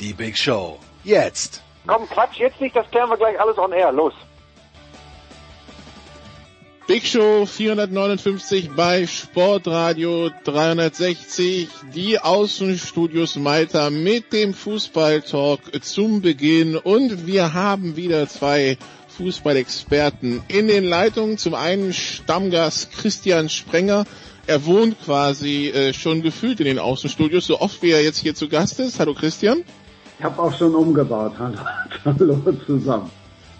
Die Big Show. Jetzt. Komm, Quatsch, jetzt nicht, das klären wir gleich alles on air. Los. Big Show 459 bei Sportradio 360. Die Außenstudios Malta mit dem Fußballtalk zum Beginn. Und wir haben wieder zwei Fußballexperten in den Leitungen. Zum einen Stammgast Christian Sprenger. Er wohnt quasi äh, schon gefühlt in den Außenstudios, so oft wie er jetzt hier zu Gast ist. Hallo Christian. Ich habe auch schon umgebaut. Hallo, hallo zusammen.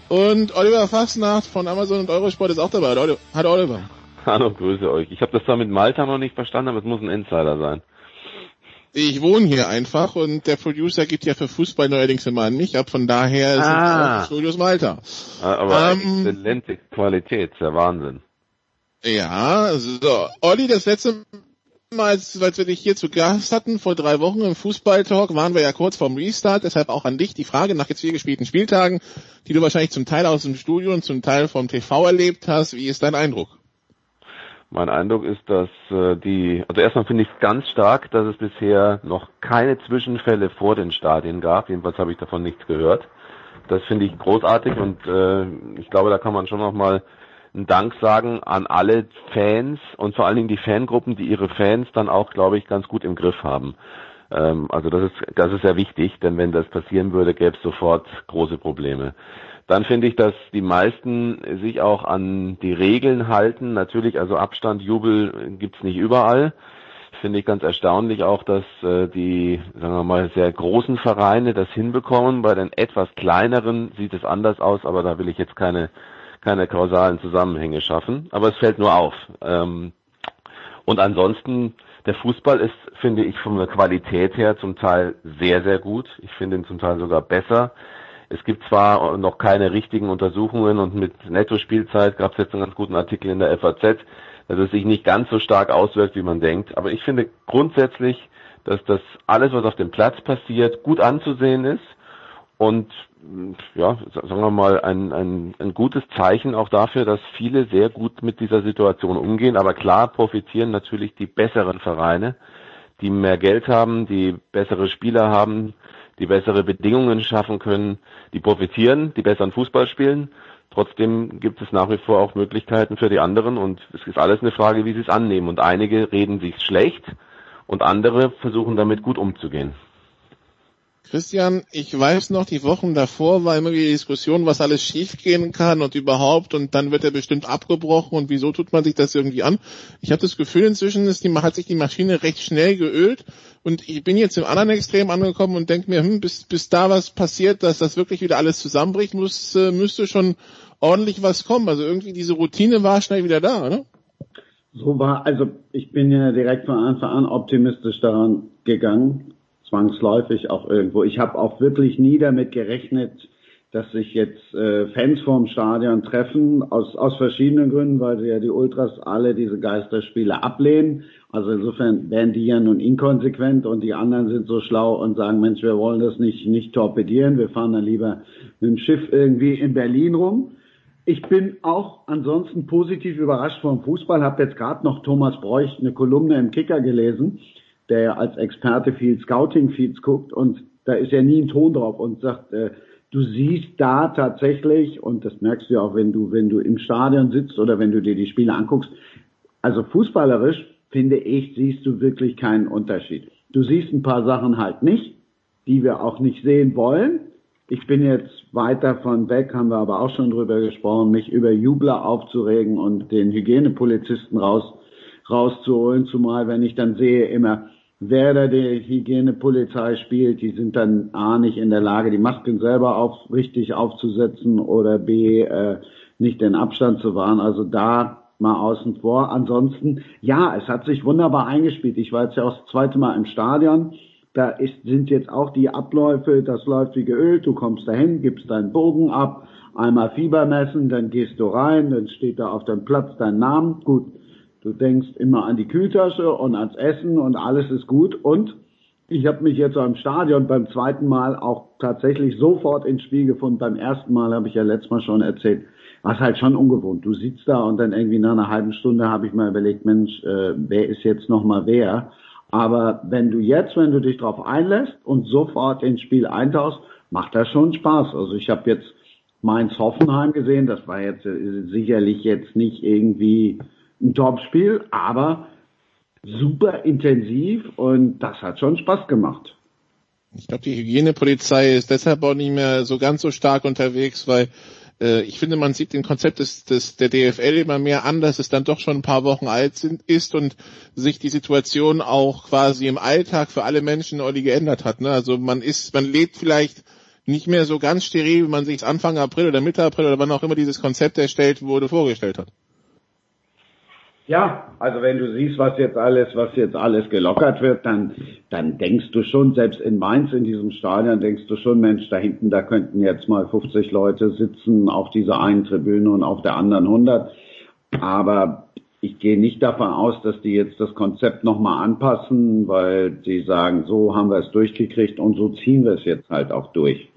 Und Oliver Fassnacht von Amazon und Eurosport ist auch dabei. Hallo Hallo, Oliver. Hallo, grüße euch. Ich habe das zwar mit Malta noch nicht verstanden, aber es muss ein Insider sein. Ich wohne hier einfach und der Producer gibt ja für Fußball neuerdings immer an mich ab, von daher sind Ah. auch Studios Malta. Aber Ähm. exzellente Qualität, ist ja Wahnsinn. Ja, so. Olli, das letzte Mal, als, wir dich hier zu Gast hatten, vor drei Wochen im Fußballtalk, waren wir ja kurz vorm Restart, deshalb auch an dich die Frage nach jetzt vier gespielten Spieltagen, die du wahrscheinlich zum Teil aus dem Studio und zum Teil vom TV erlebt hast. Wie ist dein Eindruck? Mein Eindruck ist, dass äh, die, also erstmal finde ich es ganz stark, dass es bisher noch keine Zwischenfälle vor den Stadien gab. Jedenfalls habe ich davon nichts gehört. Das finde ich großartig und äh, ich glaube, da kann man schon noch mal einen Dank sagen an alle Fans und vor allen Dingen die Fangruppen, die ihre Fans dann auch, glaube ich, ganz gut im Griff haben. Ähm, also das ist, das ist sehr wichtig, denn wenn das passieren würde, gäbe es sofort große Probleme. Dann finde ich, dass die meisten sich auch an die Regeln halten. Natürlich, also Abstand, Jubel gibt's nicht überall. Finde ich ganz erstaunlich auch, dass äh, die, sagen wir mal, sehr großen Vereine das hinbekommen. Bei den etwas kleineren sieht es anders aus, aber da will ich jetzt keine, keine kausalen Zusammenhänge schaffen. Aber es fällt nur auf. Ähm, und ansonsten, der Fußball ist, finde ich, von der Qualität her zum Teil sehr, sehr gut. Ich finde ihn zum Teil sogar besser. Es gibt zwar noch keine richtigen Untersuchungen und mit Netto-Spielzeit gab es jetzt einen ganz guten Artikel in der FAZ, dass es sich nicht ganz so stark auswirkt, wie man denkt. Aber ich finde grundsätzlich, dass das alles, was auf dem Platz passiert, gut anzusehen ist und ja, sagen wir mal, ein, ein, ein gutes Zeichen auch dafür, dass viele sehr gut mit dieser Situation umgehen. Aber klar profitieren natürlich die besseren Vereine, die mehr Geld haben, die bessere Spieler haben, die bessere Bedingungen schaffen können, die profitieren, die besseren Fußball spielen. Trotzdem gibt es nach wie vor auch Möglichkeiten für die anderen und es ist alles eine Frage, wie sie es annehmen. Und einige reden sich schlecht und andere versuchen damit gut umzugehen. Christian, ich weiß noch, die Wochen davor war immer die Diskussion, was alles schiefgehen kann und überhaupt und dann wird er bestimmt abgebrochen und wieso tut man sich das irgendwie an? Ich habe das Gefühl, inzwischen ist die, hat sich die Maschine recht schnell geölt und ich bin jetzt im anderen Extrem angekommen und denke mir, hm, bis, bis da was passiert, dass das wirklich wieder alles zusammenbricht, muss, äh, müsste schon ordentlich was kommen. Also irgendwie diese Routine war schnell wieder da, oder? So war, also ich bin ja direkt von Anfang an optimistisch daran gegangen, zwangsläufig auch irgendwo. Ich habe auch wirklich nie damit gerechnet, dass sich jetzt äh, Fans vorm Stadion treffen, aus, aus verschiedenen Gründen, weil sie ja die Ultras alle diese Geisterspiele ablehnen. Also insofern wären die ja nun inkonsequent und die anderen sind so schlau und sagen, Mensch, wir wollen das nicht, nicht torpedieren, wir fahren dann lieber mit dem Schiff irgendwie in Berlin rum. Ich bin auch ansonsten positiv überrascht vom Fußball. Habe jetzt gerade noch Thomas Bräuch eine Kolumne im Kicker gelesen, der ja als Experte viel Scouting-Feeds guckt und da ist ja nie ein Ton drauf und sagt, äh, du siehst da tatsächlich, und das merkst du ja auch, wenn du, wenn du im Stadion sitzt oder wenn du dir die Spiele anguckst, also fußballerisch finde ich, siehst du wirklich keinen Unterschied. Du siehst ein paar Sachen halt nicht, die wir auch nicht sehen wollen. Ich bin jetzt weit davon weg, haben wir aber auch schon drüber gesprochen, mich über Jubler aufzuregen und den Hygienepolizisten raus, rauszuholen, zumal wenn ich dann sehe immer, wer da die Hygienepolizei spielt, die sind dann A nicht in der Lage, die Masken selber auf, richtig aufzusetzen oder B äh, nicht den Abstand zu wahren. Also da mal außen vor. Ansonsten, ja, es hat sich wunderbar eingespielt. Ich war jetzt ja auch das zweite Mal im Stadion Da ist, sind jetzt auch die Abläufe, das läuft wie geölt, du kommst dahin, gibst deinen Bogen ab, einmal Fieber messen, dann gehst du rein, dann steht da auf deinem Platz dein Name. Gut, du denkst immer an die Kühltasche und ans Essen und alles ist gut. Und ich habe mich jetzt am Stadion beim zweiten Mal auch tatsächlich sofort ins Spiel gefunden. Beim ersten Mal habe ich ja letztes Mal schon erzählt, war halt schon ungewohnt. Du sitzt da und dann irgendwie nach einer halben Stunde habe ich mal überlegt, Mensch, äh, wer ist jetzt nochmal wer? Aber wenn du jetzt, wenn du dich darauf einlässt und sofort ins Spiel eintauchst, macht das schon Spaß. Also ich habe jetzt Mainz-Hoffenheim gesehen, das war jetzt äh, sicherlich jetzt nicht irgendwie ein Topspiel, aber super intensiv und das hat schon Spaß gemacht. Ich glaube, die Hygienepolizei ist deshalb auch nicht mehr so ganz so stark unterwegs, weil äh, ich finde, man sieht den Konzept des, des, der DFL immer mehr an, dass es dann doch schon ein paar Wochen alt sind, ist und sich die Situation auch quasi im Alltag für alle Menschen Olli geändert hat. Ne? Also man ist, man lebt vielleicht nicht mehr so ganz steril, wie man sich Anfang April oder Mitte April oder wann auch immer dieses Konzept erstellt wurde, vorgestellt hat. Ja, also wenn du siehst, was jetzt alles, was jetzt alles gelockert wird, dann, dann denkst du schon, selbst in Mainz in diesem Stadion denkst du schon, Mensch, da hinten, da könnten jetzt mal 50 Leute sitzen auf dieser einen Tribüne und auf der anderen 100. Aber ich gehe nicht davon aus, dass die jetzt das Konzept nochmal anpassen, weil die sagen, so haben wir es durchgekriegt und so ziehen wir es jetzt halt auch durch.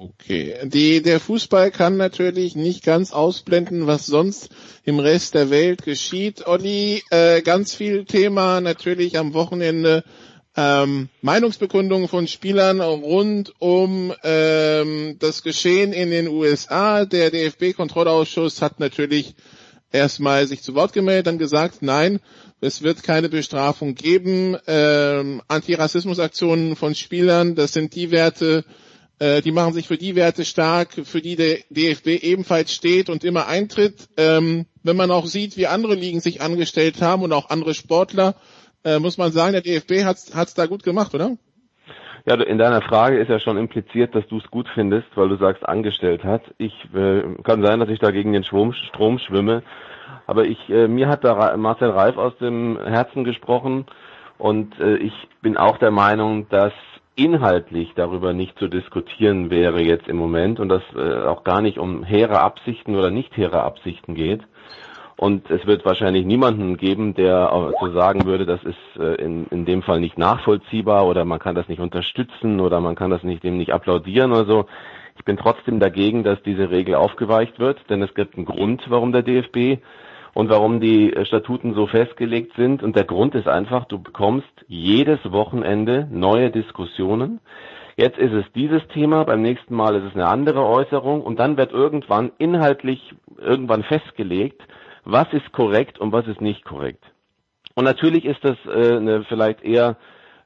Okay. Die, der Fußball kann natürlich nicht ganz ausblenden, was sonst im Rest der Welt geschieht. Olli, äh, ganz viel Thema natürlich am Wochenende. Ähm, Meinungsbekundungen von Spielern rund um ähm, das Geschehen in den USA. Der DFB-Kontrollausschuss hat natürlich erstmal sich zu Wort gemeldet, dann gesagt, nein, es wird keine Bestrafung geben. Ähm, Antirassismusaktionen von Spielern, das sind die Werte, äh, die machen sich für die Werte stark, für die der DFB ebenfalls steht und immer eintritt. Ähm, wenn man auch sieht, wie andere Ligen sich angestellt haben und auch andere Sportler, äh, muss man sagen, der DFB hat es da gut gemacht, oder? Ja, in deiner Frage ist ja schon impliziert, dass du es gut findest, weil du sagst, angestellt hat. Ich äh, kann sein, dass ich da gegen den Strom, Strom schwimme, aber ich äh, mir hat da Marcel Reif aus dem Herzen gesprochen und äh, ich bin auch der Meinung, dass inhaltlich darüber nicht zu diskutieren wäre jetzt im Moment und dass äh, auch gar nicht um hehre Absichten oder nicht hehre Absichten geht. Und es wird wahrscheinlich niemanden geben, der so sagen würde, das ist äh, in, in dem Fall nicht nachvollziehbar oder man kann das nicht unterstützen oder man kann das nicht dem nicht applaudieren oder so. Ich bin trotzdem dagegen, dass diese Regel aufgeweicht wird, denn es gibt einen Grund, warum der DFB und warum die äh, Statuten so festgelegt sind. Und der Grund ist einfach, du bekommst jedes Wochenende neue Diskussionen. Jetzt ist es dieses Thema, beim nächsten Mal ist es eine andere Äußerung und dann wird irgendwann inhaltlich irgendwann festgelegt, was ist korrekt und was ist nicht korrekt. Und natürlich ist das äh, eine vielleicht eher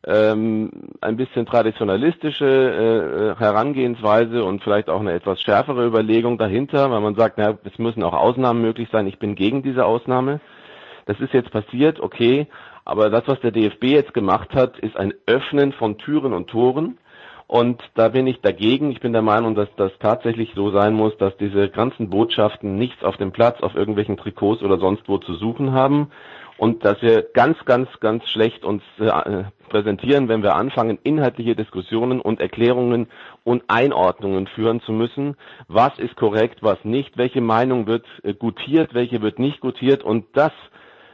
ähm, ein bisschen traditionalistische äh, Herangehensweise und vielleicht auch eine etwas schärfere Überlegung dahinter, weil man sagt, na, es müssen auch Ausnahmen möglich sein. Ich bin gegen diese Ausnahme. Das ist jetzt passiert, okay, aber das, was der DFB jetzt gemacht hat, ist ein Öffnen von Türen und Toren. Und da bin ich dagegen. Ich bin der Meinung, dass das tatsächlich so sein muss, dass diese ganzen Botschaften nichts auf dem Platz, auf irgendwelchen Trikots oder sonst wo zu suchen haben und dass wir ganz, ganz, ganz schlecht uns äh, präsentieren, wenn wir anfangen, inhaltliche Diskussionen und Erklärungen und Einordnungen führen zu müssen. Was ist korrekt, was nicht, welche Meinung wird äh, gutiert, welche wird nicht gutiert und das,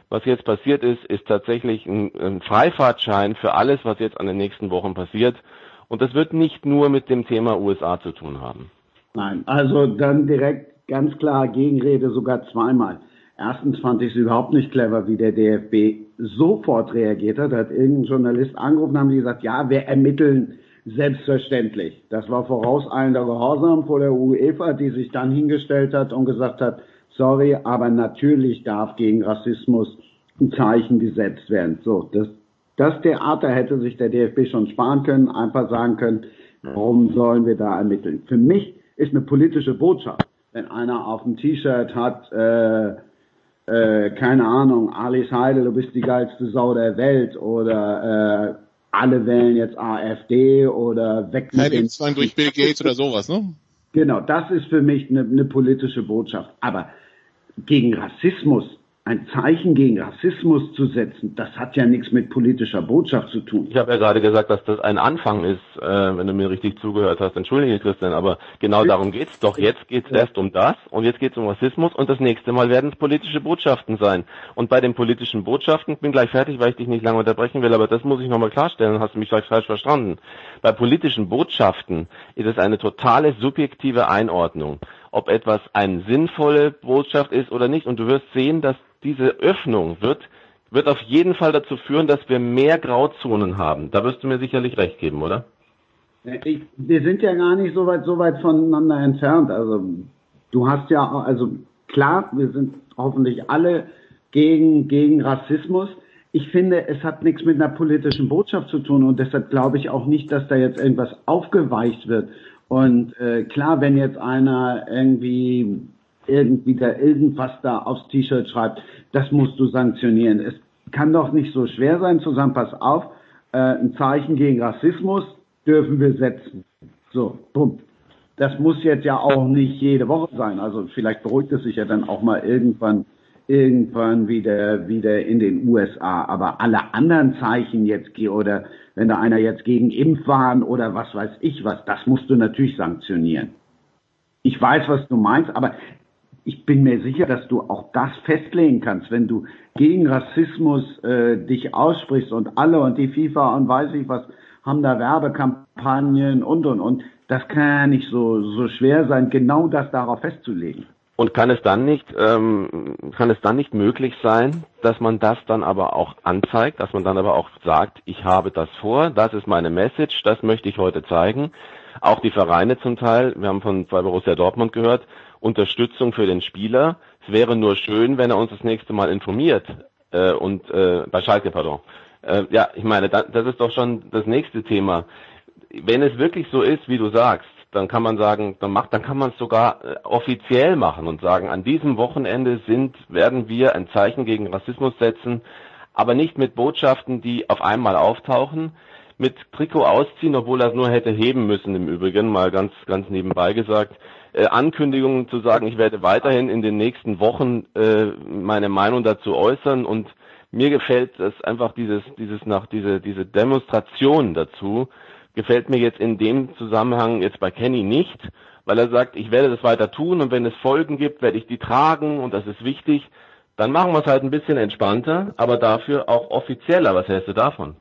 was jetzt passiert ist, ist tatsächlich ein, ein Freifahrtschein für alles, was jetzt an den nächsten Wochen passiert. Und das wird nicht nur mit dem Thema USA zu tun haben. Nein, also dann direkt ganz klar Gegenrede sogar zweimal. Erstens fand ich es überhaupt nicht clever, wie der DFB sofort reagiert hat. Da hat irgendein Journalist angerufen, haben die gesagt, ja, wir ermitteln selbstverständlich. Das war vorauseilender Gehorsam vor der UEFA, die sich dann hingestellt hat und gesagt hat, sorry, aber natürlich darf gegen Rassismus ein Zeichen gesetzt werden. So, das, das Theater hätte sich der DFB schon sparen können, einfach sagen können, warum sollen wir da ermitteln? Für mich ist eine politische Botschaft, wenn einer auf dem T-Shirt hat, äh, äh, keine Ahnung, Alice Heidel, du bist die geilste Sau der Welt oder äh, alle wählen jetzt AfD oder weg mit den Zwang durch Bill Gates oder sowas, ne? Genau, das ist für mich eine, eine politische Botschaft. Aber gegen Rassismus, ein Zeichen gegen Rassismus zu setzen, das hat ja nichts mit politischer Botschaft zu tun. Ich habe ja gerade gesagt, dass das ein Anfang ist, äh, wenn du mir richtig zugehört hast. Entschuldige, Christian, aber genau darum geht's doch. Jetzt geht's erst um das und jetzt geht's um Rassismus und das nächste Mal werden es politische Botschaften sein. Und bei den politischen Botschaften, ich bin gleich fertig, weil ich dich nicht lange unterbrechen will, aber das muss ich nochmal klarstellen, hast du mich vielleicht falsch verstanden. Bei politischen Botschaften ist es eine totale subjektive Einordnung ob etwas eine sinnvolle Botschaft ist oder nicht. Und du wirst sehen, dass diese Öffnung wird, wird auf jeden Fall dazu führen, dass wir mehr Grauzonen haben. Da wirst du mir sicherlich recht geben, oder? Ich, wir sind ja gar nicht so weit, so weit voneinander entfernt. Also du hast ja, also klar, wir sind hoffentlich alle gegen, gegen Rassismus. Ich finde, es hat nichts mit einer politischen Botschaft zu tun und deshalb glaube ich auch nicht, dass da jetzt irgendwas aufgeweicht wird. Und äh, klar, wenn jetzt einer irgendwie irgendwie da irgendwas da aufs T-Shirt schreibt, das musst du sanktionieren. Es kann doch nicht so schwer sein, zusammen, pass auf, äh, ein Zeichen gegen Rassismus dürfen wir setzen. So, bumm. Das muss jetzt ja auch nicht jede Woche sein. Also vielleicht beruhigt es sich ja dann auch mal irgendwann, irgendwann wieder, wieder in den USA. Aber alle anderen Zeichen jetzt, oder wenn da einer jetzt gegen Impfwahn oder was weiß ich was, das musst du natürlich sanktionieren. Ich weiß, was du meinst, aber ich bin mir sicher, dass du auch das festlegen kannst, wenn du gegen Rassismus äh, dich aussprichst und alle und die FIFA und weiß ich was haben da Werbekampagnen und und und. Das kann ja nicht so so schwer sein, genau das darauf festzulegen. Und kann es dann nicht, ähm, kann es dann nicht möglich sein, dass man das dann aber auch anzeigt, dass man dann aber auch sagt, ich habe das vor, das ist meine Message, das möchte ich heute zeigen. Auch die Vereine zum Teil, wir haben von bei Borussia Dortmund gehört, Unterstützung für den Spieler. Es wäre nur schön, wenn er uns das nächste Mal informiert. Äh, und äh, bei Schalke, pardon. Äh, ja, ich meine, das, das ist doch schon das nächste Thema. Wenn es wirklich so ist, wie du sagst, dann kann man sagen, dann macht, dann kann man es sogar äh, offiziell machen und sagen, an diesem Wochenende sind, werden wir ein Zeichen gegen Rassismus setzen, aber nicht mit Botschaften, die auf einmal auftauchen, mit Trikot ausziehen, obwohl er es nur hätte heben müssen im Übrigen, mal ganz, ganz nebenbei gesagt, äh, Ankündigungen zu sagen, ich werde weiterhin in den nächsten Wochen äh, meine Meinung dazu äußern und mir gefällt das einfach dieses, dieses nach, diese, diese Demonstration dazu, gefällt mir jetzt in dem Zusammenhang jetzt bei Kenny nicht, weil er sagt, ich werde das weiter tun und wenn es Folgen gibt, werde ich die tragen und das ist wichtig. Dann machen wir es halt ein bisschen entspannter, aber dafür auch offizieller. Was hältst du davon?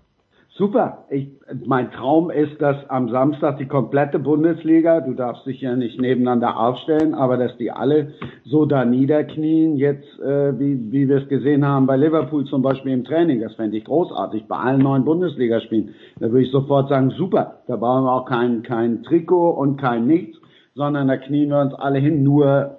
Super. Ich, mein Traum ist, dass am Samstag die komplette Bundesliga, du darfst dich ja nicht nebeneinander aufstellen, aber dass die alle so da niederknien, jetzt äh, wie, wie wir es gesehen haben bei Liverpool zum Beispiel im Training. Das fände ich großartig bei allen neuen Bundesligaspielen. Da würde ich sofort sagen, super, da brauchen wir auch kein, kein Trikot und kein nichts, sondern da knien wir uns alle hin, nur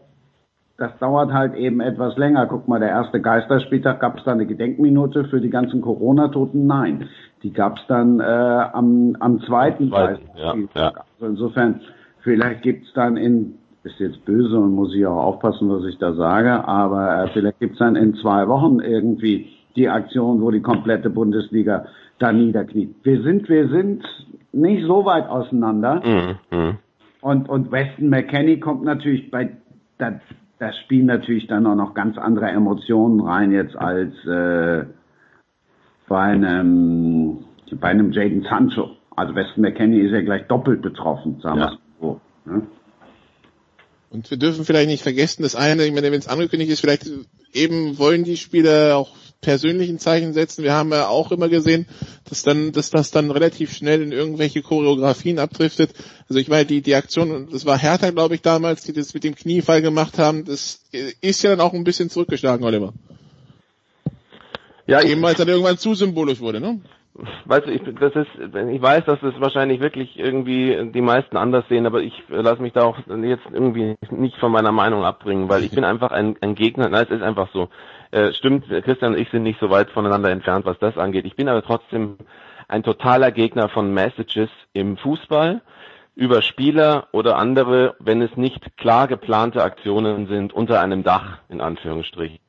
das dauert halt eben etwas länger. Guck mal, der erste Geisterspieltag gab es da eine Gedenkminute für die ganzen Corona-Toten? Nein. Die gab es dann äh, am, am zweiten Geisterspieltag. Ja, ja. Also insofern, vielleicht gibt es dann in, ist jetzt böse und muss ich auch aufpassen, was ich da sage, aber äh, vielleicht gibt es dann in zwei Wochen irgendwie die Aktion, wo die komplette Bundesliga da niederkniet. Wir sind, wir sind nicht so weit auseinander. Mhm. mhm. Und, und Weston McKenney kommt natürlich bei, da, da spielen natürlich dann auch noch ganz andere Emotionen rein jetzt als äh, bei einem bei einem Jaden Sancho. Also Weston McKenney ist ja gleich doppelt betroffen, sagen ja. wir so. Ne? Und wir dürfen vielleicht nicht vergessen, das eine, ich meine, wenn es angekündigt ist, vielleicht eben wollen die Spieler auch persönlichen Zeichen setzen. Wir haben ja auch immer gesehen, dass dann, dass das dann relativ schnell in irgendwelche Choreografien abdriftet. Also ich meine, die, die Aktion, das war Hertha, glaube ich, damals, die das mit dem Kniefall gemacht haben, das ist ja dann auch ein bisschen zurückgeschlagen, Oliver. Ja, eben weil es dann irgendwann zu symbolisch wurde, ne? Weißt du, ich, das ist, ich weiß, dass es wahrscheinlich wirklich irgendwie die meisten anders sehen, aber ich lasse mich da auch jetzt irgendwie nicht von meiner Meinung abbringen, weil ich bin einfach ein, ein Gegner, nein, es ist einfach so. Äh, stimmt, Christian und ich sind nicht so weit voneinander entfernt, was das angeht. Ich bin aber trotzdem ein totaler Gegner von Messages im Fußball über Spieler oder andere, wenn es nicht klar geplante Aktionen sind unter einem Dach, in Anführungsstrichen.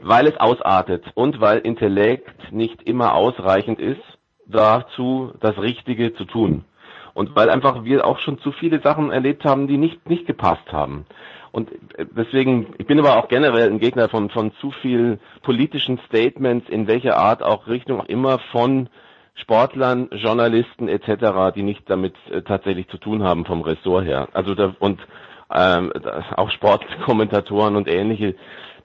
Weil es ausartet und weil Intellekt nicht immer ausreichend ist, dazu das Richtige zu tun. Und weil einfach wir auch schon zu viele Sachen erlebt haben, die nicht, nicht gepasst haben. Und äh, deswegen, ich bin aber auch generell ein Gegner von, von zu viel politischen Statements, in welcher Art auch Richtung auch immer von Sportlern, Journalisten etc., die nicht damit äh, tatsächlich zu tun haben vom Ressort her. Also da, und ähm, auch Sportkommentatoren und ähnliche,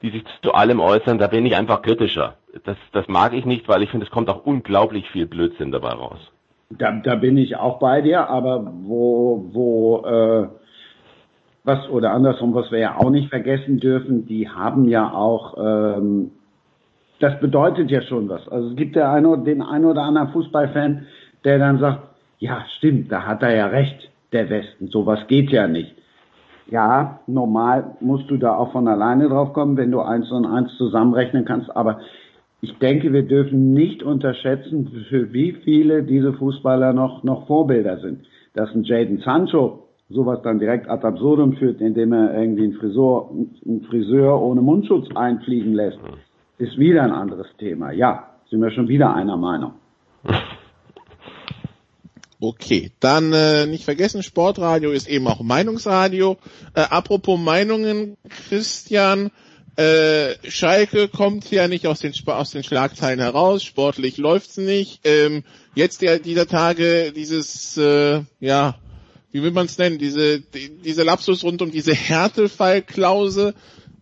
die sich zu allem äußern, da bin ich einfach kritischer. Das, das mag ich nicht, weil ich finde, es kommt auch unglaublich viel Blödsinn dabei raus. Da, da bin ich auch bei dir, aber wo, wo äh, was oder andersrum, was wir ja auch nicht vergessen dürfen, die haben ja auch, ähm, das bedeutet ja schon was. Also es gibt ja eine, den einen oder anderen Fußballfan, der dann sagt, ja stimmt, da hat er ja recht, der Westen, sowas geht ja nicht. Ja, normal musst du da auch von alleine drauf kommen, wenn du eins und eins zusammenrechnen kannst, aber ich denke, wir dürfen nicht unterschätzen, für wie viele diese Fußballer noch, noch Vorbilder sind. Dass ein Jaden Sancho sowas dann direkt ad absurdum führt, indem er irgendwie einen Friseur, einen Friseur ohne Mundschutz einfliegen lässt, ist wieder ein anderes Thema. Ja, sind wir schon wieder einer Meinung. Okay, dann äh, nicht vergessen, Sportradio ist eben auch Meinungsradio. Äh, apropos Meinungen, Christian, äh, Schalke kommt ja nicht aus den, aus den Schlagzeilen heraus, sportlich läuft's nicht. Ähm, jetzt der, dieser Tage dieses, äh, ja, wie will man es nennen, diese, die, diese Lapsus rund um diese Härtefallklausel.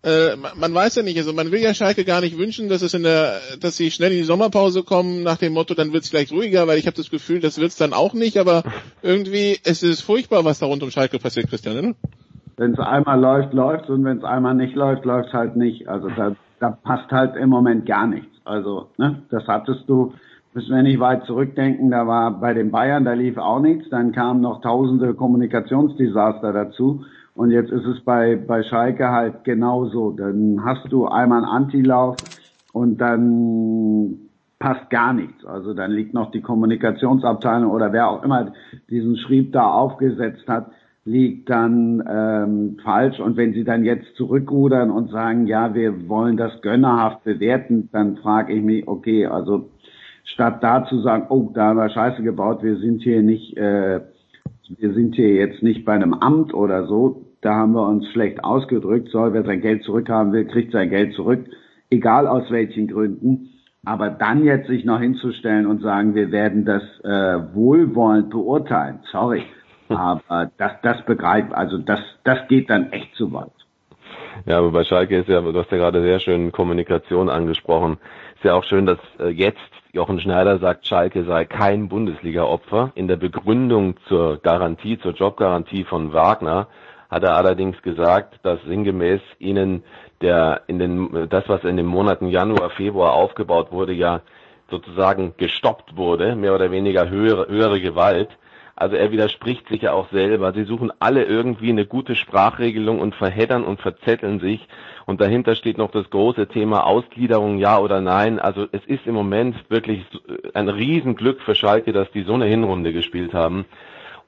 Äh, man, weiß ja nicht, also man will ja Schalke gar nicht wünschen, dass es in der, dass sie schnell in die Sommerpause kommen nach dem Motto, dann wird es vielleicht ruhiger, weil ich habe das Gefühl, das wird's dann auch nicht, aber irgendwie es ist furchtbar, was da rund um Schalke passiert, Christian, ne? Wenn es einmal läuft, läuft und wenn es einmal nicht läuft, läuft halt nicht. Also da, da passt halt im Moment gar nichts. Also, ne, das hattest du müssen wir nicht weit zurückdenken, da war bei den Bayern, da lief auch nichts, dann kamen noch tausende Kommunikationsdesaster dazu und jetzt ist es bei, bei Schalke halt genauso. Dann hast du einmal einen Antilauf und dann passt gar nichts. Also dann liegt noch die Kommunikationsabteilung oder wer auch immer diesen Schrieb da aufgesetzt hat, liegt dann ähm, falsch. Und wenn sie dann jetzt zurückrudern und sagen, ja, wir wollen das gönnerhaft bewerten, dann frage ich mich, okay, also statt da zu sagen, oh, da haben wir Scheiße gebaut, wir sind hier nicht, äh, wir sind hier jetzt nicht bei einem Amt oder so, da haben wir uns schlecht ausgedrückt, soll, wer sein Geld zurückhaben will, kriegt sein Geld zurück, egal aus welchen Gründen. Aber dann jetzt sich noch hinzustellen und sagen, wir werden das äh, wohlwollend beurteilen, sorry, aber das, das begreift, also das, das geht dann echt zu weit. Ja, aber bei Schalke ist ja, du hast ja gerade sehr schön Kommunikation angesprochen. Ist ja auch schön, dass äh, jetzt Jochen Schneider sagt, Schalke sei kein Bundesliga-Opfer. In der Begründung zur Garantie, zur Jobgarantie von Wagner hat er allerdings gesagt, dass sinngemäß ihnen der in den das, was in den Monaten Januar, Februar aufgebaut wurde, ja sozusagen gestoppt wurde, mehr oder weniger höhere, höhere Gewalt. Also er widerspricht sich ja auch selber. Sie suchen alle irgendwie eine gute Sprachregelung und verheddern und verzetteln sich. Und dahinter steht noch das große Thema Ausgliederung, ja oder nein. Also es ist im Moment wirklich ein Riesenglück für Schalke, dass die so eine Hinrunde gespielt haben.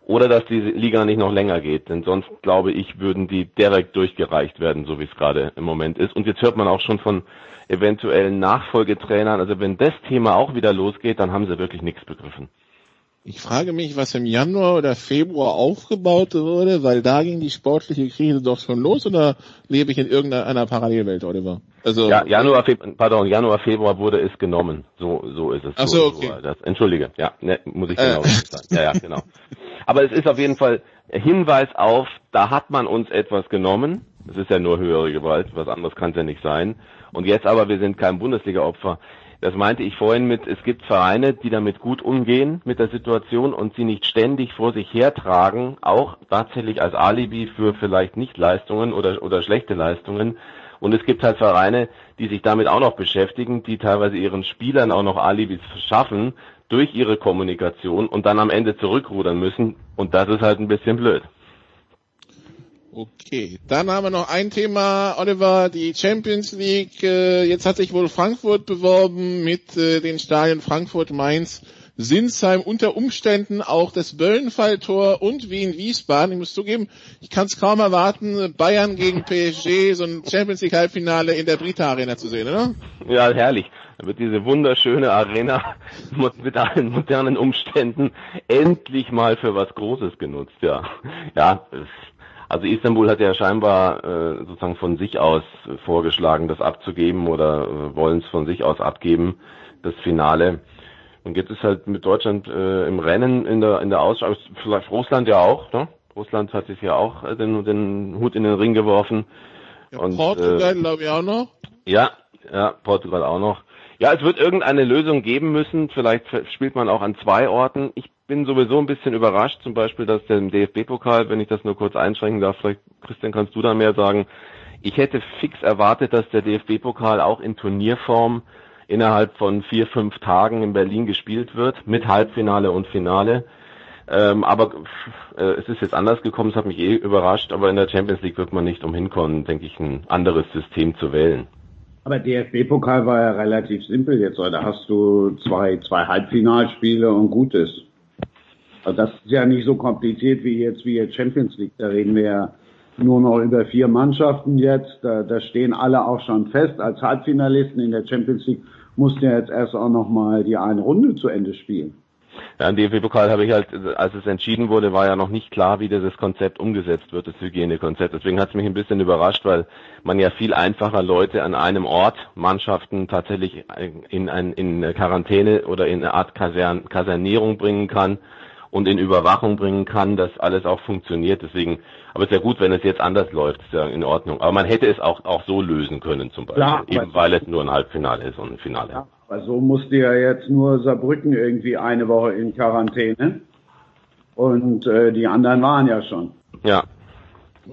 Oder dass die Liga nicht noch länger geht, denn sonst glaube ich, würden die direkt durchgereicht werden, so wie es gerade im Moment ist. Und jetzt hört man auch schon von eventuellen Nachfolgetrainern. Also wenn das Thema auch wieder losgeht, dann haben sie wirklich nichts begriffen. Ich frage mich, was im Januar oder Februar aufgebaut wurde, weil da ging die sportliche Krise doch schon los oder lebe ich in irgendeiner Parallelwelt, Oliver? Also ja, Januar, Februar, pardon, Januar, Februar wurde es genommen. So, so ist es. Ach so, okay. So, das, Entschuldige, ja, ne, muss ich genau äh. sagen. Ja, ja, genau. Aber es ist auf jeden Fall Hinweis auf, da hat man uns etwas genommen. Es ist ja nur höhere Gewalt, was anderes kann es ja nicht sein. Und jetzt aber, wir sind kein Bundesliga-Opfer. Das meinte ich vorhin mit, es gibt Vereine, die damit gut umgehen mit der Situation und sie nicht ständig vor sich hertragen, auch tatsächlich als Alibi für vielleicht Nichtleistungen oder, oder schlechte Leistungen. Und es gibt halt Vereine, die sich damit auch noch beschäftigen, die teilweise ihren Spielern auch noch Alibis verschaffen durch ihre Kommunikation und dann am Ende zurückrudern müssen. Und das ist halt ein bisschen blöd. Okay, dann haben wir noch ein Thema, Oliver, die Champions League. Äh, jetzt hat sich wohl Frankfurt beworben mit äh, den Stadien Frankfurt, Mainz, Sinsheim, unter Umständen auch das Böllenfalltor und Wien-Wiesbaden. Ich muss zugeben, ich kann es kaum erwarten, Bayern gegen PSG, so ein Champions League Halbfinale in der Brita Arena zu sehen, oder? Ja, herrlich. Da wird diese wunderschöne Arena mit allen modernen Umständen endlich mal für was Großes genutzt, ja. Ja, Also Istanbul hat ja scheinbar äh, sozusagen von sich aus vorgeschlagen, das abzugeben oder äh, wollen es von sich aus abgeben, das Finale. Und jetzt ist halt mit Deutschland äh, im Rennen in der in der Ausschau, vielleicht Russland ja auch, ne? Russland hat sich ja auch äh, den, den Hut in den Ring geworfen. Ja, und, Portugal, äh, glaube ich, auch noch. Ja, ja, Portugal auch noch. Ja, es wird irgendeine Lösung geben müssen. Vielleicht spielt man auch an zwei Orten. Ich bin sowieso ein bisschen überrascht, zum Beispiel, dass der DFB-Pokal, wenn ich das nur kurz einschränken darf, vielleicht, Christian, kannst du da mehr sagen. Ich hätte fix erwartet, dass der DFB-Pokal auch in Turnierform innerhalb von vier, fünf Tagen in Berlin gespielt wird, mit Halbfinale und Finale. Ähm, aber äh, es ist jetzt anders gekommen, es hat mich eh überrascht, aber in der Champions League wird man nicht umhin kommen, denke ich, ein anderes System zu wählen. Aber DFB-Pokal war ja relativ simpel jetzt, Da hast du zwei, zwei Halbfinalspiele und gut ist. Das ist ja nicht so kompliziert wie jetzt, wie jetzt Champions League. Da reden wir ja nur noch über vier Mannschaften jetzt. Da, da stehen alle auch schon fest als Halbfinalisten in der Champions League. Mussten ja jetzt erst auch noch mal die eine Runde zu Ende spielen. Ja, im DFB-Pokal habe ich halt, als es entschieden wurde, war ja noch nicht klar, wie dieses Konzept umgesetzt wird, das Hygienekonzept. Deswegen hat es mich ein bisschen überrascht, weil man ja viel einfacher Leute an einem Ort, Mannschaften tatsächlich in, ein, in Quarantäne oder in eine Art Kasern, Kasernierung bringen kann und in Überwachung bringen kann, dass alles auch funktioniert. Deswegen, aber es ist ja gut, wenn es jetzt anders läuft, ist ja in Ordnung. Aber man hätte es auch, auch so lösen können zum Beispiel, Klar, eben weil es nur ein Halbfinale ist und ein Finale. Ja. Also musste ja jetzt nur Saarbrücken irgendwie eine Woche in Quarantäne. Und äh, die anderen waren ja schon. Ja.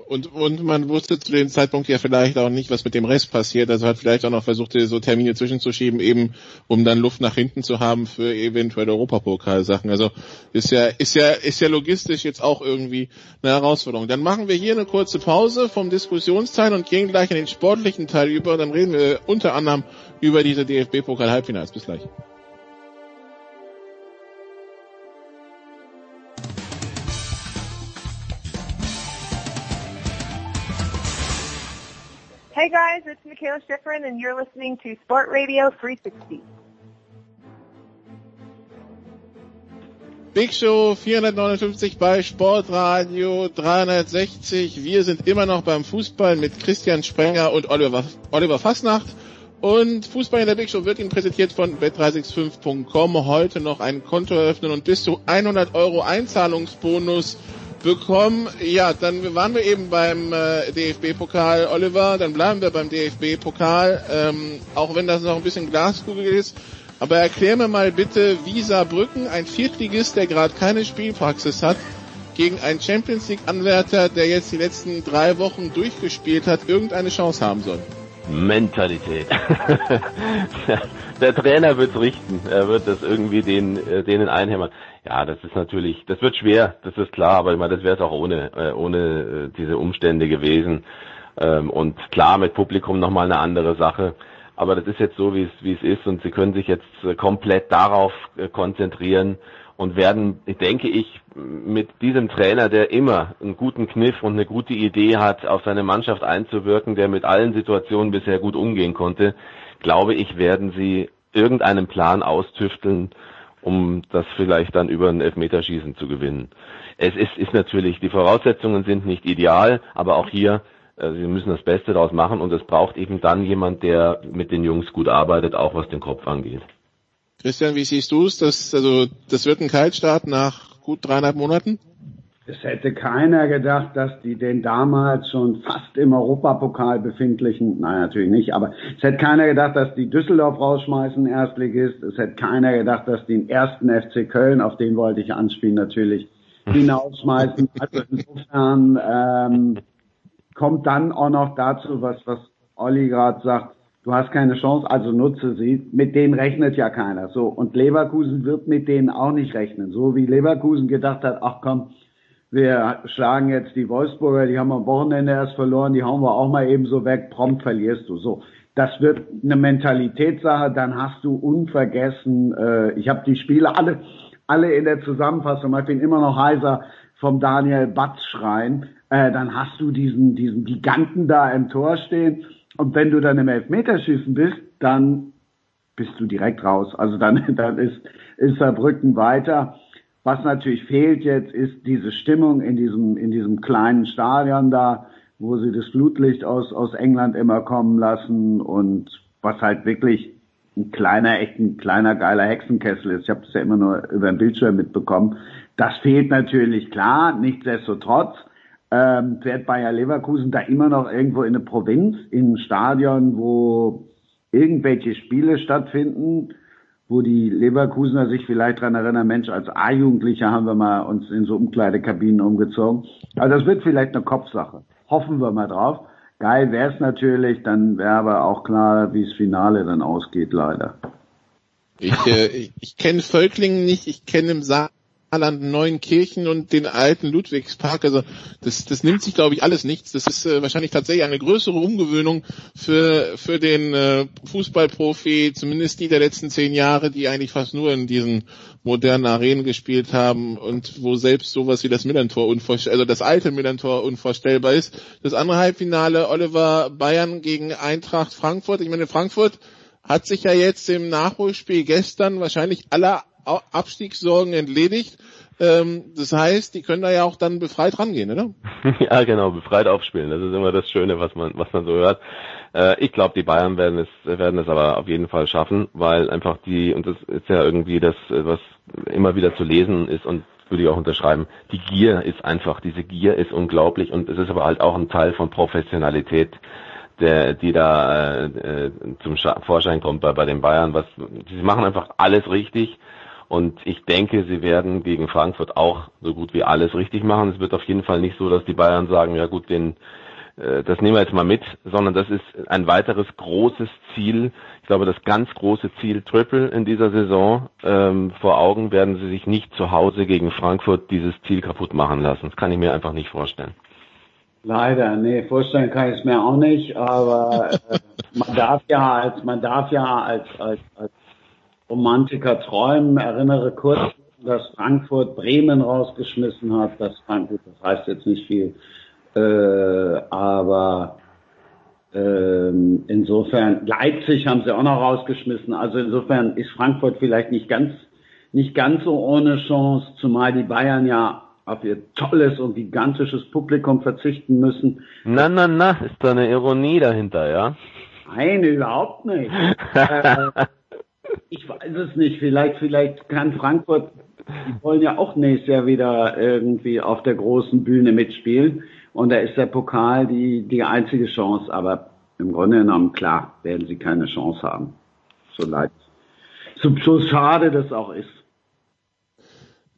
Und, und man wusste zu dem Zeitpunkt ja vielleicht auch nicht, was mit dem Rest passiert. Also hat vielleicht auch noch versucht, so Termine zwischenzuschieben, eben um dann Luft nach hinten zu haben für eventuell Europapokalsachen. Also ist ja, ist ja, ist ja logistisch jetzt auch irgendwie eine Herausforderung. Dann machen wir hier eine kurze Pause vom Diskussionsteil und gehen gleich in den sportlichen Teil über. Dann reden wir unter anderem über diese DFB-Pokal-Halbfinals. Bis gleich. Hey guys, it's Michaela Schifrin and you're listening to Sport Radio 360. Big Show 459 bei Sportradio 360. Wir sind immer noch beim Fußball mit Christian Sprenger und Oliver, Oliver Fassnacht. Und Fußball in der Big Show wird Ihnen präsentiert von bet365.com. Heute noch ein Konto eröffnen und bis zu 100 Euro Einzahlungsbonus bekommen. Ja, dann waren wir eben beim äh, DFB-Pokal, Oliver. Dann bleiben wir beim DFB-Pokal, ähm, auch wenn das noch ein bisschen Glaskugel ist. Aber erklär mir mal bitte, wie Saarbrücken, ein Viertligist, der gerade keine Spielpraxis hat, gegen einen Champions League-Anwärter, der jetzt die letzten drei Wochen durchgespielt hat, irgendeine Chance haben soll. Mentalität. der Trainer wird's richten. Er wird das irgendwie den, äh, denen einhämmern. Ja, das ist natürlich, das wird schwer, das ist klar, aber ich meine, das wäre es auch ohne, äh, ohne äh, diese Umstände gewesen. Ähm, und klar, mit Publikum nochmal eine andere Sache. Aber das ist jetzt so, wie es, wie es ist und sie können sich jetzt komplett darauf konzentrieren und werden, denke ich, mit diesem Trainer, der immer einen guten Kniff und eine gute Idee hat, auf seine Mannschaft einzuwirken, der mit allen Situationen bisher gut umgehen konnte, glaube ich, werden sie irgendeinen Plan austüfteln, um das vielleicht dann über ein Elfmeterschießen zu gewinnen. Es ist, ist natürlich, die Voraussetzungen sind nicht ideal, aber auch hier, äh, sie müssen das Beste daraus machen und es braucht eben dann jemand, der mit den Jungs gut arbeitet, auch was den Kopf angeht. Christian, wie siehst du es? Das, also, das wird ein Kaltstart nach gut dreieinhalb Monaten? Es hätte keiner gedacht, dass die den damals schon fast im Europapokal befindlichen, nein, natürlich nicht, aber es hätte keiner gedacht, dass die Düsseldorf rausschmeißen, Erstligist. Es hätte keiner gedacht, dass die den ersten FC Köln, auf den wollte ich anspielen natürlich, hinausschmeißen. Also insofern ähm, kommt dann auch noch dazu, was, was Olli gerade sagt, Du hast keine Chance, also nutze sie. Mit denen rechnet ja keiner. So. Und Leverkusen wird mit denen auch nicht rechnen. So wie Leverkusen gedacht hat, ach komm, wir schlagen jetzt die Wolfsburger, die haben am Wochenende erst verloren, die hauen wir auch mal eben so weg, prompt verlierst du. So. Das wird eine Mentalitätssache, dann hast du unvergessen, äh, ich habe die Spiele alle, alle in der Zusammenfassung, ich bin immer noch heiser vom Daniel Batz schreien, äh, dann hast du diesen, diesen Giganten da im Tor stehen und wenn du dann im Elfmeterschießen bist, dann bist du direkt raus. Also dann, dann ist, ist Saarbrücken weiter. Was natürlich fehlt jetzt, ist diese Stimmung in diesem, in diesem kleinen Stadion da, wo sie das Flutlicht aus, aus England immer kommen lassen und was halt wirklich ein kleiner, echt ein kleiner, geiler Hexenkessel ist. Ich habe das ja immer nur über den Bildschirm mitbekommen. Das fehlt natürlich klar, nichtsdestotrotz ähm, fährt Bayer Leverkusen da immer noch irgendwo in eine Provinz, in ein Stadion, wo irgendwelche Spiele stattfinden, wo die Leverkusener sich vielleicht dran erinnern, Mensch, als A-Jugendlicher haben wir mal uns in so Umkleidekabinen umgezogen. Also das wird vielleicht eine Kopfsache. Hoffen wir mal drauf. Geil wäre es natürlich, dann wäre aber auch klar, wie das Finale dann ausgeht, leider. Ich, äh, ich, ich kenne Völklingen nicht, ich kenne im Saal Saarland, Neuenkirchen und den alten Ludwigspark. Also das, das nimmt sich, glaube ich, alles nichts. Das ist äh, wahrscheinlich tatsächlich eine größere Umgewöhnung für, für den äh, Fußballprofi, zumindest die der letzten zehn Jahre, die eigentlich fast nur in diesen modernen Arenen gespielt haben und wo selbst sowas wie das Millantor unvorstellbar, also das alte Millantor unvorstellbar ist. Das andere Halbfinale Oliver Bayern gegen Eintracht Frankfurt. Ich meine, Frankfurt hat sich ja jetzt im Nachholspiel gestern wahrscheinlich aller Abstiegssorgen entledigt. Ähm, das heißt, die können da ja auch dann befreit rangehen, oder? ja, genau, befreit aufspielen. Das ist immer das Schöne, was man, was man so hört. Äh, ich glaube, die Bayern werden es, werden es aber auf jeden Fall schaffen, weil einfach die, und das ist ja irgendwie das, was immer wieder zu lesen ist und würde ich auch unterschreiben, die Gier ist einfach, diese Gier ist unglaublich und es ist aber halt auch ein Teil von Professionalität der, die da äh, zum Vorschein kommt bei, bei den Bayern. Was, sie machen einfach alles richtig und ich denke, sie werden gegen Frankfurt auch so gut wie alles richtig machen. Es wird auf jeden Fall nicht so, dass die Bayern sagen, ja gut, den, äh, das nehmen wir jetzt mal mit, sondern das ist ein weiteres großes Ziel. Ich glaube, das ganz große Ziel Triple in dieser Saison ähm, vor Augen werden sie sich nicht zu Hause gegen Frankfurt dieses Ziel kaputt machen lassen. Das kann ich mir einfach nicht vorstellen. Leider, nee, vorstellen kann ich es mir auch nicht, aber äh, man darf ja als man darf ja als als, als Romantiker träumen. Erinnere kurz, dass Frankfurt Bremen rausgeschmissen hat. Das, gut, das heißt jetzt nicht viel. Äh, aber ähm, insofern, Leipzig haben sie auch noch rausgeschmissen. Also insofern ist Frankfurt vielleicht nicht ganz, nicht ganz so ohne Chance, zumal die Bayern ja auf ihr tolles und gigantisches Publikum verzichten müssen. Na, na, na, ist da eine Ironie dahinter, ja? Nein, überhaupt nicht. äh, ich weiß es nicht. Vielleicht, vielleicht kann Frankfurt, die wollen ja auch nächstes Jahr wieder irgendwie auf der großen Bühne mitspielen. Und da ist der Pokal die, die einzige Chance. Aber im Grunde genommen, klar, werden sie keine Chance haben. So leid. So, so schade das auch ist.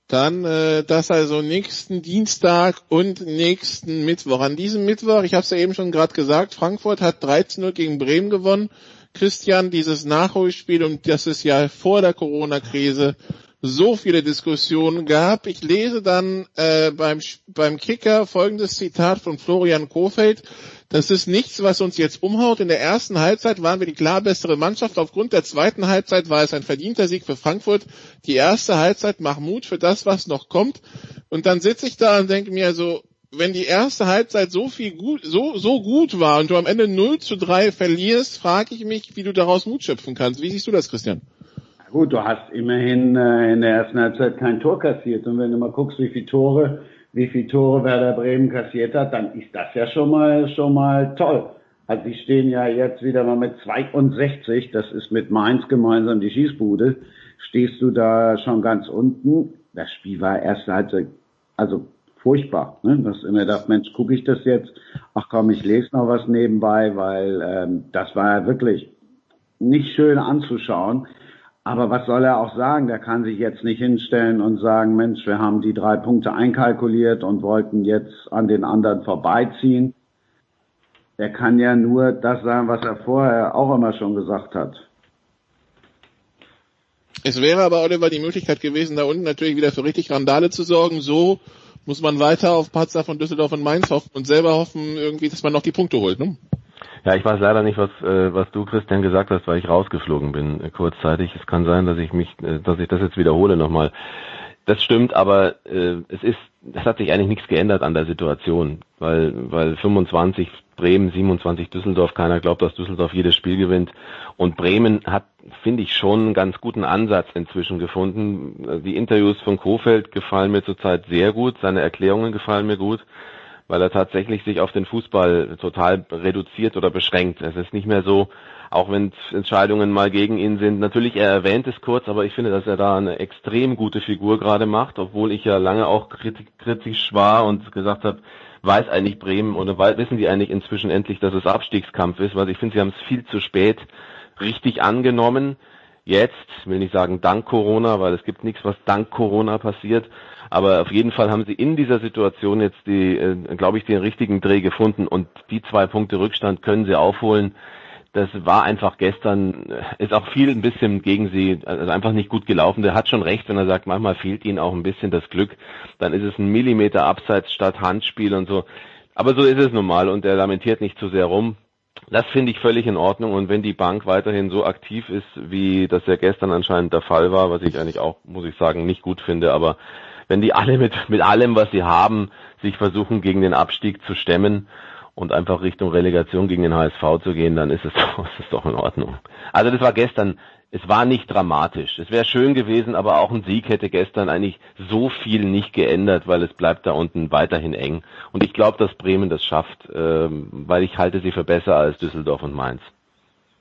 Dann äh, das also nächsten Dienstag und nächsten Mittwoch. An diesem Mittwoch, ich habe es ja eben schon gerade gesagt, Frankfurt hat 13-0 gegen Bremen gewonnen. Christian, dieses Nachholspiel und das es ja vor der Corona-Krise so viele Diskussionen gab. Ich lese dann äh, beim, beim Kicker folgendes Zitat von Florian Kofeld. Das ist nichts, was uns jetzt umhaut. In der ersten Halbzeit waren wir die klar bessere Mannschaft. Aufgrund der zweiten Halbzeit war es ein verdienter Sieg für Frankfurt. Die erste Halbzeit macht Mut für das, was noch kommt. Und dann sitze ich da und denke mir so, wenn die erste Halbzeit so viel gut, so, so gut war und du am Ende 0 zu 3 verlierst, frage ich mich, wie du daraus Mut schöpfen kannst. Wie siehst du das, Christian? Gut, du hast immerhin äh, in der ersten Halbzeit kein Tor kassiert. Und wenn du mal guckst, wie viele Tore, wie viele Tore Werder Bremen kassiert hat, dann ist das ja schon mal, schon mal toll. Also die stehen ja jetzt wieder mal mit 62, das ist mit Mainz gemeinsam die Schießbude, stehst du da schon ganz unten. Das Spiel war erst Halbzeit, also furchtbar. Ne? Dass ich mir dachte, Mensch, gucke ich das jetzt? Ach komm, ich lese noch was nebenbei, weil ähm, das war ja wirklich nicht schön anzuschauen. Aber was soll er auch sagen? Der kann sich jetzt nicht hinstellen und sagen, Mensch, wir haben die drei Punkte einkalkuliert und wollten jetzt an den anderen vorbeiziehen. Er kann ja nur das sagen, was er vorher auch immer schon gesagt hat. Es wäre aber, Oliver, die Möglichkeit gewesen, da unten natürlich wieder für richtig Randale zu sorgen. So muss man weiter auf Patzer von Düsseldorf und Mainz hoffen und selber hoffen irgendwie, dass man noch die Punkte holt, ne? Ja, ich weiß leider nicht, was äh, was du Christian gesagt hast, weil ich rausgeflogen bin äh, kurzzeitig. Es kann sein, dass ich mich, äh, dass ich das jetzt wiederhole nochmal. Das stimmt, aber äh, es ist, es hat sich eigentlich nichts geändert an der Situation, weil weil 25 Bremen 27 Düsseldorf. Keiner glaubt, dass Düsseldorf jedes Spiel gewinnt. Und Bremen hat, finde ich, schon einen ganz guten Ansatz inzwischen gefunden. Die Interviews von Kofeld gefallen mir zurzeit sehr gut. Seine Erklärungen gefallen mir gut weil er tatsächlich sich auf den Fußball total reduziert oder beschränkt. Es ist nicht mehr so, auch wenn Entscheidungen mal gegen ihn sind. Natürlich, er erwähnt es kurz, aber ich finde, dass er da eine extrem gute Figur gerade macht, obwohl ich ja lange auch kritisch war und gesagt habe, weiß eigentlich Bremen oder wissen die eigentlich inzwischen endlich, dass es Abstiegskampf ist, weil ich finde, sie haben es viel zu spät richtig angenommen. Jetzt, will nicht sagen dank Corona, weil es gibt nichts, was dank Corona passiert, aber auf jeden Fall haben sie in dieser Situation jetzt die, äh, glaube ich, den richtigen Dreh gefunden und die zwei Punkte Rückstand können sie aufholen. Das war einfach gestern, ist auch viel ein bisschen gegen sie, also einfach nicht gut gelaufen. Der hat schon recht, wenn er sagt, manchmal fehlt ihnen auch ein bisschen das Glück. Dann ist es ein Millimeter abseits statt Handspiel und so. Aber so ist es nun mal und er lamentiert nicht zu sehr rum. Das finde ich völlig in Ordnung und wenn die Bank weiterhin so aktiv ist, wie das ja gestern anscheinend der Fall war, was ich eigentlich auch, muss ich sagen, nicht gut finde, aber wenn die alle mit, mit allem, was sie haben, sich versuchen, gegen den Abstieg zu stemmen und einfach Richtung Relegation gegen den HSV zu gehen, dann ist es doch, ist es doch in Ordnung. Also das war gestern, es war nicht dramatisch. Es wäre schön gewesen, aber auch ein Sieg hätte gestern eigentlich so viel nicht geändert, weil es bleibt da unten weiterhin eng. Und ich glaube, dass Bremen das schafft, ähm, weil ich halte sie für besser als Düsseldorf und Mainz.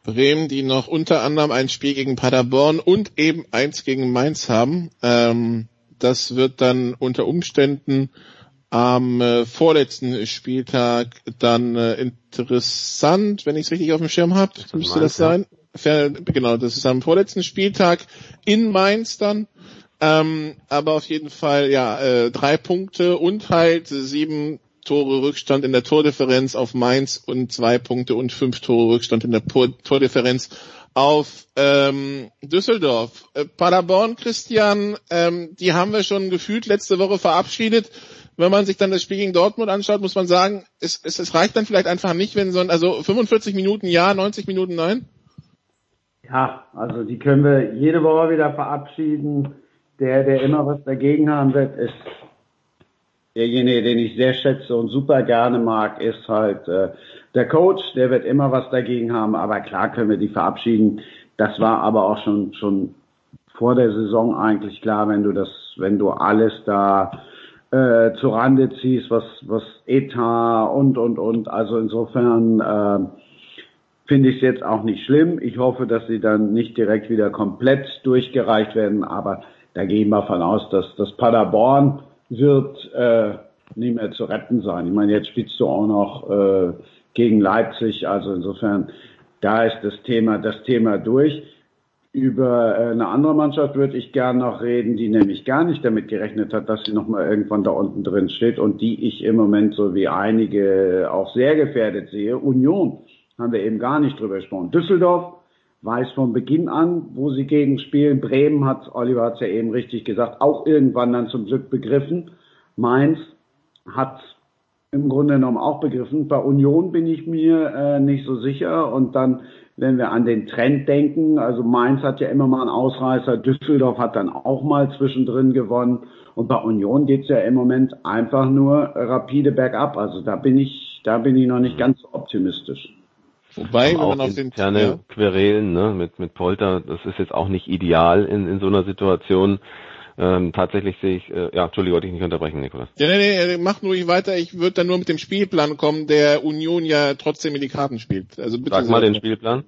Bremen, die noch unter anderem ein Spiel gegen Paderborn und eben eins gegen Mainz haben. Ähm, das wird dann unter Umständen am äh, vorletzten Spieltag dann äh, interessant, wenn ich es richtig auf dem Schirm habe, müsste das sein. Genau, das ist am vorletzten Spieltag in Mainz dann. Ähm, aber auf jeden Fall, ja, äh, drei Punkte und halt sieben Tore Rückstand in der Tordifferenz auf Mainz und zwei Punkte und fünf Tore Rückstand in der Tordifferenz auf ähm, Düsseldorf. Äh, Paderborn, Christian, ähm, die haben wir schon gefühlt letzte Woche verabschiedet. Wenn man sich dann das Spiel gegen Dortmund anschaut, muss man sagen, es, es, es reicht dann vielleicht einfach nicht, wenn so ein, also 45 Minuten ja, 90 Minuten nein? Ja, also die können wir jede Woche wieder verabschieden. Der, der immer was dagegen haben wird, ist derjenige, den ich sehr schätze und super gerne mag, ist halt äh, der Coach, der wird immer was dagegen haben, aber klar können wir die verabschieden. Das war aber auch schon, schon vor der Saison eigentlich klar, wenn du das, wenn du alles da äh, zu Rande ziehst, was, was Etat und, und, und. Also insofern äh, finde ich es jetzt auch nicht schlimm. Ich hoffe, dass sie dann nicht direkt wieder komplett durchgereicht werden, aber da gehen wir von aus, dass das Paderborn wird äh, nicht mehr zu retten sein. Ich meine, jetzt spielst du auch noch äh, gegen Leipzig. Also insofern, da ist das Thema, das Thema durch. Über äh, eine andere Mannschaft würde ich gern noch reden, die nämlich gar nicht damit gerechnet hat, dass sie nochmal irgendwann da unten drin steht und die ich im Moment so wie einige auch sehr gefährdet sehe. Union haben wir eben gar nicht drüber gesprochen. Düsseldorf weiß von Beginn an, wo sie gegen spielen. Bremen hat, Oliver hat es ja eben richtig gesagt, auch irgendwann dann zum Glück begriffen. Mainz hat im Grunde genommen auch begriffen. Bei Union bin ich mir äh, nicht so sicher. Und dann, wenn wir an den Trend denken, also Mainz hat ja immer mal einen Ausreißer, Düsseldorf hat dann auch mal zwischendrin gewonnen. Und bei Union geht's ja im Moment einfach nur rapide bergab. Also da bin ich, da bin ich noch nicht ganz so optimistisch. Wobei, wenn man auf den interne ja. Querelen ne, mit mit Polter, das ist jetzt auch nicht ideal in in so einer Situation. Ähm, tatsächlich sehe ich, äh, ja, Entschuldigung, wollte ich nicht unterbrechen, Nikolas. Ja, nee, nee, mach ruhig weiter. Ich würde dann nur mit dem Spielplan kommen, der Union ja trotzdem in die Karten spielt. Also bitte Sag mal den Spielplan.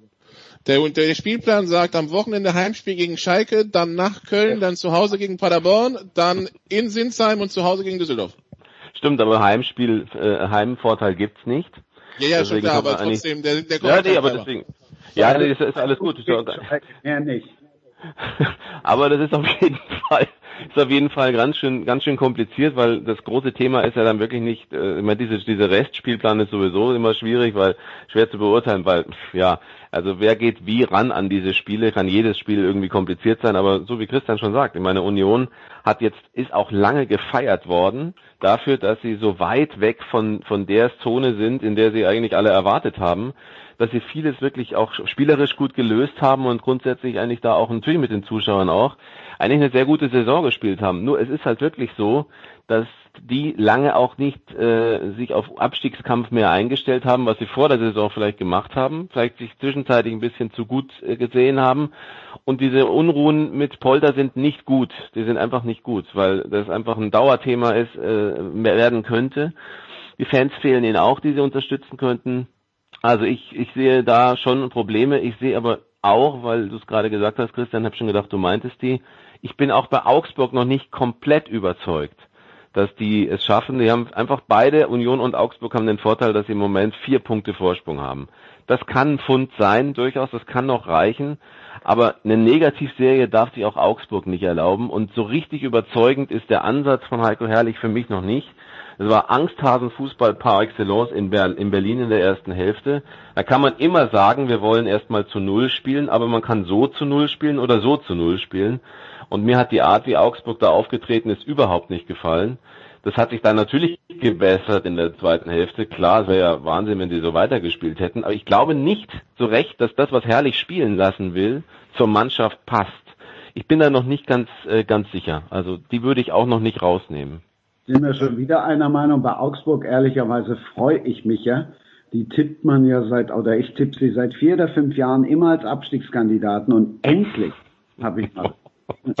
Der, der Spielplan sagt am Wochenende Heimspiel gegen Schalke, dann nach Köln, dann zu Hause gegen Paderborn, dann in Sinsheim und zu Hause gegen Düsseldorf. Stimmt, aber Heimspiel, äh, Heimvorteil gibt's nicht. Ja, ja, schon klar, aber trotzdem, der, der Ja, nee, aber deswegen. Ja, nee, ist, ist alles gut. Ja, nicht. Aber das ist auf jeden Fall ist auf jeden Fall ganz schön ganz schön kompliziert, weil das große Thema ist ja dann wirklich nicht äh, immer diese diese Restspielplan ist sowieso immer schwierig, weil schwer zu beurteilen, weil ja also wer geht wie ran an diese Spiele, kann jedes Spiel irgendwie kompliziert sein, aber so wie Christian schon sagt, ich meine Union hat jetzt ist auch lange gefeiert worden dafür, dass sie so weit weg von von der Zone sind, in der sie eigentlich alle erwartet haben dass sie vieles wirklich auch spielerisch gut gelöst haben und grundsätzlich eigentlich da auch natürlich mit den Zuschauern auch eigentlich eine sehr gute Saison gespielt haben. Nur es ist halt wirklich so, dass die lange auch nicht äh, sich auf Abstiegskampf mehr eingestellt haben, was sie vor der Saison vielleicht gemacht haben, vielleicht sich zwischenzeitlich ein bisschen zu gut äh, gesehen haben. Und diese Unruhen mit Polter sind nicht gut. Die sind einfach nicht gut, weil das einfach ein Dauerthema ist, äh, werden könnte. Die Fans fehlen ihnen auch, die sie unterstützen könnten. Also ich, ich sehe da schon Probleme. Ich sehe aber auch, weil du es gerade gesagt hast, Christian, habe schon gedacht, du meintest die. Ich bin auch bei Augsburg noch nicht komplett überzeugt dass die es schaffen. Die haben einfach beide, Union und Augsburg, haben den Vorteil, dass sie im Moment vier Punkte Vorsprung haben. Das kann ein Fund sein, durchaus, das kann noch reichen. Aber eine Negativserie darf sich auch Augsburg nicht erlauben. Und so richtig überzeugend ist der Ansatz von Heiko Herrlich für mich noch nicht. Es war Angsthasen-Fußball par excellence in, Ber in Berlin in der ersten Hälfte. Da kann man immer sagen, wir wollen erstmal zu Null spielen, aber man kann so zu Null spielen oder so zu Null spielen. Und mir hat die Art, wie Augsburg da aufgetreten ist, überhaupt nicht gefallen. Das hat sich dann natürlich gebessert in der zweiten Hälfte. Klar, es wäre ja Wahnsinn, wenn sie so weitergespielt hätten. Aber ich glaube nicht so recht, dass das, was Herrlich spielen lassen will, zur Mannschaft passt. Ich bin da noch nicht ganz, äh, ganz sicher. Also die würde ich auch noch nicht rausnehmen. Sind wir schon wieder einer Meinung? Bei Augsburg, ehrlicherweise, freue ich mich ja. Die tippt man ja seit, oder ich tippe sie seit vier oder fünf Jahren immer als Abstiegskandidaten und endlich habe ich mal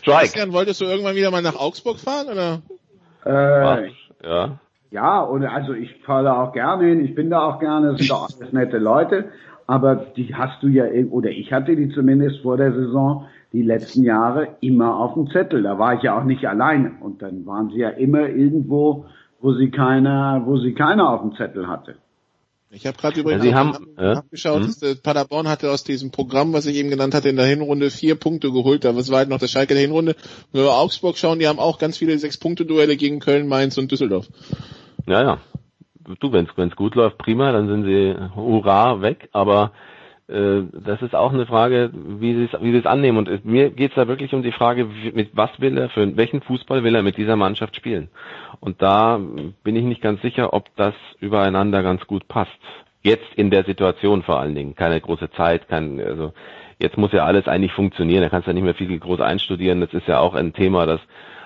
Strike. Christian, wolltest du irgendwann wieder mal nach Augsburg fahren, oder? Äh, ja. Ja, und also ich fahre da auch gerne hin, ich bin da auch gerne, es sind doch alles nette Leute, aber die hast du ja, oder ich hatte die zumindest vor der Saison die letzten Jahre immer auf dem Zettel. Da war ich ja auch nicht alleine. Und dann waren sie ja immer irgendwo, wo sie keiner, wo sie keiner auf dem Zettel hatte. Ich habe gerade übrigens ja, haben, äh, abgeschaut, hm? dass Paderborn hatte aus diesem Programm, was ich eben genannt hatte, in der Hinrunde vier Punkte geholt. Da war halt noch der Schalke der Hinrunde. Wenn wir Augsburg schauen, die haben auch ganz viele Sechs-Punkte-Duelle gegen Köln, Mainz und Düsseldorf. Ja, ja. Du, wenn es gut läuft, prima, dann sind sie hurra weg, aber äh, das ist auch eine Frage, wie sie es wie sie es annehmen. Und mir geht es da wirklich um die Frage, mit was will er, für welchen Fußball will er mit dieser Mannschaft spielen. Und da bin ich nicht ganz sicher, ob das übereinander ganz gut passt. Jetzt in der Situation vor allen Dingen. Keine große Zeit, kein, also jetzt muss ja alles eigentlich funktionieren. Da kannst du ja nicht mehr viel groß einstudieren. Das ist ja auch ein Thema, das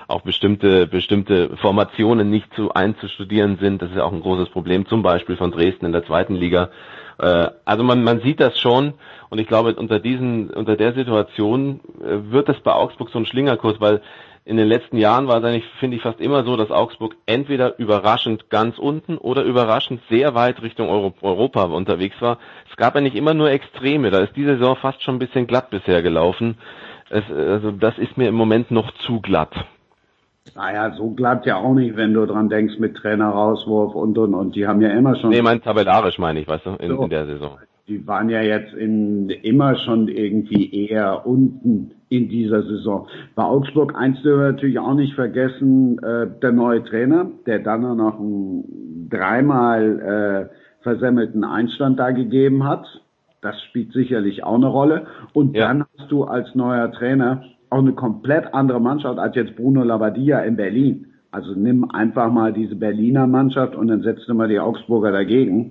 auch bestimmte, bestimmte Formationen nicht zu einzustudieren sind. Das ist ja auch ein großes Problem, zum Beispiel von Dresden in der zweiten Liga. Äh, also man, man sieht das schon und ich glaube, unter diesen, unter der Situation äh, wird es bei Augsburg so ein Schlingerkurs, weil in den letzten Jahren war es eigentlich, finde ich, fast immer so, dass Augsburg entweder überraschend ganz unten oder überraschend sehr weit Richtung Euro Europa unterwegs war. Es gab nicht immer nur Extreme, da ist diese Saison fast schon ein bisschen glatt bisher gelaufen. Es, also das ist mir im Moment noch zu glatt. Naja, so glatt ja auch nicht, wenn du dran denkst mit Trainerauswurf und und und. Die haben ja immer schon. Nee, mein tabellarisch meine ich, weißt du, in, so. in der Saison. Die waren ja jetzt in, immer schon irgendwie eher unten in dieser Saison. Bei Augsburg eins dürfen wir natürlich auch nicht vergessen, äh, der neue Trainer, der dann noch einen dreimal äh, versemmelten Einstand da gegeben hat. Das spielt sicherlich auch eine Rolle. Und ja. dann hast du als neuer Trainer auch eine komplett andere Mannschaft als jetzt Bruno Labbadia in Berlin. Also nimm einfach mal diese Berliner Mannschaft und dann setzt du mal die Augsburger dagegen.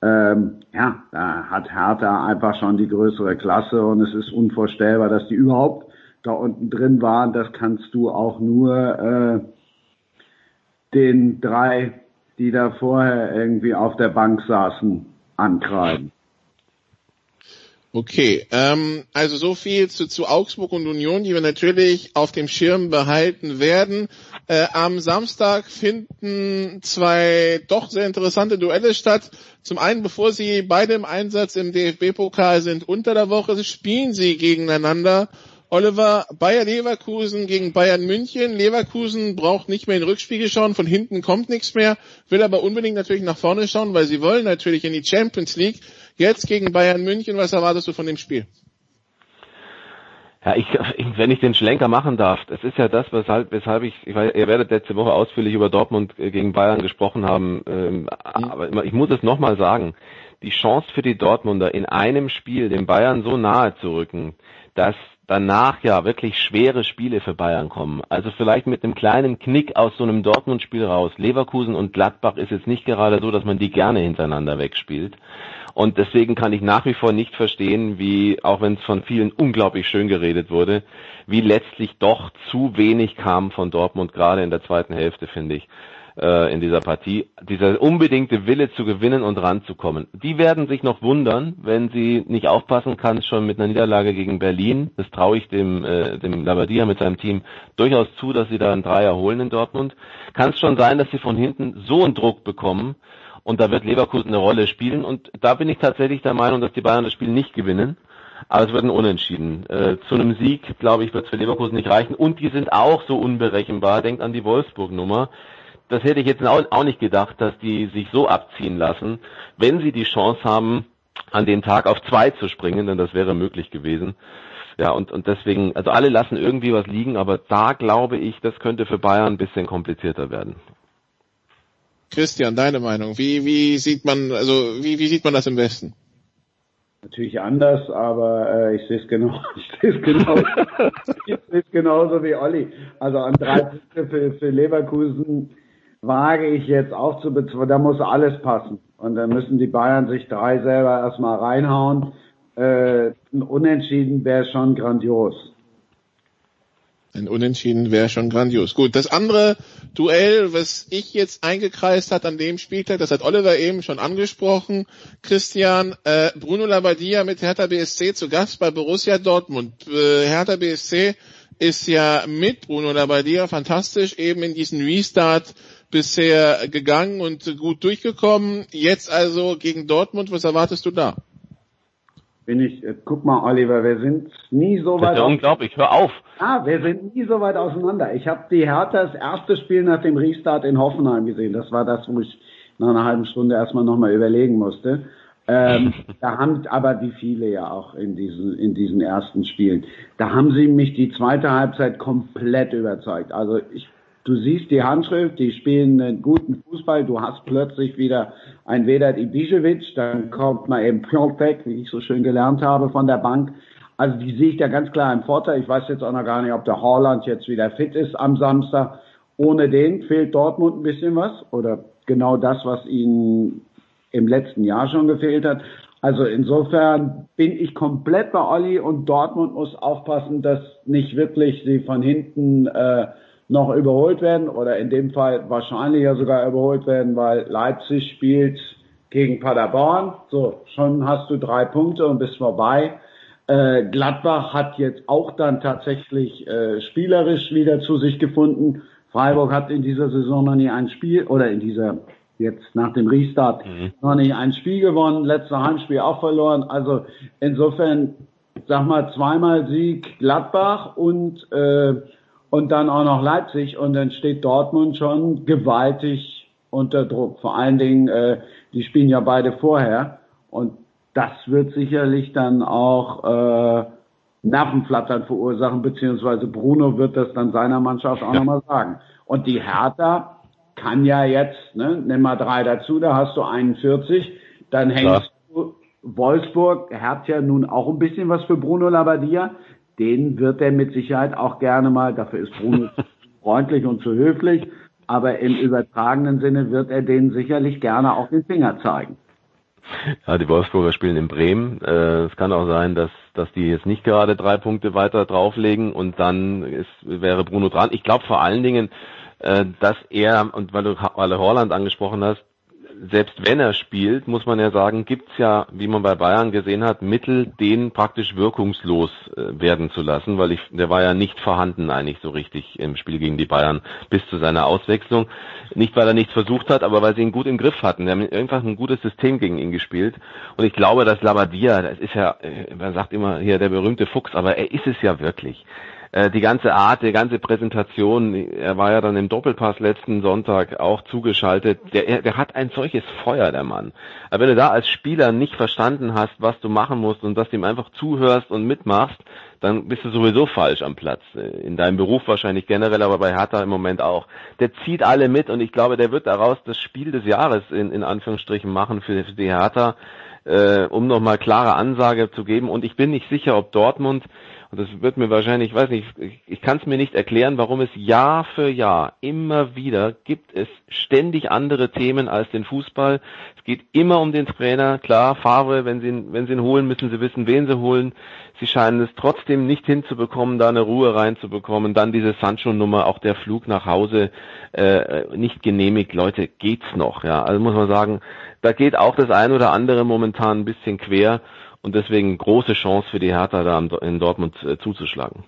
Ähm, ja, da hat Hertha einfach schon die größere Klasse und es ist unvorstellbar, dass die überhaupt da unten drin waren. Das kannst du auch nur äh, den drei, die da vorher irgendwie auf der Bank saßen, ankreiden. Okay, ähm, also so viel zu, zu Augsburg und Union, die wir natürlich auf dem Schirm behalten werden. Äh, am Samstag finden zwei doch sehr interessante Duelle statt. Zum einen, bevor sie beide im Einsatz im DFB-Pokal sind, unter der Woche spielen sie gegeneinander. Oliver, Bayer Leverkusen gegen Bayern München. Leverkusen braucht nicht mehr in den Rückspiegel schauen, von hinten kommt nichts mehr, will aber unbedingt natürlich nach vorne schauen, weil sie wollen natürlich in die Champions League. Jetzt gegen Bayern München, was erwartest du von dem Spiel? Ja, ich, wenn ich den Schlenker machen darf, das ist ja das, weshalb, weshalb ich, ich weiß, ihr werdet letzte Woche ausführlich über Dortmund äh, gegen Bayern gesprochen haben, ähm, aber ich muss es nochmal sagen, die Chance für die Dortmunder in einem Spiel den Bayern so nahe zu rücken, dass danach ja wirklich schwere Spiele für Bayern kommen. Also vielleicht mit einem kleinen Knick aus so einem Dortmund-Spiel raus. Leverkusen und Gladbach ist jetzt nicht gerade so, dass man die gerne hintereinander wegspielt. Und deswegen kann ich nach wie vor nicht verstehen, wie, auch wenn es von vielen unglaublich schön geredet wurde, wie letztlich doch zu wenig kam von Dortmund, gerade in der zweiten Hälfte, finde ich äh, in dieser Partie. Dieser unbedingte Wille zu gewinnen und ranzukommen. Die werden sich noch wundern, wenn sie nicht aufpassen kann, schon mit einer Niederlage gegen Berlin. Das traue ich dem, äh, dem Labadia mit seinem Team durchaus zu, dass sie da einen Dreier holen in Dortmund. Kann es schon sein, dass sie von hinten so einen Druck bekommen, und da wird Leverkusen eine Rolle spielen. Und da bin ich tatsächlich der Meinung, dass die Bayern das Spiel nicht gewinnen. Aber es wird ein Unentschieden. Äh, zu einem Sieg, glaube ich, wird es für Leverkusen nicht reichen. Und die sind auch so unberechenbar. Denkt an die Wolfsburg-Nummer. Das hätte ich jetzt auch nicht gedacht, dass die sich so abziehen lassen, wenn sie die Chance haben, an dem Tag auf zwei zu springen, denn das wäre möglich gewesen. Ja, und, und deswegen, also alle lassen irgendwie was liegen, aber da glaube ich, das könnte für Bayern ein bisschen komplizierter werden. Christian, deine Meinung. Wie, wie sieht man, also wie, wie sieht man das im Westen? Natürlich anders, aber äh, ich sehe es genau, ich sehe genau, ich sehe genauso wie Olli. Also an drei Punkte für, für Leverkusen wage ich jetzt auch zu bezweifeln, da muss alles passen. Und dann müssen die Bayern sich drei selber erstmal reinhauen. Äh, Unentschieden wäre schon grandios. Ein Unentschieden wäre schon grandios. Gut, das andere Duell, was ich jetzt eingekreist hat an dem Spieltag, das hat Oliver eben schon angesprochen. Christian, äh, Bruno Labbadia mit Hertha BSC zu Gast bei Borussia Dortmund. Äh, Hertha BSC ist ja mit Bruno Labbadia fantastisch eben in diesen Restart bisher gegangen und gut durchgekommen. Jetzt also gegen Dortmund, was erwartest du da? Bin ich, äh, guck mal, Oliver, wir sind nie so Das weit. ist ja unglaublich, hör auf. Ah, wir sind nie so weit auseinander. Ich habe die Hertha das erste Spiel nach dem Restart in Hoffenheim gesehen. Das war das, wo ich nach einer halben Stunde erstmal nochmal überlegen musste. Ähm, da haben aber wie viele ja auch in diesen in diesen ersten Spielen. Da haben sie mich die zweite Halbzeit komplett überzeugt. Also ich du siehst die Handschrift, die spielen einen guten Fußball, du hast plötzlich wieder ein Vedat Ibišević, dann kommt mal eben Piontek, wie ich so schön gelernt habe von der Bank. Also die sehe ich da ganz klar im Vorteil. Ich weiß jetzt auch noch gar nicht, ob der Haaland jetzt wieder fit ist am Samstag. Ohne den fehlt Dortmund ein bisschen was oder genau das, was ihnen im letzten Jahr schon gefehlt hat. Also insofern bin ich komplett bei Olli und Dortmund muss aufpassen, dass nicht wirklich sie von hinten äh, noch überholt werden oder in dem Fall wahrscheinlich ja sogar überholt werden, weil Leipzig spielt gegen Paderborn. So, schon hast du drei Punkte und bist vorbei. Äh, Gladbach hat jetzt auch dann tatsächlich äh, spielerisch wieder zu sich gefunden. Freiburg hat in dieser Saison noch nie ein Spiel oder in dieser jetzt nach dem Restart Mhm. noch nicht ein Spiel gewonnen, letzte Heimspiel auch verloren. Also insofern, sag mal, zweimal Sieg Gladbach und äh, und dann auch noch Leipzig und dann steht Dortmund schon gewaltig unter Druck. Vor allen Dingen, äh, die spielen ja beide vorher und das wird sicherlich dann auch äh, Nervenflattern verursachen, beziehungsweise Bruno wird das dann seiner Mannschaft auch nochmal sagen. Und die Hertha kann ja jetzt, ne, nimm mal drei dazu, da hast du 41, dann hängst Klar. du Wolfsburg hat ja nun auch ein bisschen was für Bruno Labbadia. Den wird er mit Sicherheit auch gerne mal, dafür ist Bruno zu freundlich und zu höflich, aber im übertragenen Sinne wird er denen sicherlich gerne auch den Finger zeigen. Ja, die Wolfsburger spielen in Bremen. Äh, es kann auch sein, dass, dass die jetzt nicht gerade drei Punkte weiter drauflegen und dann ist, wäre Bruno dran. Ich glaube vor allen Dingen, äh, dass er, und weil du, weil du Holland angesprochen hast, selbst wenn er spielt, muss man ja sagen, gibt's ja, wie man bei Bayern gesehen hat, Mittel, den praktisch wirkungslos äh, werden zu lassen, weil ich, der war ja nicht vorhanden eigentlich so richtig im Spiel gegen die Bayern bis zu seiner Auswechslung. Nicht, weil er nichts versucht hat, aber weil sie ihn gut im Griff hatten. Die haben einfach ein gutes System gegen ihn gespielt. Und ich glaube, dass Labadia, das ist ja, äh, man sagt immer hier der berühmte Fuchs, aber er ist es ja wirklich äh, die ganze Art, die ganze Präsentation, er war ja dann im Doppelpass letzten Sonntag auch zugeschaltet, der, der hat ein solches Feuer, der Mann. Aber wenn du da als Spieler nicht verstanden hast, was du machen musst und dass du ihm einfach zuhörst und mitmachst, dann bist du sowieso falsch am Platz. In deinem Beruf wahrscheinlich generell, aber bei Hertha im Moment auch. Der zieht alle mit und ich glaube, der wird daraus das Spiel des Jahres in, in Anführungsstrichen machen für, für die Hertha, äh, um nochmal klare Ansage zu geben. Und ich bin nicht sicher, ob Dortmund und das wird mir wahrscheinlich, ich weiß nicht, ich, ich kann es mir nicht erklären, warum es Jahr für Jahr immer wieder gibt es ständig andere Themen als den Fußball. Es geht immer um den Trainer. Klar, Favre, wenn sie ihn, wenn sie ihn holen, müssen sie wissen, wen sie holen. Sie scheinen es trotzdem nicht hinzubekommen, da eine Ruhe reinzubekommen. Dann diese Sancho-Nummer, auch der Flug nach Hause äh, nicht genehmigt. Leute, geht's noch? Ja, also muss man sagen, da geht auch das ein oder andere momentan ein bisschen quer und deswegen große Chance für die Hertha da in Dortmund äh, zuzuschlagen.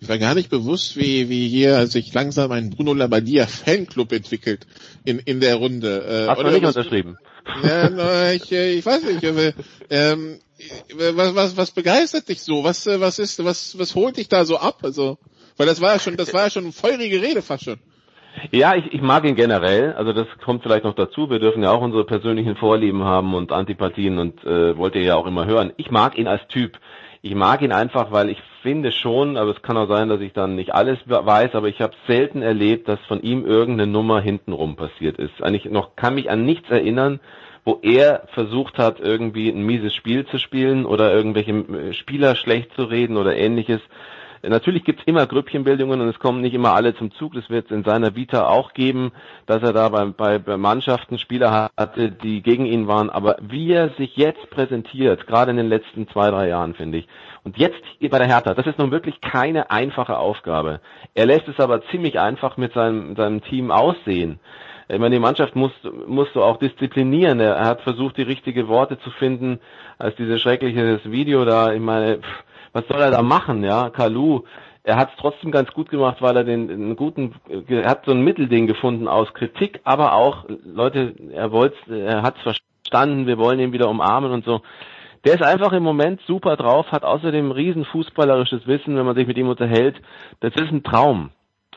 Ich war gar nicht bewusst, wie, wie hier sich langsam ein Bruno Labbadia Fanclub entwickelt in, in der Runde. Äh, Hast du nicht unterschrieben? Ja, na, ich, äh, ich weiß nicht. Aber, ähm, was, was, was begeistert dich so? Was, äh, was ist, was, was holt dich da so ab? Also, weil das war ja schon, das war ja schon eine feurige Rede fast schon. Ja, ich, ich mag ihn generell. Also das kommt vielleicht noch dazu. Wir dürfen ja auch unsere persönlichen Vorlieben haben und Antipathien und äh, wollt ihr ja auch immer hören. Ich mag ihn als Typ. Ich mag ihn einfach, weil ich finde schon, aber es kann auch sein, dass ich dann nicht alles weiß, aber ich habe selten erlebt, dass von ihm irgendeine Nummer hintenrum passiert ist. Eigentlich noch kann mich an nichts erinnern, wo er versucht hat, irgendwie ein mieses Spiel zu spielen oder irgendwelche äh, Spieler schlecht zu reden oder ähnliches. Natürlich gibt's immer Grüppchenbildungen und es kommen nicht immer alle zum Zug. Das wird es in seiner Vita auch geben, dass er da bei, bei, bei Mannschaften Spieler hatte, die gegen ihn waren. Aber wie er sich jetzt präsentiert, gerade in den letzten zwei, drei Jahren, finde ich, und jetzt bei der Hertha, das ist nun wirklich keine einfache Aufgabe. Er lässt es aber ziemlich einfach mit seinem, seinem Team aussehen. Ich meine, die Mannschaft muss, musst du auch disziplinieren. Er, hat versucht, die richtige Worte zu finden, als dieses schreckliche Video da, ich meine, pff, was soll er da machen, ja? Kalu, er hat es trotzdem ganz gut gemacht, weil er den einen guten, er hat so ein Mittelding gefunden aus Kritik, aber auch Leute, er wollte, er hat es verstanden, wir wollen ihn wieder umarmen und so. Der ist einfach im Moment super drauf, hat außerdem riesen fußballerisches Wissen, wenn man sich mit ihm unterhält. Das ist ein Traum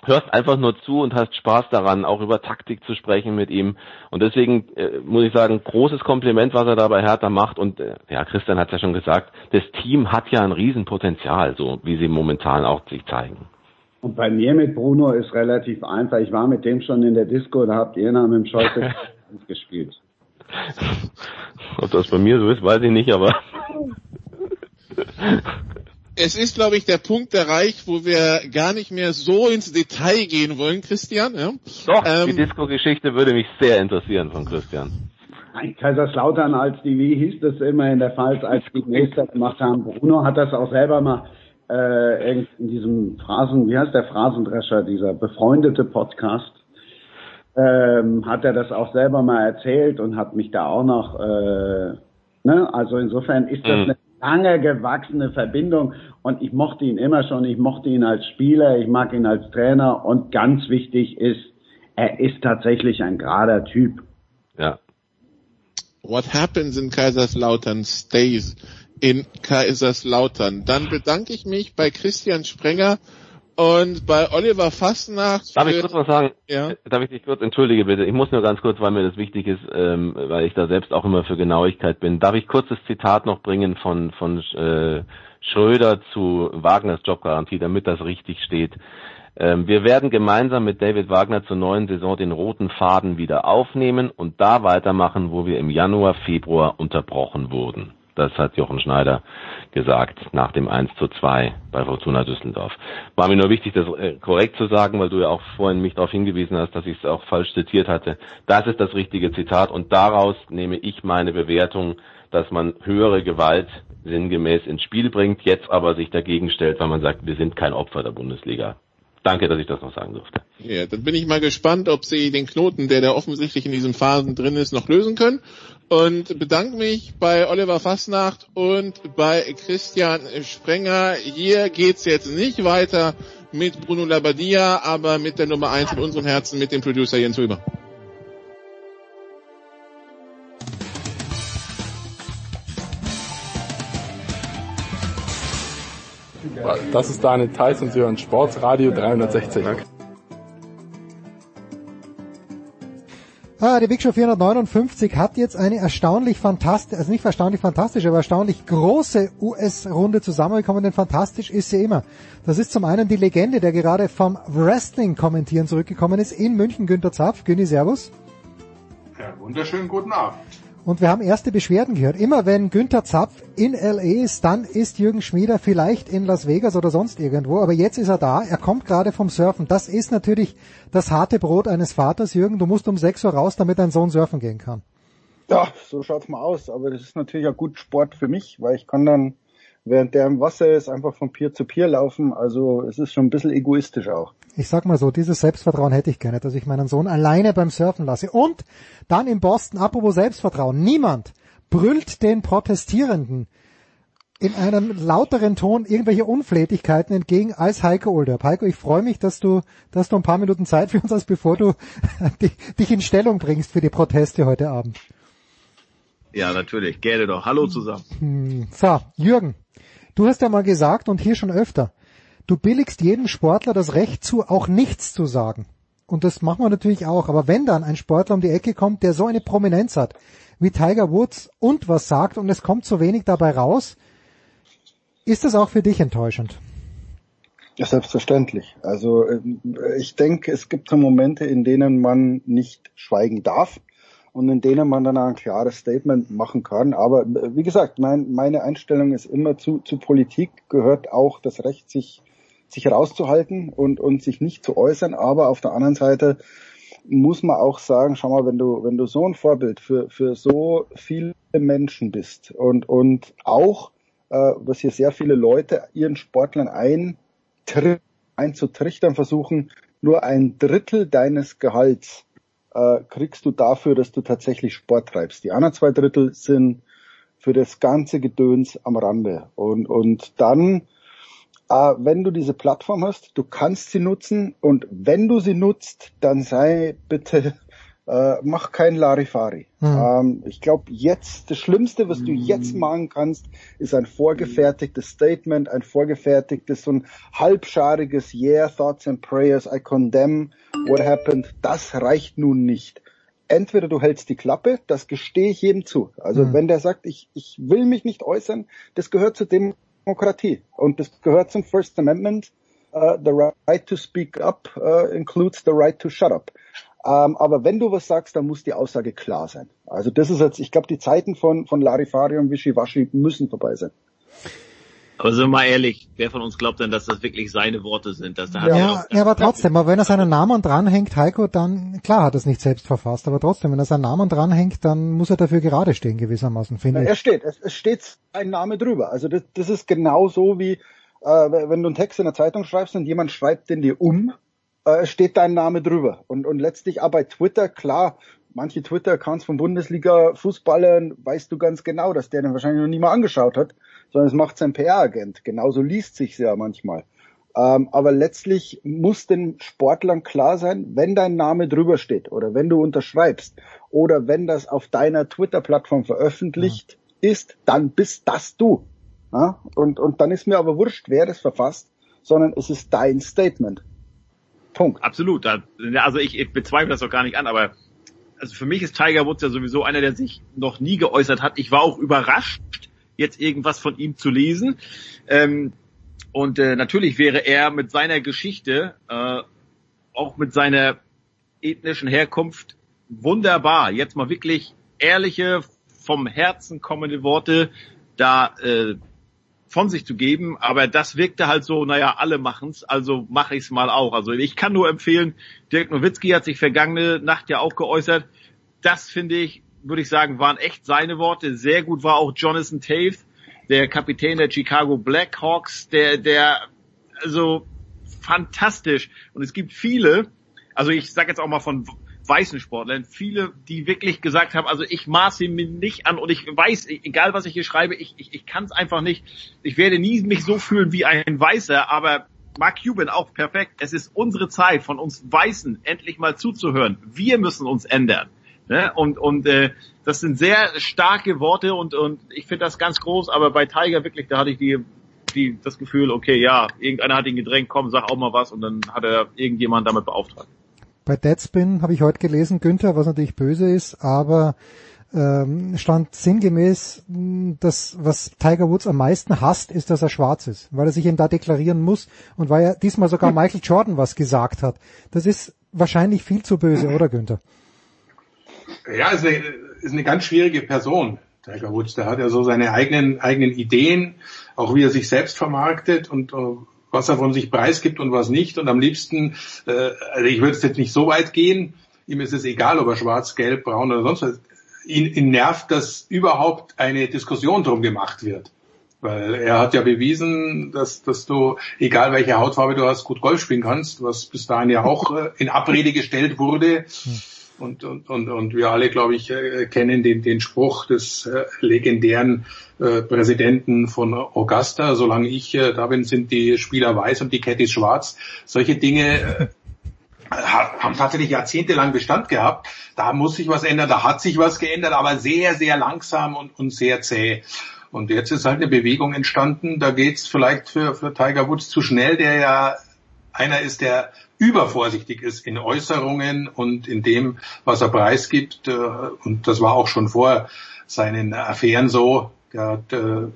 hörst einfach nur zu und hast Spaß daran, auch über Taktik zu sprechen mit ihm. Und deswegen äh, muss ich sagen, großes Kompliment, was er da bei Hertha macht. Und äh, ja, Christian hat ja schon gesagt, das Team hat ja ein Riesenpotenzial, so wie sie momentan auch sich zeigen. Und bei mir mit Bruno ist relativ einfach. Ich war mit dem schon in der Disco, da habt ihr nach dem Scholze gespielt. Ob das bei mir so ist, weiß ich nicht, aber es ist, glaube ich, der Punkt erreicht, wo wir gar nicht mehr so ins Detail gehen wollen, Christian. Ja? Doch, ähm, die Disco-Geschichte würde mich sehr interessieren von Christian. Ein Kaiserslautern als die, wie hieß das immer in der Pfalz, als die Meister gemacht haben. Bruno hat das auch selber mal äh, in diesem Phrasen, wie heißt der Phrasendrescher, dieser befreundete Podcast, ähm, hat er das auch selber mal erzählt und hat mich da auch noch, äh, ne, also insofern ist das mhm. eine lange gewachsene Verbindung und ich mochte ihn immer schon, ich mochte ihn als Spieler, ich mag ihn als Trainer und ganz wichtig ist, er ist tatsächlich ein gerader Typ. Ja. What happens in Kaiserslautern stays in Kaiserslautern. Dann bedanke ich mich bei Christian Sprenger und bei Oliver Fastnacht. Darf ich kurz was sagen? Ja. Darf ich dich kurz, entschuldige bitte, ich muss nur ganz kurz, weil mir das wichtig ist, ähm, weil ich da selbst auch immer für Genauigkeit bin. Darf ich kurz das Zitat noch bringen von, von äh, Schröder zu Wagners Jobgarantie, damit das richtig steht. Ähm, wir werden gemeinsam mit David Wagner zur neuen Saison den roten Faden wieder aufnehmen und da weitermachen, wo wir im Januar, Februar unterbrochen wurden. Das hat Jochen Schneider gesagt nach dem 1 zu 2 bei Fortuna Düsseldorf. War mir nur wichtig, das äh, korrekt zu sagen, weil du ja auch vorhin mich darauf hingewiesen hast, dass ich es auch falsch zitiert hatte. Das ist das richtige Zitat und daraus nehme ich meine Bewertung, dass man höhere Gewalt sinngemäß ins Spiel bringt, jetzt aber sich dagegen stellt, weil man sagt, wir sind kein Opfer der Bundesliga. Danke, dass ich das noch sagen durfte. Ja, dann bin ich mal gespannt, ob Sie den Knoten, der da offensichtlich in diesen Phasen drin ist, noch lösen können. Und bedanke mich bei Oliver Fassnacht und bei Christian Sprenger. Hier geht's jetzt nicht weiter mit Bruno Labbadia, aber mit der Nummer eins in unseren Herzen, mit dem Producer Jens Rüber. Das ist Daniel Theiss und Sie hören Sportsradio 360. Ah, die Big Show 459 hat jetzt eine erstaunlich fantastische, also nicht erstaunlich fantastisch, aber erstaunlich große US-Runde zusammengekommen, denn fantastisch ist sie immer. Das ist zum einen die Legende, der gerade vom Wrestling-Kommentieren zurückgekommen ist in München, Günter Zapf. Günni, Servus. Ja, wunderschönen guten Abend. Und wir haben erste Beschwerden gehört. Immer wenn Günther Zapf in LA ist, dann ist Jürgen Schmieder vielleicht in Las Vegas oder sonst irgendwo. Aber jetzt ist er da. Er kommt gerade vom Surfen. Das ist natürlich das harte Brot eines Vaters, Jürgen. Du musst um 6 Uhr raus, damit dein Sohn surfen gehen kann. Ja, so schaut's mal aus. Aber das ist natürlich auch gut Sport für mich, weil ich kann dann, während der im Wasser ist, einfach von Pier zu Pier laufen. Also es ist schon ein bisschen egoistisch auch ich sag mal so, dieses Selbstvertrauen hätte ich gerne, dass ich meinen Sohn alleine beim Surfen lasse. Und dann in Boston, apropos Selbstvertrauen, niemand brüllt den Protestierenden in einem lauteren Ton irgendwelche Unflätigkeiten entgegen als Heiko Older. Heiko, ich freue mich, dass du, dass du ein paar Minuten Zeit für uns hast, bevor du dich in Stellung bringst für die Proteste heute Abend. Ja, natürlich. Gerne doch. Hallo zusammen. Hm, so, Jürgen, du hast ja mal gesagt und hier schon öfter, du billigst jedem Sportler das Recht zu, auch nichts zu sagen. Und das machen wir natürlich auch. Aber wenn dann ein Sportler um die Ecke kommt, der so eine Prominenz hat, wie Tiger Woods und was sagt und es kommt so wenig dabei raus, ist das auch für dich enttäuschend? Ja, selbstverständlich. Also ähm, ich denke, es gibt so Momente, in denen man nicht schweigen darf und in denen man dann ein klares Statement machen kann. Aber äh, wie gesagt, mein, meine Einstellung ist immer zu, zu Politik gehört auch das Recht, sich sich rauszuhalten und, und sich nicht zu äußern. Aber auf der anderen Seite muss man auch sagen, schau mal, wenn du, wenn du so ein Vorbild für, für so viele Menschen bist und, und auch, äh, was hier sehr viele Leute ihren Sportlern ein, einzutrichtern versuchen, nur ein Drittel deines Gehalts äh, kriegst du dafür, dass du tatsächlich Sport treibst. Die anderen zwei Drittel sind für das ganze Gedöns am Rande. Und, und dann äh, wenn du diese Plattform hast, du kannst sie nutzen und wenn du sie nutzt, dann sei bitte, äh, mach kein Larifari. Mhm. Ähm, ich glaube, jetzt, das Schlimmste, was du jetzt machen kannst, ist ein vorgefertigtes Statement, ein vorgefertigtes, so ein halbschariges Yeah, Thoughts and Prayers, I condemn what happened. Das reicht nun nicht entweder du hältst die Klappe, das gestehe ich jedem zu. Also mhm. wenn der sagt, ich, ich will mich nicht äußern, das gehört zu dem Demokratie. Und das gehört zum First Amendment. Uh, the right to speak up uh, includes the right to shut up. Um, aber wenn du was sagst, dann muss die Aussage klar sein. Also das ist jetzt, ich glaube, die Zeiten von, von Larifari und Wischiwaschi müssen vorbei sein. Aber sind wir mal ehrlich, wer von uns glaubt denn, dass das wirklich seine Worte sind? Dass ja, ja, ja, aber trotzdem, aber wenn er seinen Namen dranhängt, Heiko, dann, klar hat er es nicht selbst verfasst, aber trotzdem, wenn er seinen Namen dranhängt, dann muss er dafür gerade stehen gewissermaßen, finde ich. Er steht, es, es steht ein Name drüber. Also das, das ist genau so wie, äh, wenn du einen Text in der Zeitung schreibst und jemand schreibt den dir um, äh, steht dein Name drüber. Und, und letztlich auch bei Twitter, klar, manche Twitter-Accounts von Bundesliga-Fußballern weißt du ganz genau, dass der den wahrscheinlich noch nie mal angeschaut hat sondern es macht sein PR-Agent. Genauso liest sich's ja manchmal. Ähm, aber letztlich muss den Sportlern klar sein, wenn dein Name drüber steht oder wenn du unterschreibst oder wenn das auf deiner Twitter-Plattform veröffentlicht ja. ist, dann bist das du. Ja? Und, und dann ist mir aber wurscht, wer das verfasst, sondern es ist dein Statement. Punkt. Absolut. Also ich, ich bezweifle das auch gar nicht an, aber also für mich ist Tiger Woods ja sowieso einer, der sich noch nie geäußert hat. Ich war auch überrascht, jetzt irgendwas von ihm zu lesen. Ähm, und äh, natürlich wäre er mit seiner Geschichte, äh, auch mit seiner ethnischen Herkunft wunderbar. Jetzt mal wirklich ehrliche, vom Herzen kommende Worte da äh, von sich zu geben, aber das wirkte halt so, naja, alle machen's, also mache ich's mal auch. Also ich kann nur empfehlen, Dirk Nowitzki hat sich vergangene Nacht ja auch geäußert. Das finde ich würde ich sagen, waren echt seine Worte. Sehr gut war auch Jonathan Tate, der Kapitän der Chicago Blackhawks, der, der, also fantastisch. Und es gibt viele, also ich sage jetzt auch mal von weißen Sportlern, viele, die wirklich gesagt haben, also ich maße mir nicht an und ich weiß, egal was ich hier schreibe, ich, ich, ich kann es einfach nicht. Ich werde nie mich so fühlen wie ein Weißer, aber Mark Cuban auch perfekt. Es ist unsere Zeit, von uns Weißen endlich mal zuzuhören. Wir müssen uns ändern. Ne? Und, und äh, das sind sehr starke Worte und, und ich finde das ganz groß, aber bei Tiger wirklich, da hatte ich die, die, das Gefühl, okay, ja, irgendeiner hat ihn gedrängt, komm, sag auch mal was und dann hat er irgendjemand damit beauftragt. Bei Deadspin habe ich heute gelesen, Günther, was natürlich böse ist, aber ähm, stand sinngemäß, dass was Tiger Woods am meisten hasst, ist, dass er schwarz ist, weil er sich eben da deklarieren muss und weil er diesmal sogar Michael Jordan was gesagt hat. Das ist wahrscheinlich viel zu böse, oder Günther? Ja, ist eine, ist eine ganz schwierige Person. Tiger Woods, der hat ja so seine eigenen, eigenen Ideen, auch wie er sich selbst vermarktet und uh, was er von sich preisgibt und was nicht. Und am liebsten, äh, also ich würde jetzt nicht so weit gehen, ihm ist es egal, ob er schwarz, gelb, braun oder sonst was. Ihn, ihn nervt, dass überhaupt eine Diskussion drum gemacht wird. Weil er hat ja bewiesen, dass, dass du, egal welche Hautfarbe du hast, gut Golf spielen kannst, was bis dahin ja auch äh, in Abrede gestellt wurde. Und, und, und, und wir alle, glaube ich, äh, kennen den, den Spruch des äh, legendären äh, Präsidenten von Augusta. Solange ich da bin, sind die Spieler weiß und die Caddies schwarz. Solche Dinge haben tatsächlich jahrzehntelang Bestand gehabt. Da muss sich was ändern, da hat sich was geändert, aber sehr, sehr langsam und, und sehr zäh. Und jetzt ist halt eine Bewegung entstanden, da geht's vielleicht für, für Tiger Woods zu schnell, der ja einer ist, der übervorsichtig ist in Äußerungen und in dem, was er preisgibt. Äh, und das war auch schon vor seinen Affären so. Der hat äh,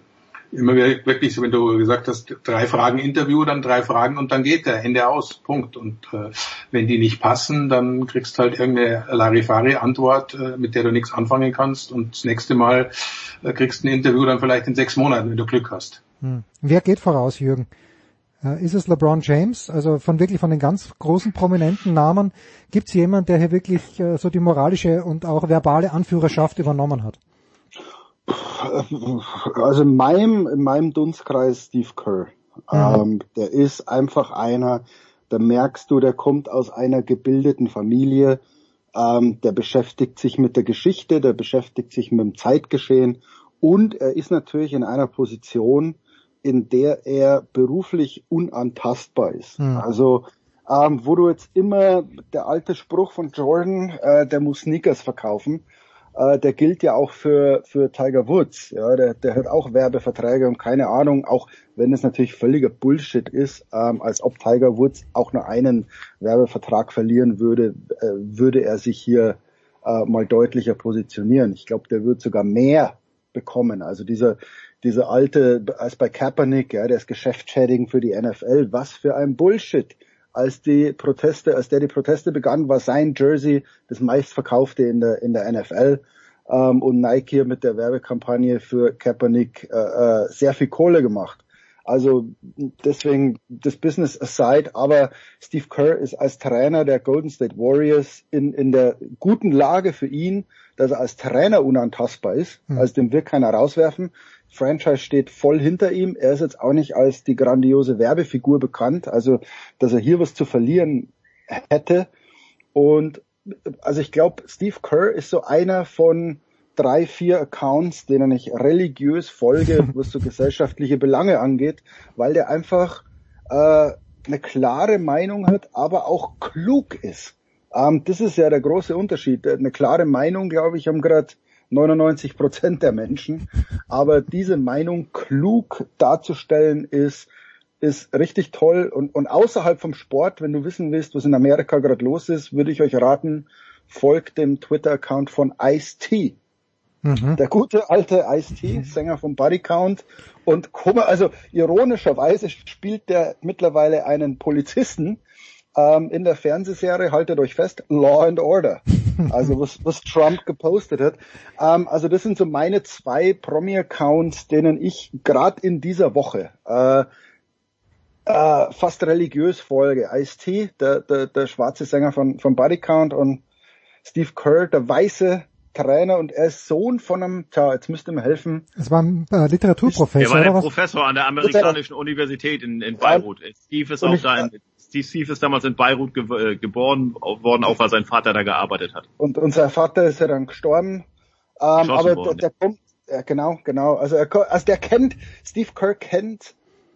immer wirklich, so, wenn du gesagt hast, drei Fragen Interview, dann drei Fragen und dann geht der Ende aus, Punkt. Und äh, wenn die nicht passen, dann kriegst halt irgendeine Larifari-Antwort, äh, mit der du nichts anfangen kannst und das nächste Mal kriegst du ein Interview dann vielleicht in sechs Monaten, wenn du Glück hast. Hm. Wer geht voraus, Jürgen? Äh, ist es LeBron James? Also von wirklich von den ganz großen prominenten Namen gibt es jemand, der hier wirklich äh, so die moralische und auch verbale Anführerschaft übernommen hat? Also in meinem, in meinem Dunstkreis Steve Kerr. Mhm. Ähm, der ist einfach einer, da merkst du, der kommt aus einer gebildeten Familie, ähm, der beschäftigt sich mit der Geschichte, der beschäftigt sich mit dem Zeitgeschehen und er ist natürlich in einer Position, in der er beruflich unantastbar ist. Mhm. Also ähm, wo du jetzt immer der alte Spruch von Jordan, äh, der muss Sneakers verkaufen, äh, der gilt ja auch für, für Tiger Woods. Ja, der, der hat auch Werbeverträge und keine Ahnung, auch wenn es natürlich völliger Bullshit ist, ähm, als ob Tiger Woods auch nur einen Werbevertrag verlieren würde, äh, würde er sich hier äh, mal deutlicher positionieren. Ich glaube, der wird sogar mehr bekommen. Also dieser, dieser alte, als bei Kaepernick, ja, der ist geschäftsschädigend für die NFL. Was für ein Bullshit als die Proteste, als der die Proteste begann, war sein Jersey das meistverkaufte in der in der NFL ähm, und Nike hier mit der Werbekampagne für Kaepernick äh, äh, sehr viel Kohle gemacht. Also deswegen das Business aside, aber Steve Kerr ist als Trainer der Golden State Warriors in, in der guten Lage für ihn, dass er als Trainer unantastbar ist. Mhm. Also den wird keiner rauswerfen. Franchise steht voll hinter ihm. Er ist jetzt auch nicht als die grandiose Werbefigur bekannt, also dass er hier was zu verlieren hätte. Und also ich glaube, Steve Kerr ist so einer von drei, vier Accounts, denen ich religiös folge, was so gesellschaftliche Belange angeht, weil der einfach äh, eine klare Meinung hat, aber auch klug ist. Ähm, das ist ja der große Unterschied. Eine klare Meinung, glaube ich, haben gerade 99 Prozent der Menschen. Aber diese Meinung klug darzustellen ist, ist richtig toll. Und, und außerhalb vom Sport, wenn du wissen willst, was in Amerika gerade los ist, würde ich euch raten, folgt dem Twitter-Account von Ice-T. Mhm. Der gute alte Ice-T, Sänger vom Body Count. Und also ironischerweise spielt der mittlerweile einen Polizisten, ähm, in der Fernsehserie, haltet euch fest, Law and Order. Also was, was Trump gepostet hat. Ähm, also das sind so meine zwei Promi-Accounts, denen ich gerade in dieser Woche äh, äh, fast religiös folge. Ice-T, der, der, der schwarze Sänger von, von Body Count und Steve Kerr, der weiße Trainer und er ist Sohn von einem, tja, jetzt müsste mir helfen. Es war ein äh, Literaturprofessor. Er war der Professor an der amerikanischen Universität in, in Beirut. Steve ist auch da in, Steve Steve ist damals in Beirut ge äh, geboren worden, auch weil sein Vater da gearbeitet hat. Und unser Vater ist ja dann gestorben. Ähm, aber der, der, kommt, ja, genau, genau. Also, er, also der kennt, Steve Kerr kennt,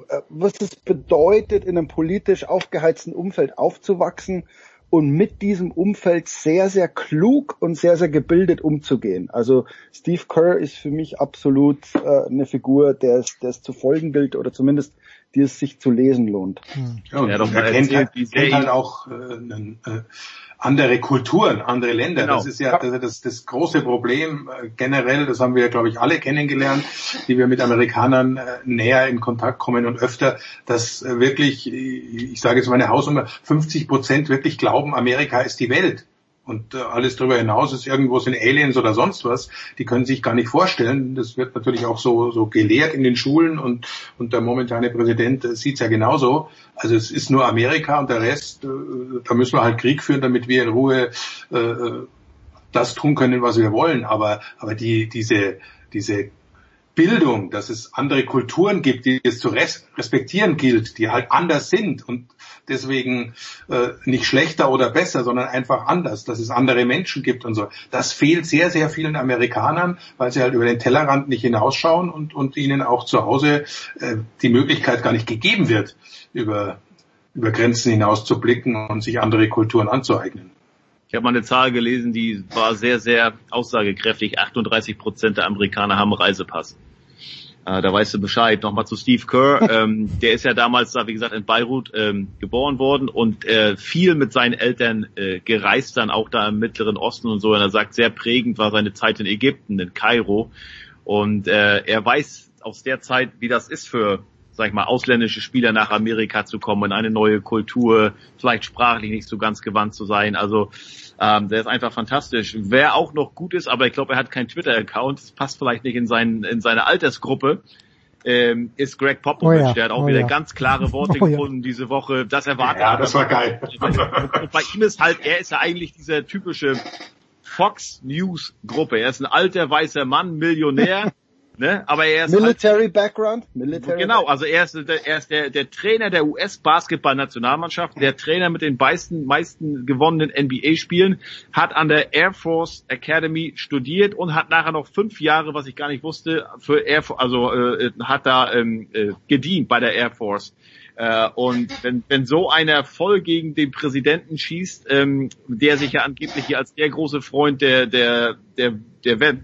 äh, was es bedeutet, in einem politisch aufgeheizten Umfeld aufzuwachsen und mit diesem Umfeld sehr, sehr klug und sehr, sehr gebildet umzugehen. Also Steve Kerr ist für mich absolut äh, eine Figur, der es, der es zu folgen gilt oder zumindest die es sich zu lesen lohnt. Hm. Ja, und ja, doch, er kennt halt, kennt halt auch äh, äh, andere Kulturen, andere Länder. Genau. Das ist ja das, das, das große Problem äh, generell, das haben wir, glaube ich, alle kennengelernt, die wir mit Amerikanern äh, näher in Kontakt kommen und öfter, dass äh, wirklich, ich sage jetzt meine Hausnummer, 50 Prozent wirklich glauben, Amerika ist die Welt. Und äh, alles darüber hinaus ist irgendwo sind Aliens oder sonst was. Die können sich gar nicht vorstellen. Das wird natürlich auch so, so gelehrt in den Schulen und, und der momentane Präsident äh, sieht es ja genauso. Also es ist nur Amerika und der Rest, äh, da müssen wir halt Krieg führen, damit wir in Ruhe äh, äh das tun können, was wir wollen. Aber, aber die, diese, diese Bildung, dass es andere Kulturen gibt, die es zu respektieren gilt, die halt anders sind und deswegen äh, nicht schlechter oder besser, sondern einfach anders, dass es andere Menschen gibt und so. Das fehlt sehr, sehr vielen Amerikanern, weil sie halt über den Tellerrand nicht hinausschauen und, und ihnen auch zu Hause äh, die Möglichkeit gar nicht gegeben wird, über, über Grenzen hinaus zu blicken und sich andere Kulturen anzueignen. Ich habe mal eine Zahl gelesen, die war sehr, sehr aussagekräftig. 38 Prozent der Amerikaner haben Reisepass. Äh, da weißt du Bescheid. Nochmal zu Steve Kerr. ähm, der ist ja damals da, wie gesagt, in Beirut ähm, geboren worden und äh, viel mit seinen Eltern äh, gereist, dann auch da im Mittleren Osten und so. Und er sagt, sehr prägend war seine Zeit in Ägypten, in Kairo. Und äh, er weiß aus der Zeit, wie das ist für sag ich mal, ausländische Spieler nach Amerika zu kommen, in eine neue Kultur, vielleicht sprachlich nicht so ganz gewandt zu sein. Also ähm, der ist einfach fantastisch. Wer auch noch gut ist, aber ich glaube, er hat keinen Twitter-Account, das passt vielleicht nicht in, seinen, in seine Altersgruppe, ähm, ist Greg Popovich. Oh ja, der hat auch oh wieder ja. ganz klare Worte oh gefunden ja. diese Woche. Das erwartet Ja, das war geil. Und bei ihm ist halt, er ist ja eigentlich dieser typische Fox News Gruppe. Er ist ein alter weißer Mann, Millionär, Ne? Aber er ist Military halt, Background. Military genau, also er ist, der, er ist der, der Trainer der US-Basketball-Nationalmannschaft, der Trainer mit den meisten, meisten gewonnenen NBA-Spielen, hat an der Air Force Academy studiert und hat nachher noch fünf Jahre, was ich gar nicht wusste, für Air, also äh, hat da ähm, äh, gedient bei der Air Force. Äh, und wenn, wenn so einer voll gegen den Präsidenten schießt, ähm, der sich ja angeblich hier als der große Freund der der der der,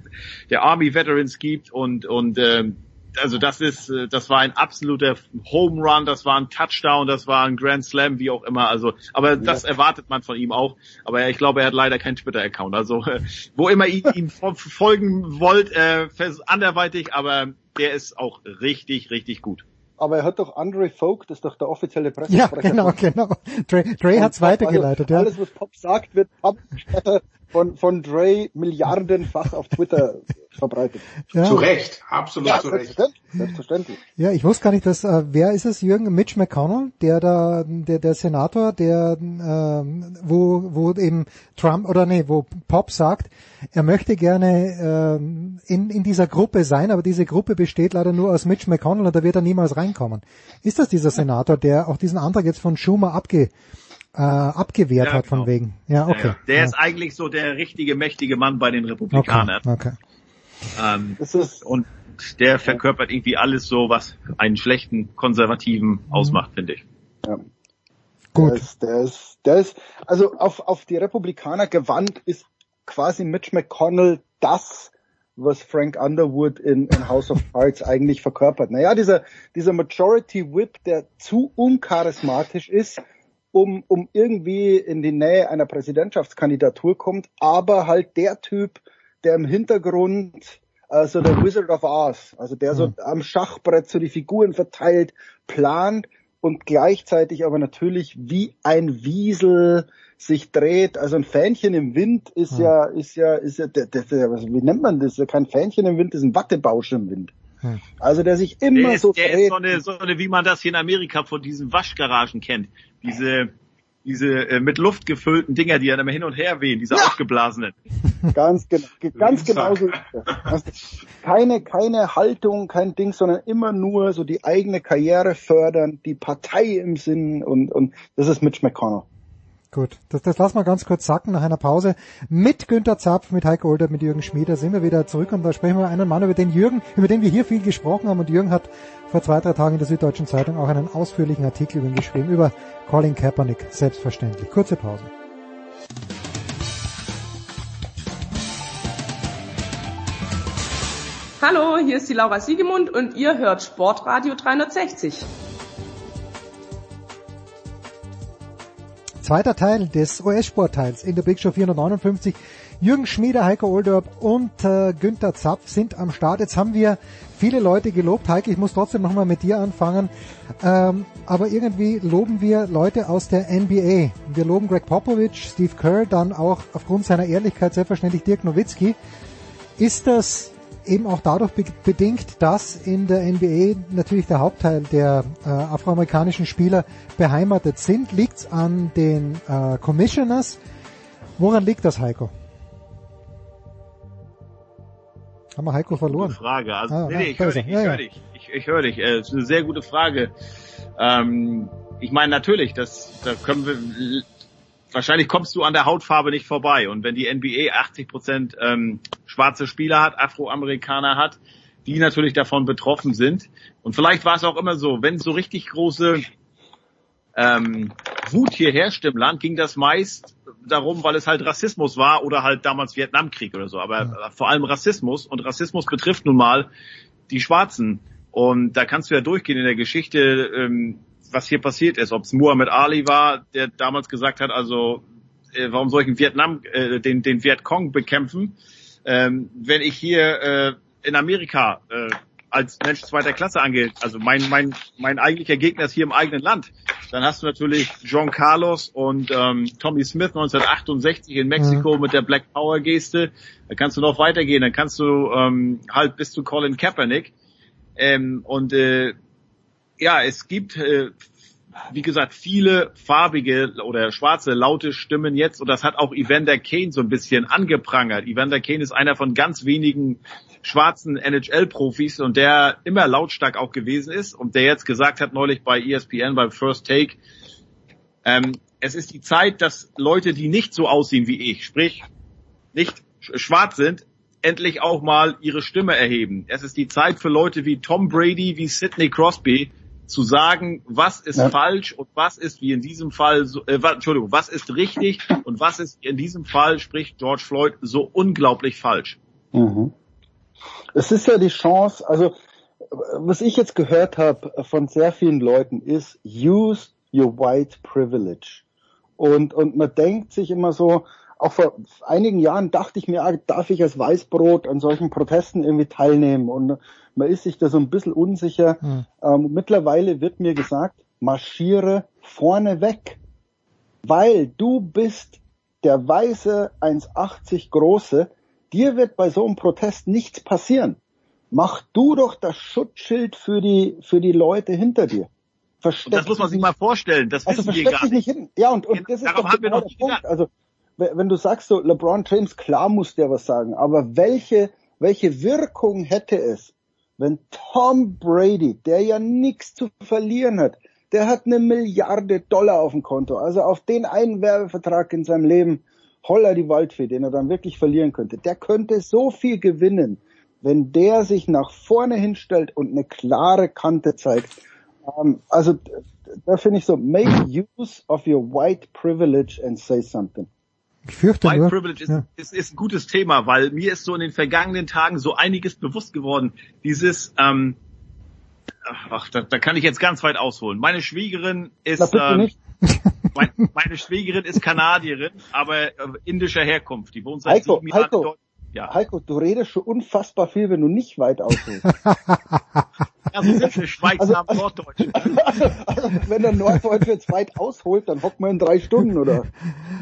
der Army Veterans gibt und und ähm, also das ist, äh, das war ein absoluter Home Run, das war ein Touchdown, das war ein Grand Slam, wie auch immer. Also, aber das ja. erwartet man von ihm auch. Aber ich glaube, er hat leider keinen Twitter-Account. Also, äh, wo immer ihr ihm folgen wollt, äh, anderweitig, aber der ist auch richtig, richtig gut aber er hat doch Andre Folk, das ist doch der offizielle Pressesprecher. Ja, genau, genau. Dre, Dre hat's weitergeleitet, also, ja. Alles, was Pop sagt, wird Pop von, von Dre milliardenfach auf Twitter verbreitet. Ja. Zu Recht, absolut ja, zu Recht. Selbstverständlich. Ja, ich wusste gar nicht, dass, äh, wer ist es, Jürgen? Mitch McConnell, der da, der, der Senator, der, äh, wo, wo eben Trump, oder nee, wo Pop sagt, er möchte gerne äh, in, in dieser Gruppe sein, aber diese Gruppe besteht leider nur aus Mitch McConnell und da wird er niemals reinkommen. Ist das dieser Senator, der auch diesen Antrag jetzt von Schumer abge, äh, abgewehrt ja, hat von genau. wegen. Ja, okay. Ja, der ja. ist eigentlich so der richtige mächtige Mann bei den Republikanern. Okay. okay. Ähm, und der verkörpert irgendwie alles so, was einen schlechten Konservativen mhm. ausmacht, finde ich. Ja. Gut. Der ist, der ist, der ist, also auf, auf die Republikaner gewandt ist quasi Mitch McConnell das, was Frank Underwood in, in House of Cards eigentlich verkörpert. Naja, dieser, dieser Majority Whip, der zu uncharismatisch ist, um, um irgendwie in die Nähe einer Präsidentschaftskandidatur kommt, aber halt der Typ, der im Hintergrund also der Wizard of Oz, also der so am Schachbrett so die Figuren verteilt, plant und gleichzeitig aber natürlich wie ein Wiesel sich dreht. Also ein Fähnchen im Wind ist ja, ist ja, ist ja, der, der, der, wie nennt man das? Kein Fähnchen im Wind, ist ein Wattebausch im Wind. Also der sich immer der ist, so der dreht. Ist so eine, so eine, wie man das hier in Amerika von diesen Waschgaragen kennt. Diese, diese äh, mit Luft gefüllten Dinger, die ja immer hin und her wehen, diese ja. aufgeblasenen. Ganz genau, ganz genau so. Keine, keine Haltung, kein Ding, sondern immer nur so die eigene Karriere fördern, die Partei im Sinn und, und das ist Mitch McConnell. Gut, das, das lassen wir ganz kurz sacken nach einer Pause. Mit Günter Zapf, mit Heiko Older, mit Jürgen Schmieder sind wir wieder zurück und da sprechen wir einen Mann über den Jürgen, über den wir hier viel gesprochen haben und Jürgen hat vor zwei, drei Tagen in der Süddeutschen Zeitung auch einen ausführlichen Artikel über ihn geschrieben, über Colin Kaepernick, selbstverständlich. Kurze Pause. Hallo, hier ist die Laura Siegemund und ihr hört Sportradio 360. zweiter Teil des US-Sportteils in der Big Show 459. Jürgen Schmieder, Heiko Olderb und äh, Günther Zapf sind am Start. Jetzt haben wir viele Leute gelobt. Heike, ich muss trotzdem nochmal mit dir anfangen. Ähm, aber irgendwie loben wir Leute aus der NBA. Wir loben Greg Popovich, Steve Kerr, dann auch aufgrund seiner Ehrlichkeit selbstverständlich Dirk Nowitzki. Ist das eben auch dadurch be bedingt, dass in der NBA natürlich der Hauptteil der äh, afroamerikanischen Spieler beheimatet sind? Liegt es an den äh, Commissioners? Woran liegt das, Heiko? Haben wir Heiko verloren? Gute Frage. Also, ah, nee, nee, ich höre dich, ich ja, höre dich. Ich, ich höre dich. Äh, das ist eine sehr gute Frage. Ähm, ich meine natürlich, das, da können wir wahrscheinlich kommst du an der Hautfarbe nicht vorbei. Und wenn die NBA 80 Prozent ähm, schwarze Spieler hat, Afroamerikaner hat, die natürlich davon betroffen sind. Und vielleicht war es auch immer so, wenn so richtig große ähm, Wut hier herrscht im Land, ging das meist darum, weil es halt Rassismus war oder halt damals Vietnamkrieg oder so. Aber ja. vor allem Rassismus. Und Rassismus betrifft nun mal die Schwarzen. Und da kannst du ja durchgehen in der Geschichte, ähm, was hier passiert ist. Ob es Muhammad Ali war, der damals gesagt hat, also äh, warum soll ich in Vietnam äh, den, den Vietcong bekämpfen, ähm, wenn ich hier äh, in Amerika äh, als Mensch zweiter Klasse angeht, also mein, mein, mein eigentlicher Gegner ist hier im eigenen Land, dann hast du natürlich John Carlos und ähm, Tommy Smith 1968 in Mexiko mhm. mit der Black Power Geste. Da kannst du noch weitergehen, dann kannst du ähm, halt bis zu Colin Kaepernick. Ähm, und äh, ja, es gibt, äh, wie gesagt, viele farbige oder schwarze laute Stimmen jetzt und das hat auch Evander Kane so ein bisschen angeprangert. Evander Kane ist einer von ganz wenigen schwarzen NHL-Profis und der immer lautstark auch gewesen ist und der jetzt gesagt hat neulich bei ESPN beim First Take, ähm, es ist die Zeit, dass Leute, die nicht so aussehen wie ich, sprich nicht schwarz sind, endlich auch mal ihre Stimme erheben. Es ist die Zeit für Leute wie Tom Brady, wie Sidney Crosby, zu sagen, was ist ja. falsch und was ist wie in diesem Fall, so, äh, Entschuldigung, was ist richtig und was ist in diesem Fall, spricht George Floyd, so unglaublich falsch. Mhm. Es ist ja die Chance, also was ich jetzt gehört habe von sehr vielen Leuten ist, use your white privilege. Und, und man denkt sich immer so, auch vor einigen Jahren dachte ich mir, ah, darf ich als Weißbrot an solchen Protesten irgendwie teilnehmen? Und man ist sich da so ein bisschen unsicher. Mhm. Ähm, mittlerweile wird mir gesagt, marschiere vorne weg, weil du bist der weiße 1,80 große, dir wird bei so einem Protest nichts passieren. Mach du doch das Schutzschild für die, für die Leute hinter dir. Versteck das muss man sich mal vorstellen. Das also wissen wir gar nicht. nicht hin. Ja, und, und das ist doch genau der Punkt. Also wenn du sagst so, LeBron James, klar muss der was sagen, aber welche, welche Wirkung hätte es, wenn Tom Brady, der ja nichts zu verlieren hat, der hat eine Milliarde Dollar auf dem Konto, also auf den einen Werbevertrag in seinem Leben, holler die Waldfee, den er dann wirklich verlieren könnte, der könnte so viel gewinnen, wenn der sich nach vorne hinstellt und eine klare Kante zeigt. Ähm, also da finde ich so, make use of your white privilege and say something. Ich fürchte White nur, Privilege ist, ja. ist, ist ein gutes Thema, weil mir ist so in den vergangenen Tagen so einiges bewusst geworden. Dieses, ähm, ach, da, da kann ich jetzt ganz weit ausholen. Meine Schwiegerin ist, ähm, mein, meine Schwiegerin ist Kanadierin, aber äh, indischer Herkunft. Die wohnt seit Heiko, sieben Jahren Heiko. Ja. Heiko, du redest schon unfassbar viel, wenn du nicht weit ausholst. Ja, so sind wir schweigsam also, Norddeutsch. Also, also, wenn der Norddeutsche jetzt weit ausholt, dann hockt man in drei Stunden, oder?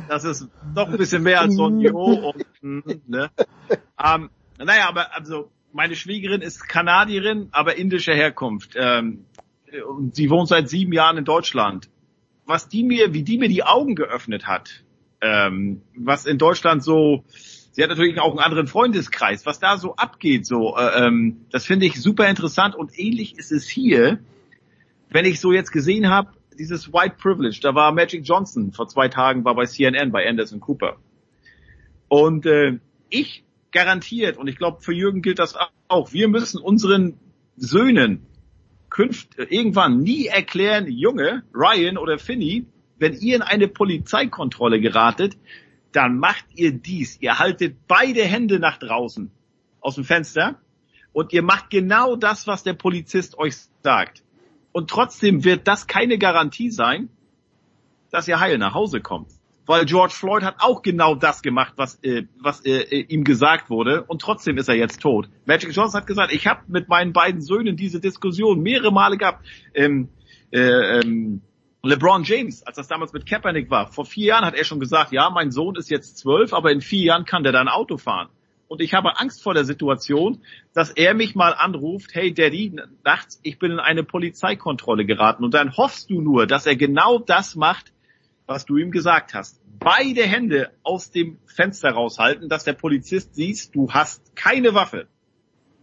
Das ist doch ein bisschen mehr als so ein Jo und, ne? Ähm, naja, aber also, meine Schwiegerin ist Kanadierin, aber indischer Herkunft. Ähm, und sie wohnt seit sieben Jahren in Deutschland. Was die mir, wie die mir die Augen geöffnet hat, ähm, was in Deutschland so Sie hat natürlich auch einen anderen Freundeskreis. Was da so abgeht, so, äh, ähm, das finde ich super interessant und ähnlich ist es hier, wenn ich so jetzt gesehen habe, dieses White Privilege, da war Magic Johnson vor zwei Tagen, war bei CNN, bei Anderson Cooper. Und äh, ich garantiert, und ich glaube, für Jürgen gilt das auch, wir müssen unseren Söhnen künft, irgendwann nie erklären, Junge, Ryan oder Finney, wenn ihr in eine Polizeikontrolle geratet, dann macht ihr dies. Ihr haltet beide Hände nach draußen aus dem Fenster und ihr macht genau das, was der Polizist euch sagt. Und trotzdem wird das keine Garantie sein, dass er heil nach Hause kommt. Weil George Floyd hat auch genau das gemacht, was, äh, was äh, ihm gesagt wurde und trotzdem ist er jetzt tot. Magic Johnson hat gesagt, ich habe mit meinen beiden Söhnen diese Diskussion mehrere Male gehabt. Ähm, äh, ähm, LeBron James, als das damals mit Kaepernick war, vor vier Jahren hat er schon gesagt, ja, mein Sohn ist jetzt zwölf, aber in vier Jahren kann der dann Auto fahren. Und ich habe Angst vor der Situation, dass er mich mal anruft, hey Daddy, nachts, ich bin in eine Polizeikontrolle geraten. Und dann hoffst du nur, dass er genau das macht, was du ihm gesagt hast. Beide Hände aus dem Fenster raushalten, dass der Polizist siehst, du hast keine Waffe.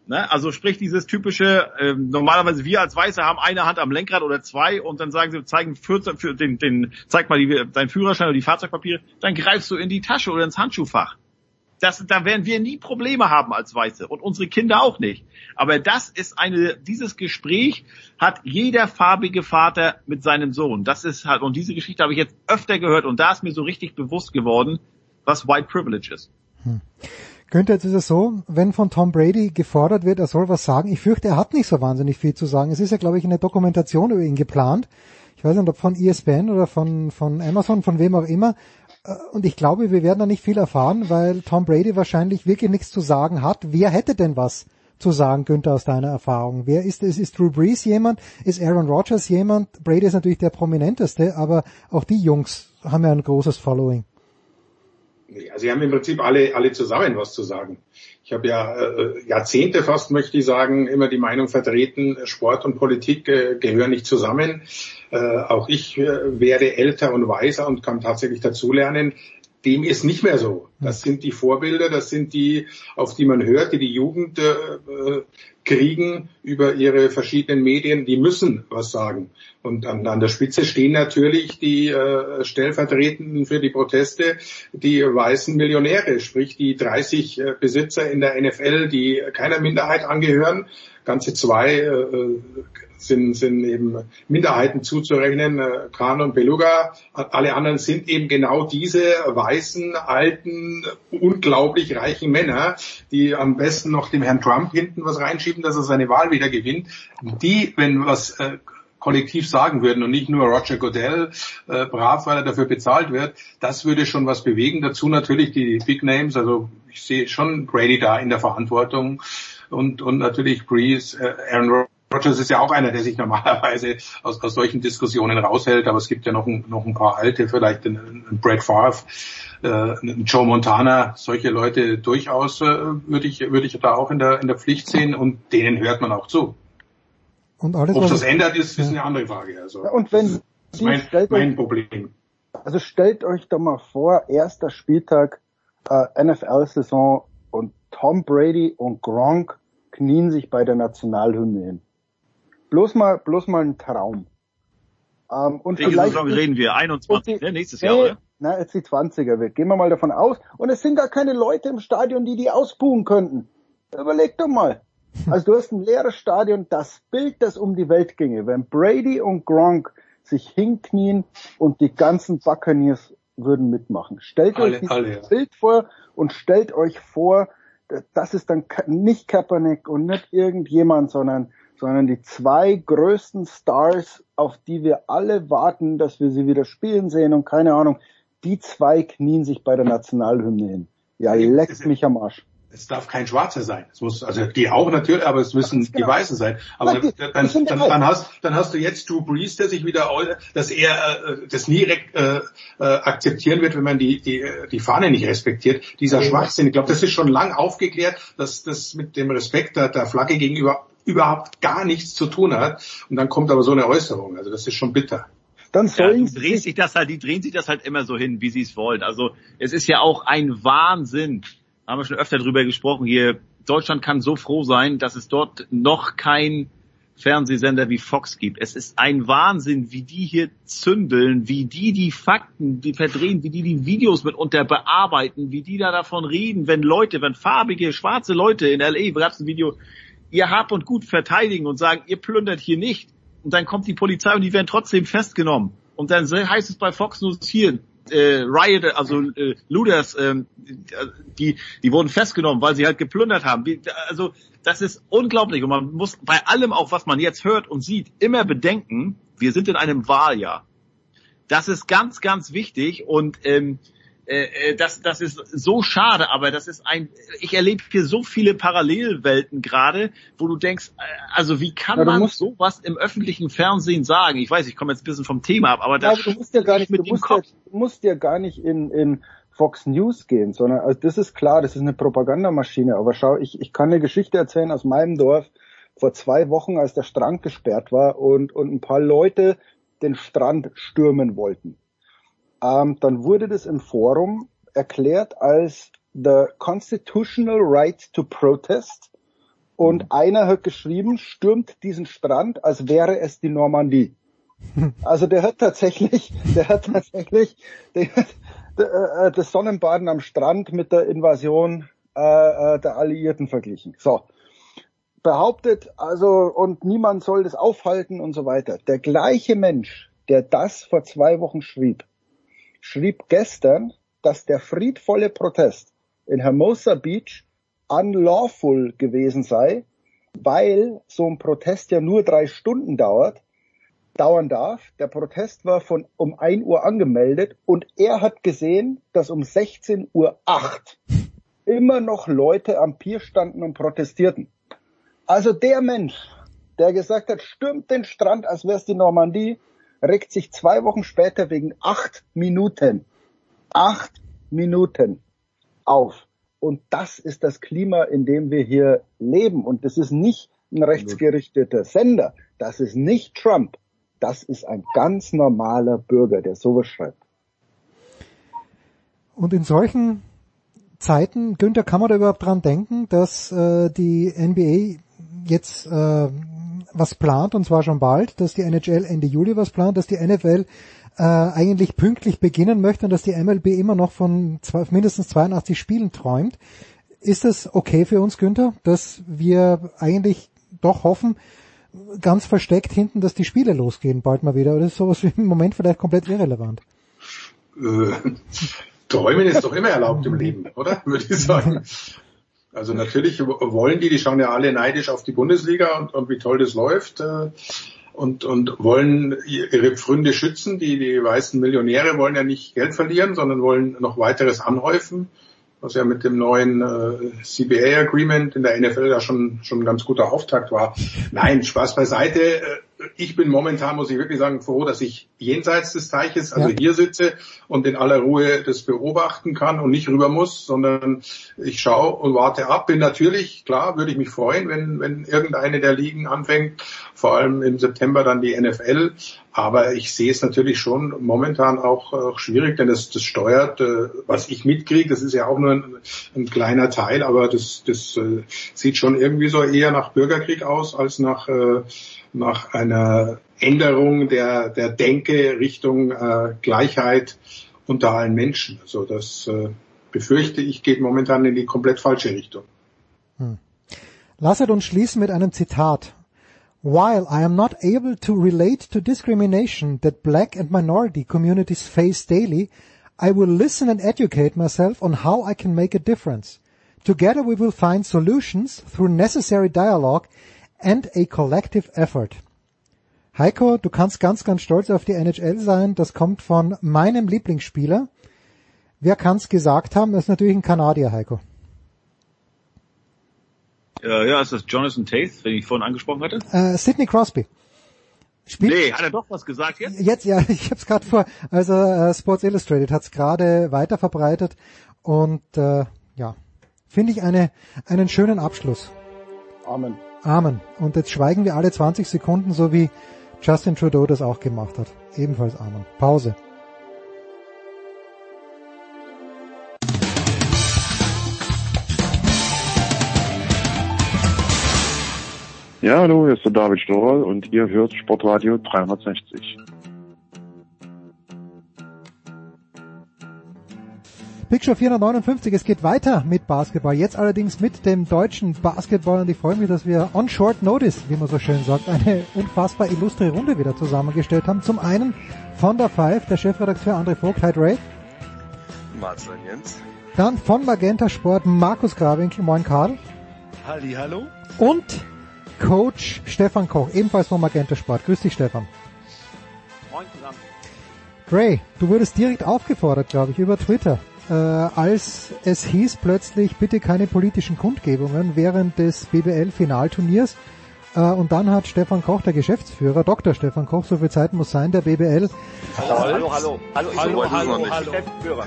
Ne? Also sprich dieses typische, ähm, normalerweise wir als Weiße haben eine Hand am Lenkrad oder zwei und dann sagen sie, zeigen für, für den, den, zeig mal die, deinen Führerschein oder die Fahrzeugpapiere, dann greifst du in die Tasche oder ins Handschuhfach. Das, da werden wir nie Probleme haben als Weiße und unsere Kinder auch nicht. Aber das ist eine, dieses Gespräch hat jeder farbige Vater mit seinem Sohn. Das ist halt, und diese Geschichte habe ich jetzt öfter gehört und da ist mir so richtig bewusst geworden, was White Privilege ist. Hm. Könnte jetzt ist es so, wenn von Tom Brady gefordert wird, er soll was sagen, ich fürchte, er hat nicht so wahnsinnig viel zu sagen. Es ist ja, glaube ich, eine Dokumentation über ihn geplant. Ich weiß nicht, ob von ESPN oder von, von Amazon, von wem auch immer. Äh, und ich glaube, wir werden da nicht viel erfahren, weil Tom Brady wahrscheinlich wirklich nichts zu sagen hat. Wer hätte denn was zu sagen, Günther, aus deiner Erfahrung? Wer ist es? Ist Drew Brees jemand? Ist Aaron Rodgers jemand? Brady ist natürlich der prominenteste, aber auch die Jungs haben ja ein großes Following. Also sie haben im Prinzip alle, alle zusammen was zu sagen. Ich habe ja äh, Jahrzehnte fast, möchte ich sagen, immer die Meinung vertreten, Sport und Politik äh, gehören nicht zusammen. Äh, auch ich äh, werde älter und weiser und kann tatsächlich dazulernen. Dem ist nicht mehr so. Das sind die Vorbilder, das sind die, auf die man hört, die die Jugend äh, äh kriegen über ihre verschiedenen Medien, die müssen was sagen. Und an, an der Spitze stehen natürlich die äh, Stellvertretenden für die Proteste, die weißen Millionäre, sprich die 30 äh, Besitzer in der NFL, die keiner Minderheit angehören. Ganze zwei äh, sind, sind eben Minderheiten zuzurechnen, äh, Khan und Beluga. Alle anderen sind eben genau diese weißen, alten, unglaublich reichen Männer, die am besten noch dem Herrn Trump hinten was reinschieben, dass er seine Wahl wieder gewinnt. Die, wenn was äh, kollektiv sagen würden und nicht nur Roger Goodell äh, brav, weil er dafür bezahlt wird, das würde schon was bewegen. Dazu natürlich die Big Names, also ich sehe schon Brady da in der Verantwortung und, und natürlich Breeze, äh, Aaron Rodgers ist ja auch einer, der sich normalerweise aus, aus solchen Diskussionen raushält, aber es gibt ja noch ein, noch ein paar alte, vielleicht ein, ein Brad Favre, äh, ein Joe Montana, solche Leute durchaus äh, würde ich, würde ich da auch in der, in der Pflicht sehen und denen hört man auch zu. Und alles, Ob das ändert, ist, ist eine andere Frage. Also, ja, und wenn das ist mein, mein Problem. Also stellt euch doch mal vor, erster Spieltag äh, NFL-Saison und Tom Brady und Gronk knien sich bei der Nationalhymne hin. Bloß mal, bloß mal ein Traum. Ähm, und Welche vielleicht Saison reden wir? 21, die, ne? nächstes Jahr, oder? Na, jetzt die 20er wird. Gehen wir mal davon aus. Und es sind gar keine Leute im Stadion, die die ausbuhen könnten. Überleg doch mal. Also du hast ein leeres Stadion, das Bild, das um die Welt ginge, wenn Brady und Gronk sich hinknien und die ganzen Buccaneers würden mitmachen. Stellt alle, euch dieses alle, ja. Bild vor und stellt euch vor, das ist dann nicht Kaepernick und nicht irgendjemand, sondern, sondern die zwei größten Stars, auf die wir alle warten, dass wir sie wieder spielen sehen und keine Ahnung, die zwei knien sich bei der Nationalhymne hin. Ja, leckt mich am Arsch es darf kein Schwarzer sein. Es muss, also die auch natürlich, aber es müssen genau. die Weißen sein. Aber Nein, dann, dann, dann, hast, dann hast du jetzt Drew Brees, der sich wieder, dass er äh, das nie äh, äh, akzeptieren wird, wenn man die, die, die Fahne nicht respektiert. Dieser ja. Schwachsinn, ich glaube, das ist schon lang aufgeklärt, dass das mit dem Respekt der, der Flagge gegenüber überhaupt gar nichts zu tun hat. Und dann kommt aber so eine Äußerung. Also das ist schon bitter. Dann sollen ja, drehen sich das halt, die drehen sich das halt immer so hin, wie sie es wollen. Also es ist ja auch ein Wahnsinn, haben wir schon öfter drüber gesprochen hier. Deutschland kann so froh sein, dass es dort noch kein Fernsehsender wie Fox gibt. Es ist ein Wahnsinn, wie die hier zündeln, wie die die Fakten, die verdrehen, wie die die Videos mitunter bearbeiten, wie die da davon reden, wenn Leute, wenn farbige, schwarze Leute in L.A., gab es ein Video, ihr Hab und Gut verteidigen und sagen, ihr plündert hier nicht. Und dann kommt die Polizei und die werden trotzdem festgenommen. Und dann heißt es bei Fox News hier, äh, Riot, also äh, Looters, ähm, die, die wurden festgenommen, weil sie halt geplündert haben. Also das ist unglaublich und man muss bei allem auch, was man jetzt hört und sieht, immer bedenken, wir sind in einem Wahljahr. Das ist ganz, ganz wichtig und ähm, äh, äh, das, das ist so schade, aber das ist ein, ich erlebe hier so viele Parallelwelten gerade, wo du denkst, äh, also wie kann Ja, man sowas im öffentlichen Fernsehen sagen? Ich weiß, ich komme jetzt ein bisschen vom Thema ab, aber das Ja, du musst ja gar nicht, mit du dem musst, ja, du musst ja gar nicht in, in Fox News gehen, sondern also das ist klar, das ist eine Propagandamaschine. Aber schau, ich, ich kann eine Geschichte erzählen aus meinem Dorf vor zwei Wochen, als der Strand gesperrt war und, und ein paar Leute den Strand stürmen wollten. Ähm, dann wurde das im Forum erklärt als the constitutional right to protest. Und einer hat geschrieben, stürmt diesen Strand, als wäre es die Normandie. Also der hat tatsächlich, der hat tatsächlich der, der, äh, das Sonnenbaden am Strand mit der Invasion äh, äh, der Alliierten verglichen. So. Behauptet, also, und niemand soll das aufhalten und so weiter. Der gleiche Mensch, der das vor zwei Wochen schrieb, schrieb gestern, dass der friedvolle Protest in Hermosa Beach unlawful gewesen sei, weil so ein Protest ja nur drei Stunden dauert, dauern darf. Der Protest war von um 1 Uhr angemeldet und er hat gesehen, dass um 16 Uhr 8 immer noch Leute am Pier standen und protestierten. Also der Mensch, der gesagt hat, stürmt den Strand, als wäre es die Normandie, regt sich zwei Wochen später wegen acht Minuten, acht Minuten auf. Und das ist das Klima, in dem wir hier leben. Und das ist nicht ein rechtsgerichteter Sender. Das ist nicht Trump. Das ist ein ganz normaler Bürger, der sowas schreibt. Und in solchen Zeiten, Günther, kann man da überhaupt dran denken, dass äh, die NBA jetzt äh, was plant, und zwar schon bald, dass die NHL Ende Juli was plant, dass die NFL äh, eigentlich pünktlich beginnen möchte und dass die MLB immer noch von zwei, mindestens 82 Spielen träumt. Ist es okay für uns, Günther, dass wir eigentlich doch hoffen, ganz versteckt hinten, dass die Spiele losgehen bald mal wieder? Oder ist sowas im Moment vielleicht komplett irrelevant? Äh, Träumen ist doch immer erlaubt im Leben, oder? Würde ich sagen. Also natürlich wollen die, die schauen ja alle neidisch auf die Bundesliga und, und wie toll das läuft äh, und, und wollen ihre Pfründe schützen. Die, die weißen Millionäre wollen ja nicht Geld verlieren, sondern wollen noch weiteres anhäufen, was ja mit dem neuen äh, CBA Agreement in der NFL ja schon, schon ein ganz guter Auftakt war. Nein, Spaß beiseite. Ich bin momentan, muss ich wirklich sagen, froh, dass ich jenseits des Teiches, also Ja. hier sitze und in aller Ruhe das beobachten kann und nicht rüber muss, sondern ich schaue und warte ab. Bin natürlich, klar, würde ich mich freuen, wenn, wenn irgendeine der Ligen anfängt, vor allem im September dann die NFL. Aber ich sehe es natürlich schon momentan auch, auch schwierig, denn das, das steuert, äh, was ich mitkriege, das ist ja auch nur ein, ein kleiner Teil, aber das, das äh, sieht schon irgendwie so eher nach Bürgerkrieg aus als nach, äh, nach einer Änderung der, der Denke Richtung äh, Gleichheit unter allen Menschen. Also das äh, befürchte ich geht momentan in die komplett falsche Richtung. Lasset uns schließen mit einem Zitat. While I am not able to relate to discrimination that black and minority communities face daily, I will listen and educate myself on how I can make a difference. Together we will find solutions through necessary dialogue and a collective effort. Heiko, du kannst ganz, ganz stolz auf die NHL sein. Das kommt von meinem Lieblingsspieler. Wer kann's gesagt haben? Das ist natürlich ein Kanadier, Heiko. Ja, ja, ist das Jonathan Tate, den ich vorhin angesprochen hatte? Äh, Sidney Crosby. Spielt, Nee, hat er doch was gesagt jetzt? Jetzt, ja, ich habe es gerade vor, also äh, Sports Illustrated hat es gerade weiter verbreitet und äh, ja, finde ich eine, einen schönen Abschluss. Amen. Amen. Und jetzt schweigen wir alle 20 Sekunden, so wie Justin Trudeau das auch gemacht hat. Ebenfalls Amen. Pause. Ja, hallo, hier ist der David Storer und ihr hört Sportradio 360. Big Show 459, es geht weiter mit Basketball. Jetzt allerdings mit dem deutschen Basketball und ich freue mich, dass wir on short notice, wie man so schön sagt, eine unfassbar illustre Runde wieder zusammengestellt haben. Zum einen von der Five, der Chefredakteur André Vogt, hi Ray. Marcel Jens. Dann von Magenta Sport Markus Grawinkel, moin Karl. Halli, hallo. Und Coach Stefan Koch, ebenfalls von Magenta Sport. Grüß dich Stefan. Moin zusammen. Dre, du wurdest direkt aufgefordert, glaube ich, über Twitter, äh, als es hieß plötzlich, bitte keine politischen Kundgebungen während des BBL-Finalturniers. Äh, und dann hat Stefan Koch, der Geschäftsführer, Dr. Stefan Koch, so viel Zeit muss sein, der BBL. Hallo, hallo, hallo. Hallo, ich Hallo, hallo, hallo. Geschäftsführer.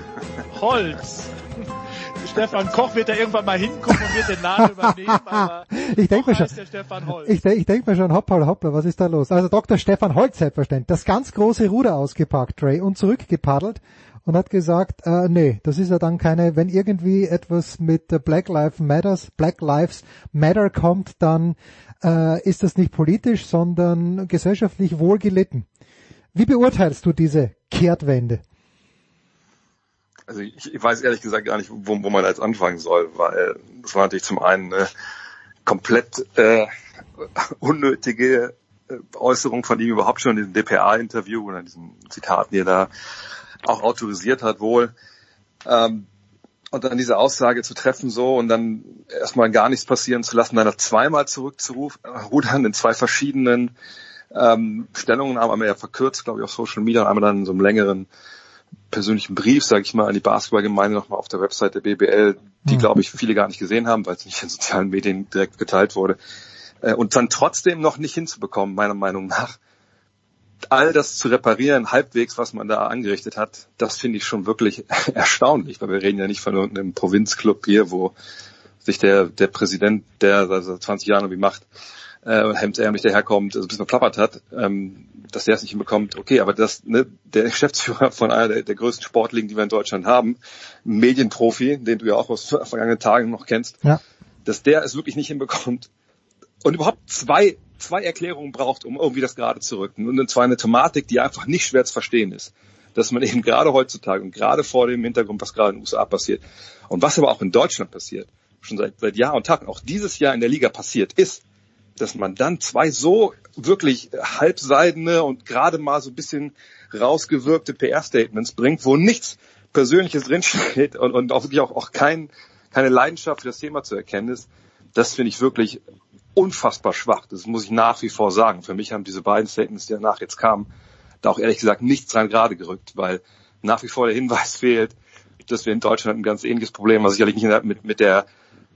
Holz. Stefan Koch wird da irgendwann mal hingucken und wird den Namen übernehmen, aber Ich denke mir schon, heißt der Stefan Holz. ich, de ich denke mir schon, hoppala, hoppla, was ist da los? Also Dr. Stefan Holz selbstverständlich, das ganz große Ruder ausgepackt, Dre, und zurückgepaddelt und hat gesagt, äh, nee, das ist ja dann keine, wenn irgendwie etwas mit äh, Black Lives Matters, Black Lives Matter kommt, dann äh, ist das nicht politisch, sondern gesellschaftlich wohl gelitten. Wie beurteilst du diese Kehrtwende? Also ich, ich weiß ehrlich gesagt gar nicht, wo, wo man jetzt anfangen soll, weil das war natürlich zum einen eine komplett äh, unnötige äh, Äußerung von ihm überhaupt schon in diesem DPA-Interview oder in diesen Zitaten, die er da auch autorisiert hat wohl. Ähm, und dann diese Aussage zu treffen so und dann erstmal gar nichts passieren zu lassen, dann noch zweimal zurückzurudern in zwei verschiedenen ähm, Stellungen, einmal ja verkürzt, glaube ich, auf Social Media und einmal dann in so einem längeren persönlichen Brief, sage ich mal, an die Basketballgemeinde nochmal auf der Website der BBL, die, Mhm. glaube ich, viele gar nicht gesehen haben, weil es nicht in sozialen Medien direkt geteilt wurde. Äh, und dann trotzdem noch nicht hinzubekommen, meiner Meinung nach, all das zu reparieren, halbwegs, was man da angerichtet hat, das finde ich schon wirklich erstaunlich, weil wir reden ja nicht von irgendeinem Provinzclub hier, wo sich der, der Präsident, der seit 20 Jahren irgendwie macht, äh, hemdsärmlich daherkommt, also ein bisschen verplappert hat, ähm, dass der es nicht hinbekommt, okay, aber das, ne, der Geschäftsführer von einer der, der größten Sportligen, die wir in Deutschland haben, Medienprofi, den du ja auch aus vergangenen Tagen noch kennst, Ja. dass der es wirklich nicht hinbekommt und überhaupt zwei, zwei Erklärungen braucht, um irgendwie das gerade zu rücken. Und zwar eine Thematik, die einfach nicht schwer zu verstehen ist. Dass man eben gerade heutzutage und gerade vor dem Hintergrund, was gerade in den USA passiert und was aber auch in Deutschland passiert, schon seit, seit Jahr und Tag, auch dieses Jahr in der Liga passiert ist, dass man dann zwei so wirklich halbseidene und gerade mal so ein bisschen rausgewirkte PR-Statements bringt, wo nichts Persönliches drinsteht und, und auch wirklich auch, auch kein, keine Leidenschaft für das Thema zu erkennen ist, das finde ich wirklich unfassbar schwach. Das muss ich nach wie vor sagen. Für mich haben diese beiden Statements, die danach jetzt kamen, da auch ehrlich gesagt nichts dran gerade gerückt, weil nach wie vor der Hinweis fehlt, dass wir in Deutschland ein ganz ähnliches Problem haben, sicherlich nicht mit, mit der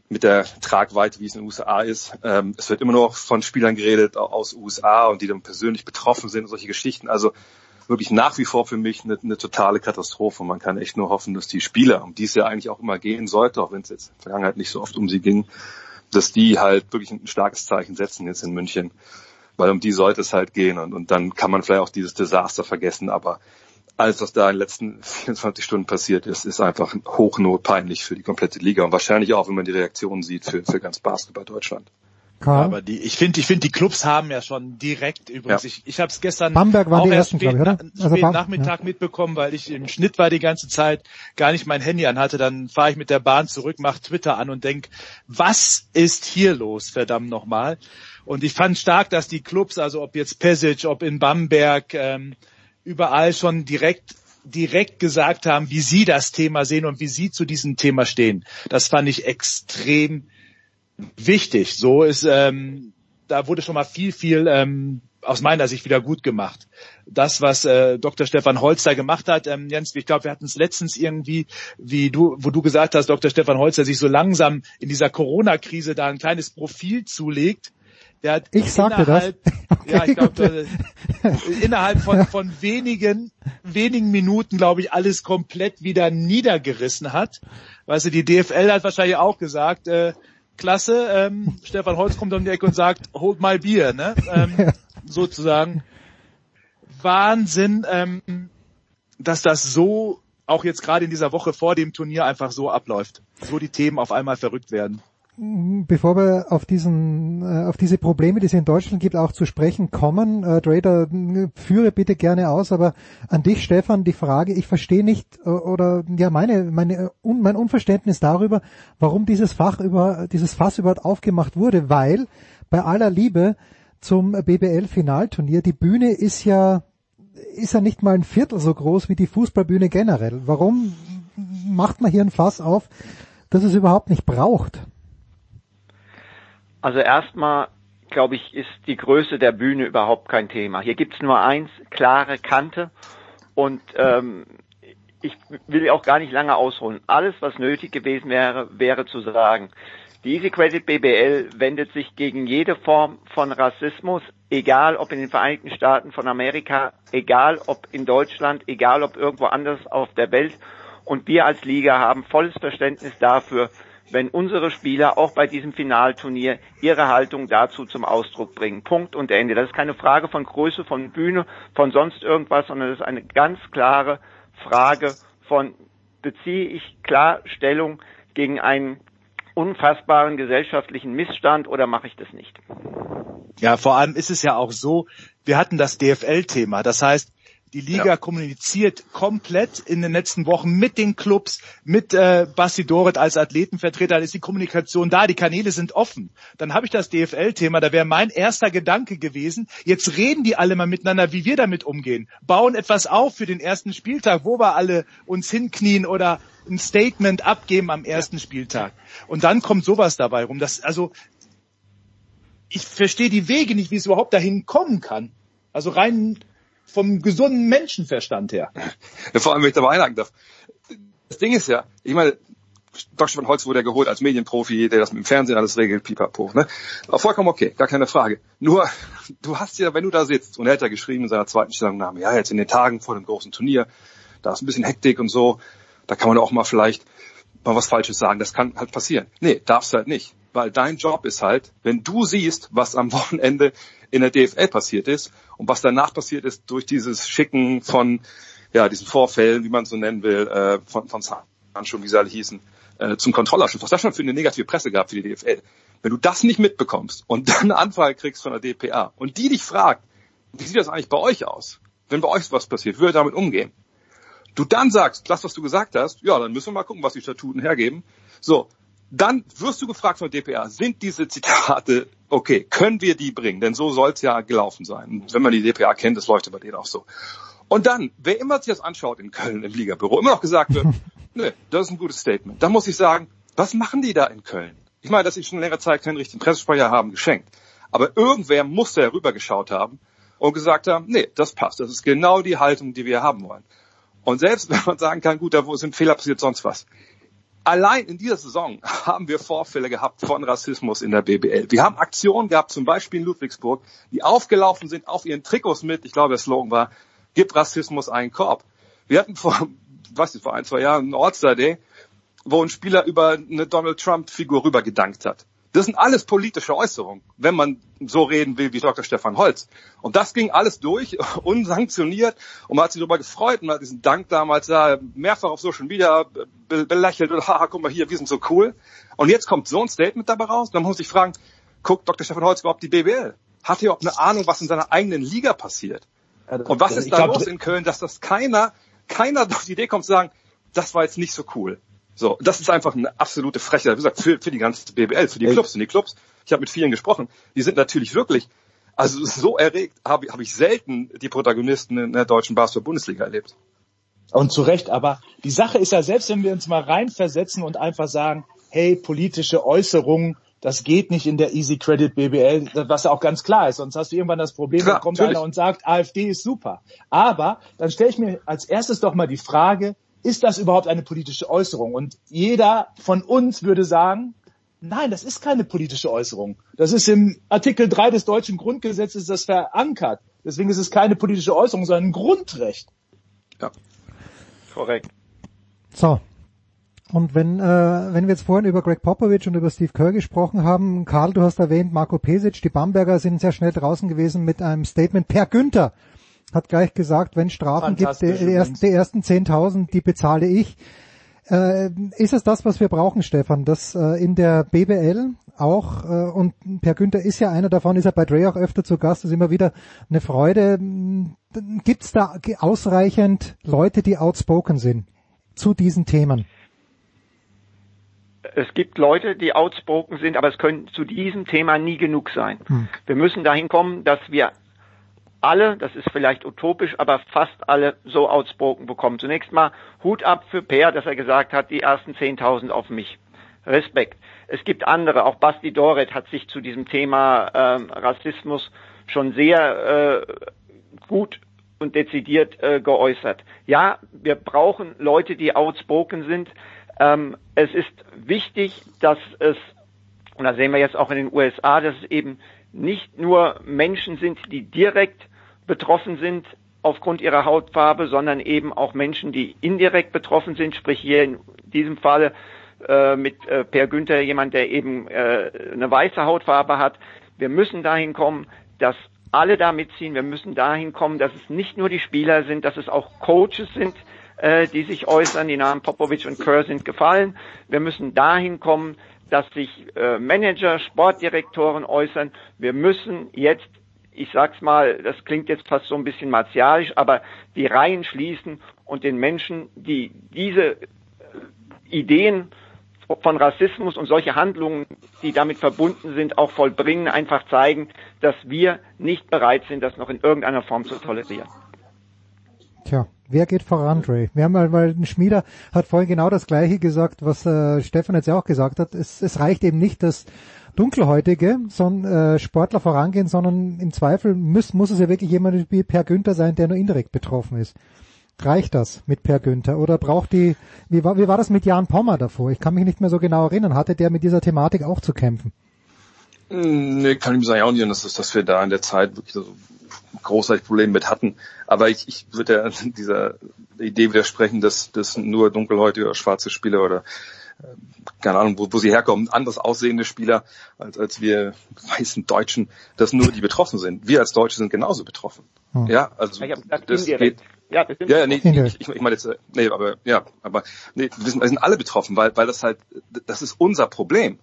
mit der Tragweite, wie es in den USA ist. Ähm, es wird immer noch von Spielern geredet au- aus USA und die dann persönlich betroffen sind und solche Geschichten. Also wirklich nach wie vor für mich eine, eine totale Katastrophe. Man kann echt nur hoffen, dass die Spieler, um die es ja eigentlich auch immer gehen sollte, auch wenn es jetzt in der Vergangenheit nicht so oft um sie ging, dass die halt wirklich ein starkes Zeichen setzen jetzt in München. Weil um die sollte es halt gehen. Und, und dann kann man vielleicht auch dieses Desaster vergessen. Aber alles, was da in den letzten 24 Stunden passiert ist, ist einfach hochnotpeinlich für die komplette Liga und wahrscheinlich auch, wenn man die Reaktionen sieht, für, für ganz Basketball Deutschland. Karl? Aber die, ich finde, ich finde, die Clubs haben ja schon direkt übrigens. Ja. Ich, ich habe es gestern Bamberg waren auch die erst ersten, spät, ich, oder? Also spät Bam- Nachmittag mitbekommen, weil ich im Schnitt war die ganze Zeit, gar nicht mein Handy anhatte. Dann fahre ich mit der Bahn zurück, mach Twitter an und denk, was ist hier los, verdammt nochmal? Und ich fand stark, dass die Clubs, also ob jetzt Pesic, ob in Bamberg, ähm, überall schon direkt direkt gesagt haben, wie sie das Thema sehen und wie sie zu diesem Thema stehen. Das fand ich extrem wichtig. So ist, ähm, da wurde schon mal viel, viel ähm, aus meiner Sicht wieder gut gemacht. Das, was äh, Dr. Stefan Holz da gemacht hat, ähm, Jens, ich glaube, wir hatten es letztens irgendwie, wie du, wo du gesagt hast, Dr. Stefan Holz, der sich so langsam in dieser Corona-Krise da ein kleines Profil zulegt. Der hat Ich sagte das. innerhalb, ja, ich glaube, innerhalb von, von wenigen, wenigen Minuten, glaube ich, alles komplett wieder niedergerissen hat. Weißt du, die DFL hat wahrscheinlich auch gesagt, äh, klasse, ähm, Stefan Holz kommt um die Ecke und sagt, hold my beer, ne? Ähm, sozusagen. Wahnsinn, ähm, dass das so auch jetzt gerade in dieser Woche vor dem Turnier einfach so abläuft. So die Themen auf einmal verrückt werden. Bevor wir auf diesen, äh, auf diese Probleme, die es in Deutschland gibt, auch zu sprechen kommen, äh, Trader, äh, führe bitte gerne aus, aber an dich, Stefan, die Frage, ich verstehe nicht, äh, oder, ja, meine, meine, un, mein Unverständnis darüber, warum dieses Fach über, dieses Fass überhaupt aufgemacht wurde, weil, bei aller Liebe zum BBL-Finalturnier, die Bühne ist ja, ist ja nicht mal ein Viertel so groß wie die Fußballbühne generell. Warum macht man hier ein Fass auf, das es überhaupt nicht braucht? Also erstmal, glaube ich, ist die Größe der Bühne überhaupt kein Thema. Hier gibt's nur eins, klare Kante Und ähm, ich will auch gar nicht lange ausholen. Alles, was nötig gewesen wäre, wäre zu sagen, die Easy Credit BBL wendet sich gegen jede Form von Rassismus, egal ob in den Vereinigten Staaten von Amerika, egal ob in Deutschland, egal ob irgendwo anders auf der Welt. Und wir als Liga haben volles Verständnis dafür, wenn unsere Spieler auch bei diesem Finalturnier ihre Haltung dazu zum Ausdruck bringen. Punkt und Ende. Das ist keine Frage von Größe, von Bühne, von sonst irgendwas, sondern das ist eine ganz klare Frage von beziehe ich klar Stellung gegen einen unfassbaren gesellschaftlichen Missstand oder mache ich das nicht? Ja, vor allem ist es ja auch so, wir hatten das DFL-Thema. Das heißt, die Liga Ja. kommuniziert komplett in den letzten Wochen mit den Clubs, mit äh, Basti Doret als Athletenvertreter, dann ist die Kommunikation da, die Kanäle sind offen. Dann habe ich das DFL-Thema, da wäre mein erster Gedanke gewesen, jetzt reden die alle mal miteinander, wie wir damit umgehen, bauen etwas auf für den ersten Spieltag, wo wir alle uns hinknien oder ein Statement abgeben am ersten Spieltag. Und dann kommt sowas dabei rum. Das, also ich verstehe die Wege nicht, wie es überhaupt dahin kommen kann. Also rein vom gesunden Menschenverstand her. Vor allem, wenn ich dabei einhaken darf. Das Ding ist ja, ich meine, Dr. Stefan Holz wurde ja geholt als Medienprofi, der das mit dem Fernsehen alles regelt, pipapo. Ne? Aber vollkommen okay, gar keine Frage. Nur, du hast ja, wenn du da sitzt, und er hat ja geschrieben in seiner zweiten Stellungnahme, ja, jetzt in den Tagen vor dem großen Turnier, da ist ein bisschen Hektik und so, da kann man auch mal vielleicht mal was Falsches sagen. Das kann halt passieren. Nee, darfst halt nicht. Weil dein Job ist halt, wenn du siehst, was am Wochenende in der DFL passiert ist und was danach passiert ist durch dieses Schicken von ja, diesen Vorfällen, wie man es so nennen will, äh, von, von Handschuhen, wie sie alle hießen, äh, zum Kontrollausschuss. Was das schon für eine negative Presse gab für die DFL. Wenn du das nicht mitbekommst und dann eine Anfrage kriegst von der DPA und die dich fragt, wie sieht das eigentlich bei euch aus? Wenn bei euch was passiert, ihr damit umgehen? Du dann sagst, das, was du gesagt hast, ja, dann müssen wir mal gucken, was die Statuten hergeben. So, dann wirst du gefragt von der DPA, sind diese Zitate okay, können wir die bringen? Denn so soll es ja gelaufen sein. Und wenn man die DPA kennt, das leuchtet bei denen auch so. Und dann, wer immer sich das anschaut in Köln im Ligabüro, immer noch gesagt wird, nö, das ist ein gutes Statement. Dann muss ich sagen, was machen die da in Köln? Ich meine, dass sie schon längere Zeit keinen richtigen Pressesprecher haben, geschenkt. Aber irgendwer muss da rübergeschaut haben und gesagt haben, nee, das passt. Das ist genau die Haltung, die wir haben wollen. Und selbst wenn man sagen kann, gut, da wo sind Fehler passiert, sonst was. Allein in dieser Saison haben wir Vorfälle gehabt von Rassismus in der BBL. Wir haben Aktionen gehabt, zum Beispiel in Ludwigsburg, die aufgelaufen sind auf ihren Trikots mit, ich glaube, der Slogan war, gib Rassismus einen Korb. Wir hatten vor, was ist, vor ein, zwei Jahren einen All-Star Day, wo ein Spieler über eine Donald Trump-Figur rübergedankt hat. Das sind alles politische Äußerungen, wenn man so reden will wie Dr. Stefan Holz. Und das ging alles durch, unsanktioniert. Und man hat sich darüber gefreut. Man hat diesen Dank damals da mehrfach auf Social Media be belächelt. Und haha, guck mal hier, wir sind so cool. Und jetzt kommt so ein Statement dabei raus. Dann muss ich fragen, guckt Dr. Stefan Holz überhaupt die BWL? Hat er überhaupt eine Ahnung, was in seiner eigenen Liga passiert? Und was ist da glaub, los in Köln, dass das keiner, keiner auf die Idee kommt zu sagen, das war jetzt nicht so cool. So, das ist einfach eine absolute Frechheit. Wie gesagt, für, für die ganze BBL, für die Clubs. Und die Clubs, ich habe mit vielen gesprochen, die sind natürlich wirklich, also so erregt habe hab ich selten die Protagonisten in der deutschen Basketball-Bundesliga erlebt. Und zu Recht, aber die Sache ist ja, selbst wenn wir uns mal reinversetzen und einfach sagen, hey, politische Äußerungen, das geht nicht in der Easy Credit BBL, was ja auch ganz klar ist. Sonst hast du irgendwann das Problem, Klar, dann kommt natürlich. einer und sagt, AfD ist super. Aber dann stelle ich mir als erstes doch mal die Frage, ist das überhaupt eine politische Äußerung? Und jeder von uns würde sagen, nein, das ist keine politische Äußerung. Das ist im Artikel 3 des deutschen Grundgesetzes das verankert. Deswegen ist es keine politische Äußerung, sondern ein Grundrecht. Ja. Korrekt. So. Und wenn, äh, wenn wir jetzt vorhin über Greg Popovich und über Steve Kerr gesprochen haben, Karl, du hast erwähnt, Marco Pesic, die Bamberger sind sehr schnell draußen gewesen mit einem Statement. Per Günther hat gleich gesagt, wenn Strafen gibt, die, Fantastisch die ersten, die ersten 10.000, die bezahle ich. Äh, ist es das, was wir brauchen, Stefan, dass äh, in der BBL auch, äh, und Per Günther ist ja einer davon, ist ja bei Dre auch öfter zu Gast, ist immer wieder eine Freude. Gibt es da ausreichend Leute, die outspoken sind zu diesen Themen? Es gibt Leute, die outspoken sind, aber es können zu diesem Thema nie genug sein. Hm. Wir müssen dahin kommen, dass wir alle, das ist vielleicht utopisch, aber fast alle so outspoken bekommen. Zunächst mal Hut ab für Per, dass er gesagt hat, die ersten 10.000 auf mich. Respekt. Es gibt andere, auch Basti Doret hat sich zu diesem Thema ähm, Rassismus schon sehr äh, gut und dezidiert äh, geäußert. Ja, wir brauchen Leute, die outspoken sind. Ähm, es ist wichtig, dass es, und da sehen wir jetzt auch in den USA, dass es eben nicht nur Menschen sind, die direkt betroffen sind aufgrund ihrer Hautfarbe, sondern eben auch Menschen, die indirekt betroffen sind, sprich hier in diesem Falle äh, mit äh, Per Günther jemand, der eben äh, eine weiße Hautfarbe hat. Wir müssen dahin kommen, dass alle da mitziehen. Wir müssen dahin kommen, dass es nicht nur die Spieler sind, dass es auch Coaches sind, äh, die sich äußern. Die Namen Popovic und Kerr sind gefallen. Wir müssen dahin kommen, dass sich äh, Manager, Sportdirektoren äußern. Wir müssen jetzt, ich sag's mal, das klingt jetzt fast so ein bisschen martialisch, aber die Reihen schließen und den Menschen, die diese äh, Ideen von Rassismus und solche Handlungen, die damit verbunden sind, auch vollbringen, einfach zeigen, dass wir nicht bereit sind, das noch in irgendeiner Form zu tolerieren. Tja, wer geht voran, Dre? Wir haben mal, weil ein Schmieder hat vorhin genau das Gleiche gesagt, was äh, Stefan jetzt ja auch gesagt hat. Es, es reicht eben nicht, dass Dunkelhäutige son, äh, Sportler vorangehen, sondern im Zweifel muss, muss es ja wirklich jemand wie Per Günther sein, der nur indirekt betroffen ist. Reicht das mit Per Günther oder braucht die, wie war, wie war das mit Jan Pommer davor? Ich kann mich nicht mehr so genau erinnern. Hatte der mit dieser Thematik auch zu kämpfen? Nee, kann ich mir sagen auch nicht, dass, dass wir da in der Zeit wirklich so großartig Probleme mit hatten. Aber ich, ich würde ja dieser Idee widersprechen, dass, dass nur dunkelhäutige oder schwarze Spieler oder keine Ahnung, wo, wo sie herkommen, anders aussehende Spieler als, als wir weißen Deutschen, dass nur die betroffen sind. Wir als Deutsche sind genauso betroffen. Hm. Ja, also ich das indirekt. geht. Ja, das ja, nee, ich, ich, ich meine jetzt, äh, nee, aber ja, aber nee, wir sind, wir sind alle betroffen, weil, weil das halt, das ist unser Problem,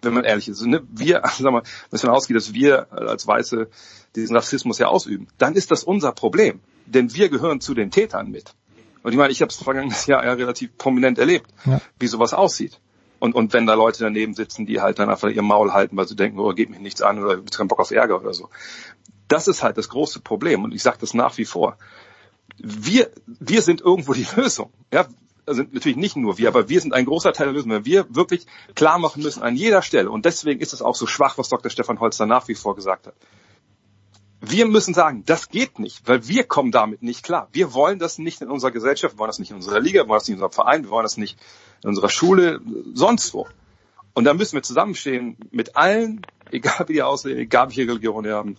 wenn man ehrlich ist. Ne? Wir, sag mal, wenn es davon ausgeht, dass wir als Weiße diesen Rassismus ja ausüben, dann ist das unser Problem, denn wir gehören zu den Tätern mit. Und ich meine, ich habe es vergangenes Jahr ja relativ prominent erlebt, ja. wie sowas aussieht. Und, und wenn da Leute daneben sitzen, die halt dann einfach ihr Maul halten, weil sie denken, oh, geht mich nichts an oder ich keinen Bock auf Ärger oder so. Das ist halt das große Problem. Und ich sage das nach wie vor wir, wir sind irgendwo die Lösung. Ja, also natürlich nicht nur wir, aber wir sind ein großer Teil der Lösung, weil wir wirklich klar machen müssen an jeder Stelle. Und deswegen ist es auch so schwach, was Dr. Stefan Holzer nach wie vor gesagt hat. Wir müssen sagen, das geht nicht, weil wir kommen damit nicht klar. Wir wollen das nicht in unserer Gesellschaft, wir wollen das nicht in unserer Liga, wir wollen das nicht in unserem Verein, wir wollen das nicht in unserer Schule, sonst wo. Und da müssen wir zusammenstehen mit allen, egal wie die aussehen, egal welche Religion wir haben,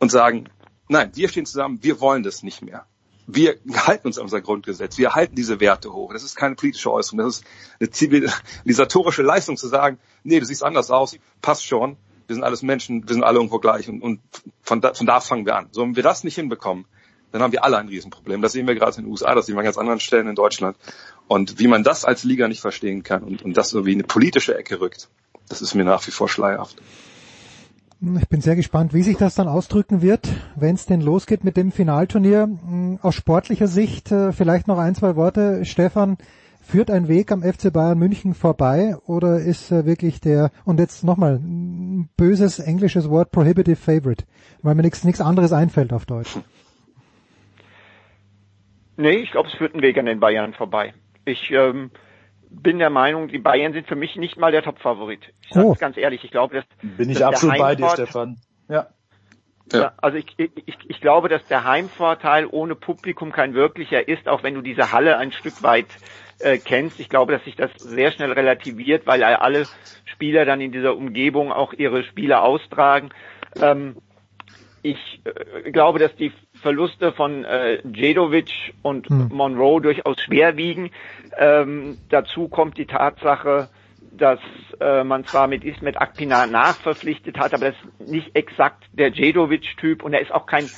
und sagen, nein, wir stehen zusammen, wir wollen das nicht mehr wir halten uns an unser Grundgesetz, wir halten diese Werte hoch. Das ist keine politische Äußerung, das ist eine zivilisatorische Leistung zu sagen, nee, du siehst anders aus, passt schon, wir sind alles Menschen, wir sind alle irgendwo gleich und, und von, da, von da fangen wir an. So, wenn wir das nicht hinbekommen, dann haben wir alle ein Riesenproblem. Das sehen wir gerade in den USA, das sehen wir an ganz anderen Stellen in Deutschland. Und wie man das als Liga nicht verstehen kann und, und das so wie eine politische Ecke rückt, das ist mir nach wie vor schleierhaft. Ich bin sehr gespannt, wie sich das dann ausdrücken wird, wenn es denn losgeht mit dem Finalturnier. Hm, aus sportlicher Sicht äh, vielleicht noch ein, zwei Worte. Stefan, führt ein Weg am FC Bayern München vorbei oder ist äh, wirklich der, und jetzt nochmal, ein böses englisches Wort, prohibitive favorite, weil mir nichts anderes einfällt auf Deutsch. Nee, ich glaube, es führt ein Weg an den Bayern vorbei. Ich ähm, bin der Meinung, die Bayern sind für mich nicht mal der Top-Favorit. Ich sage oh. ganz ehrlich, ich glaube, dass bin ich absolut bei dir, Stefan. Ja. Ja. ja. also ich, ich, ich glaube, dass der Heimvorteil ohne Publikum kein wirklicher ist, auch wenn du diese Halle ein Stück weit äh, kennst. Ich glaube, dass sich das sehr schnell relativiert, weil alle Spieler dann in dieser Umgebung auch ihre Spiele austragen. Ähm, ich äh, glaube, dass die Verluste von äh, Jedovic und hm. Monroe durchaus schwer wiegen. Ähm, dazu kommt die Tatsache, dass äh, man zwar mit Ismet Akpina nachverpflichtet hat, aber das ist nicht exakt der Jedovic-Typ und er ist auch kein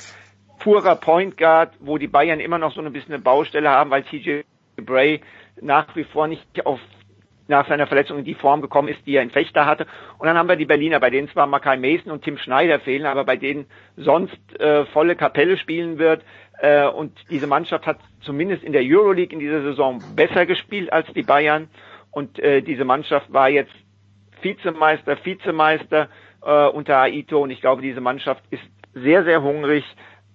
purer Point Guard, wo die Bayern immer noch so ein bisschen eine Baustelle haben, weil TJ Bray nach wie vor nicht auf nach seiner Verletzung in die Form gekommen ist, die er in Fechter hatte. Und dann haben wir die Berliner, bei denen zwar Makai Mason und Tim Schneider fehlen, aber bei denen sonst äh, volle Kapelle spielen wird. Äh, und diese Mannschaft hat zumindest in der Euroleague in dieser Saison besser gespielt als die Bayern. Und äh, diese Mannschaft war jetzt Vizemeister, Vizemeister äh, unter Aito. Und ich glaube, diese Mannschaft ist sehr, sehr hungrig.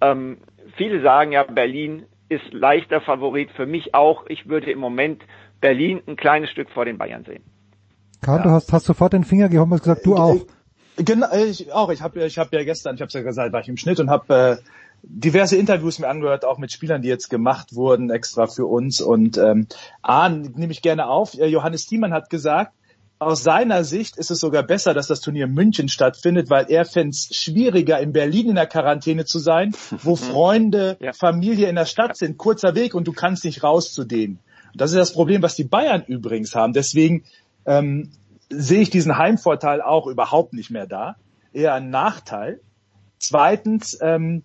Ähm, viele sagen ja, Berlin ist leichter Favorit. Für mich auch. Ich würde im Moment Berlin ein kleines Stück vor den Bayern sehen. Karl, ja. du hast, hast sofort den Finger gehoben und gesagt, du auch. Genau, ich auch. Ich habe ich hab ja gestern, ich habe ja gesagt, war ich im Schnitt und habe äh, diverse Interviews mir angehört, auch mit Spielern, die jetzt gemacht wurden, extra für uns. Und ähm, A, nehme ich gerne auf. Äh, Johannes Thiemann hat gesagt, aus seiner Sicht ist es sogar besser, dass das Turnier in München stattfindet, weil er fände es schwieriger, in Berlin in der Quarantäne zu sein, wo Freunde, ja. Familie in der Stadt sind, kurzer Weg und du kannst nicht raus zu denen. Das ist das Problem, was die Bayern übrigens haben. Deswegen ähm, sehe ich diesen Heimvorteil auch überhaupt nicht mehr da. Eher ein Nachteil. Zweitens, ähm,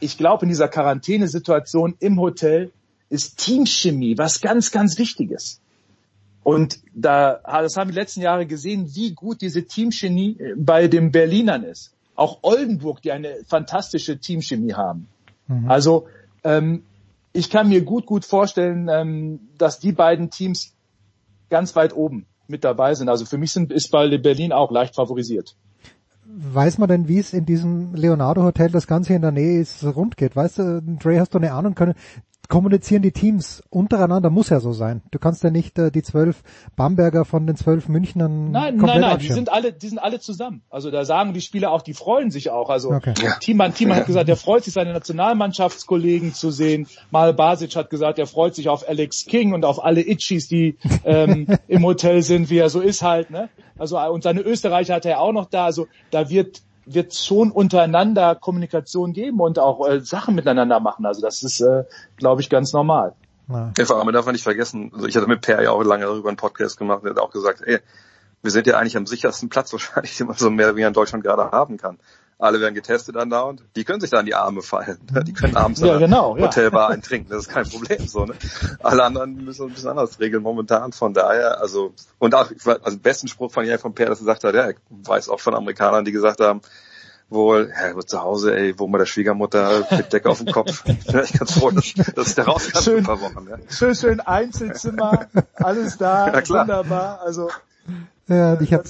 ich glaube, in dieser Quarantänesituation im Hotel ist Teamchemie was ganz, ganz Wichtiges. Und da, das haben wir die letzten Jahre gesehen, wie gut diese Teamchemie äh, bei den Berlinern ist. Auch Oldenburg, die eine fantastische Teamchemie haben. Mhm. Also ähm, ich kann mir gut, gut vorstellen, ähm, dass die beiden Teams ganz weit oben mit dabei sind. Also für mich sind, ist bei Berlin auch leicht favorisiert. Weiß man denn, wie es in diesem Leonardo Hotel das Ganze in der Nähe ist, rund geht? Weißt du, Dre, hast du eine Ahnung können? Kommunizieren die Teams untereinander, muss ja so sein. Du kannst ja nicht äh, die zwölf Bamberger von den zwölf Münchnern Nein, nein, nein, die sind alle, die sind alle zusammen. Also da sagen die Spieler auch, die freuen sich auch. Also okay. Thiemann, Thiemann hat gesagt, er freut sich, seine Nationalmannschaftskollegen zu sehen. Mal Basic hat gesagt, er freut sich auf Alex King und auf alle Itchies, die ähm, im Hotel sind, wie er so ist halt. Ne? Also und seine Österreicher hat er auch noch da. Also da wird wird schon untereinander Kommunikation geben und auch äh, Sachen miteinander machen. Also das ist, äh, glaube ich, ganz normal. Ja. ja, vor allem darf man nicht vergessen, also ich hatte mit Per ja auch lange darüber einen Podcast gemacht, der hat auch gesagt, ey, wir sind ja eigentlich am sichersten Platz wahrscheinlich, den man so mehr wie in Deutschland gerade haben kann. Alle werden getestet andauernd. Die können sich da in die Arme fallen. Die können abends ja, genau, ja. Hotelbar eintrinken. Das ist kein Problem. So, ne? Alle anderen müssen ein bisschen anders regeln momentan. Von daher, also und auch also den besten Spruch von ja von Per, dass er gesagt hat, ja, ich weiß auch von Amerikanern, die gesagt haben, wohl, ja, zu Hause, ey, wo man der Schwiegermutter mit Decke auf dem Kopf. Ich bin echt ganz froh, dass, dass ich da raus kann schön, ein paar Wochen. Ja. Schön, schön Einzelzimmer, alles da, ja, klar. wunderbar. Also ja, ich habe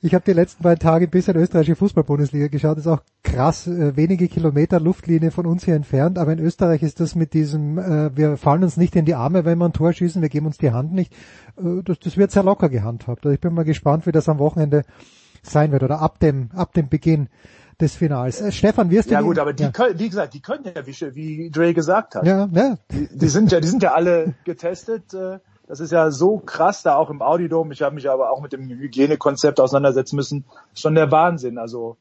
ich hab die letzten beiden Tage ein bisschen österreichische Fußball-Bundesliga geschaut. Das ist auch krass, äh, wenige Kilometer Luftlinie von uns hier entfernt. Aber in Österreich ist das mit diesem, äh, wir fallen uns nicht in die Arme, wenn wir ein Tor schießen, wir geben uns die Hand nicht. Äh, das, das wird sehr locker gehandhabt. Also ich bin mal gespannt, wie das am Wochenende sein wird oder ab dem, ab dem Beginn des Finals. Äh, Stefan, wirst du Ja gut, aber die ja. können, wie gesagt, die können ja, wie, wie Dre gesagt hat. Ja, ja. Die, die, sind ja, die sind ja alle getestet. Äh, das ist ja so krass da auch im Audidom. Ich habe mich aber auch mit dem Hygienekonzept auseinandersetzen müssen. Schon der Wahnsinn, also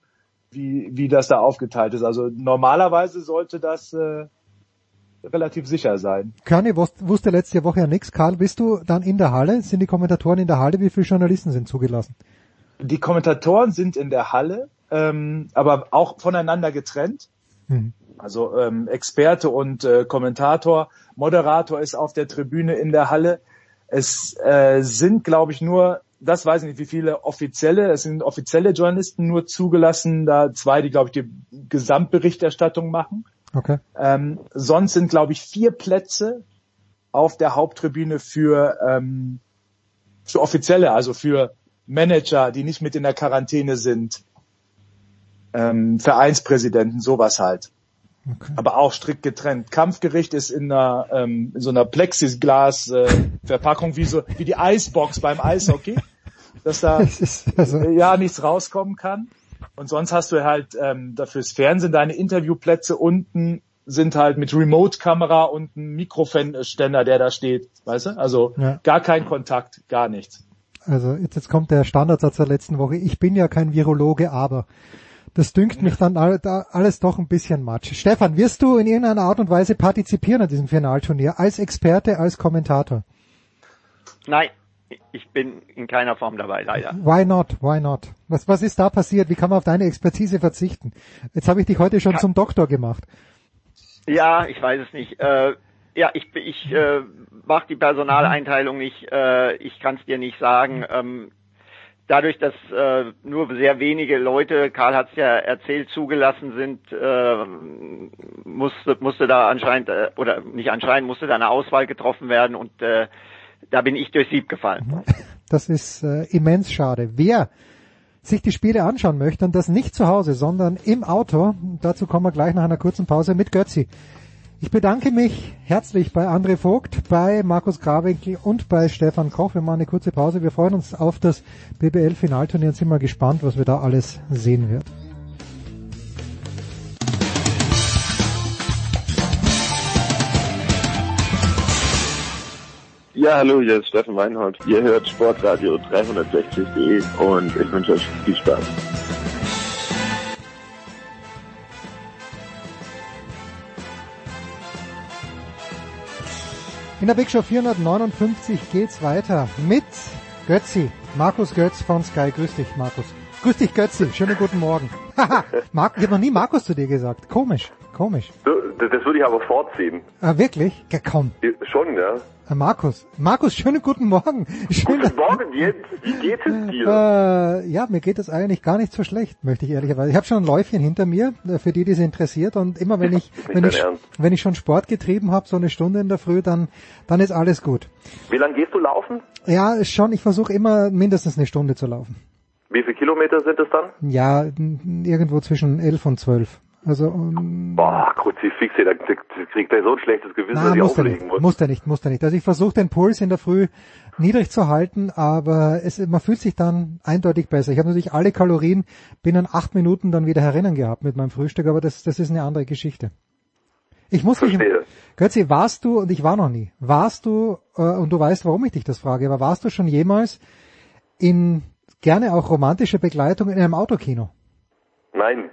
wie, wie das da aufgeteilt ist. Also normalerweise sollte das äh, relativ sicher sein. Körny wusste letzte Woche ja nichts. Karl, bist du dann in der Halle? Sind die Kommentatoren in der Halle? Wie viele Journalisten sind zugelassen? Die Kommentatoren sind in der Halle ähm, aber auch voneinander getrennt. Mhm. Also ähm, Experte und äh, Kommentator, Moderator ist auf der Tribüne in der Halle. Es äh, sind, glaube ich, nur, das weiß ich nicht, wie viele offizielle, es sind offizielle Journalisten nur zugelassen, da zwei, die, glaube ich, die Gesamtberichterstattung machen. Okay. Ähm, sonst sind, glaube ich, vier Plätze auf der Haupttribüne für, ähm, für offizielle, also für Manager, die nicht mit in der Quarantäne sind, ähm, Vereinspräsidenten, sowas halt. Okay. Aber auch strikt getrennt. Kampfgericht ist in einer ähm, in so einer Plexiglas äh, Verpackung wie so wie die Eisbox beim Eishockey, dass da also ja nichts rauskommen kann. Und sonst hast du halt ähm, fürs Fernsehen deine Interviewplätze unten sind halt mit Remote-Kamera und ein Mikrofonständer, der da steht, weißt du? Also ja. gar kein Kontakt, gar nichts. Also jetzt, jetzt kommt der Standardsatz der letzten Woche. Ich bin ja kein Virologe, aber das dünkt mich dann alles doch ein bisschen matsch. Stefan, wirst du in irgendeiner Art und Weise partizipieren an diesem Finalturnier als Experte, als Kommentator? Nein, ich bin in keiner Form dabei, leider. Why not? Why not? Was, was ist da passiert? Wie kann man auf deine Expertise verzichten? Jetzt habe ich dich heute schon ja. zum Doktor gemacht. Ja, ich weiß es nicht. Äh, ja, ich, ich äh, mache die Personaleinteilung nicht. Äh, ich kann es dir nicht sagen. Ähm, dadurch, dass äh, nur sehr wenige Leute, Karl hat es ja erzählt, zugelassen sind, äh, musste, musste da anscheinend, äh, oder nicht anscheinend, musste da eine Auswahl getroffen werden und äh, da bin ich durchs Sieb gefallen. Das ist äh, immens schade. Wer sich die Spiele anschauen möchte und das nicht zu Hause, sondern im Auto, dazu kommen wir gleich nach einer kurzen Pause mit Götzi Ich bedanke mich herzlich bei André Vogt, bei Markus Grawinkel und bei Stefan Koch. Wir machen eine kurze Pause. Wir freuen uns auf das BBL-Finalturnier und sind mal gespannt, was wir da alles sehen werden. Ja, hallo, hier ist Steffen Weinhold. Ihr hört Sportradio 360.de und ich wünsche euch viel Spaß. In der Big Show 459 geht's weiter mit Götzi, Markus Götz von Sky. Grüß dich, Markus. Grüß dich, Götzi. Schönen guten Morgen. Mark, ich habe noch nie Markus zu dir gesagt. Komisch, komisch. Das, das würde ich aber vorziehen. Ah, wirklich? Ja, komm. Schon, ja. Äh, Markus, Markus, schönen guten Morgen. Schön, guten Morgen, Jens. Wie geht es dir? Äh, ja, mir geht es eigentlich gar nicht so schlecht, möchte ich ehrlicherweise. Ich habe schon ein Läufchen hinter mir, äh, für die, die es interessiert. Und immer wenn ich, wenn ich, wenn ich schon Sport getrieben habe, so eine Stunde in der Früh, dann, dann ist alles gut. Wie lange gehst du laufen? Ja, schon. Ich versuche immer mindestens eine Stunde zu laufen. Wie viele Kilometer sind es dann? Ja, irgendwo zwischen elf und zwölf. Also um, Boah, Kruzifix, da kriegt er so ein schlechtes Gewissen, na, dass ich muss auflegen nicht, muss. Muss er nicht, muss er nicht. Also ich versuche den Puls in der Früh niedrig zu halten, aber es, man fühlt sich dann eindeutig besser. Ich habe natürlich alle Kalorien binnen acht Minuten dann wieder herinnen gehabt mit meinem Frühstück, aber das, das ist eine andere Geschichte. Ich muss mich, Götzi, warst du, und ich war noch nie, warst du, äh, und du weißt, warum ich dich das frage, aber warst du schon jemals in gerne auch romantische Begleitung in einem Autokino? Nein.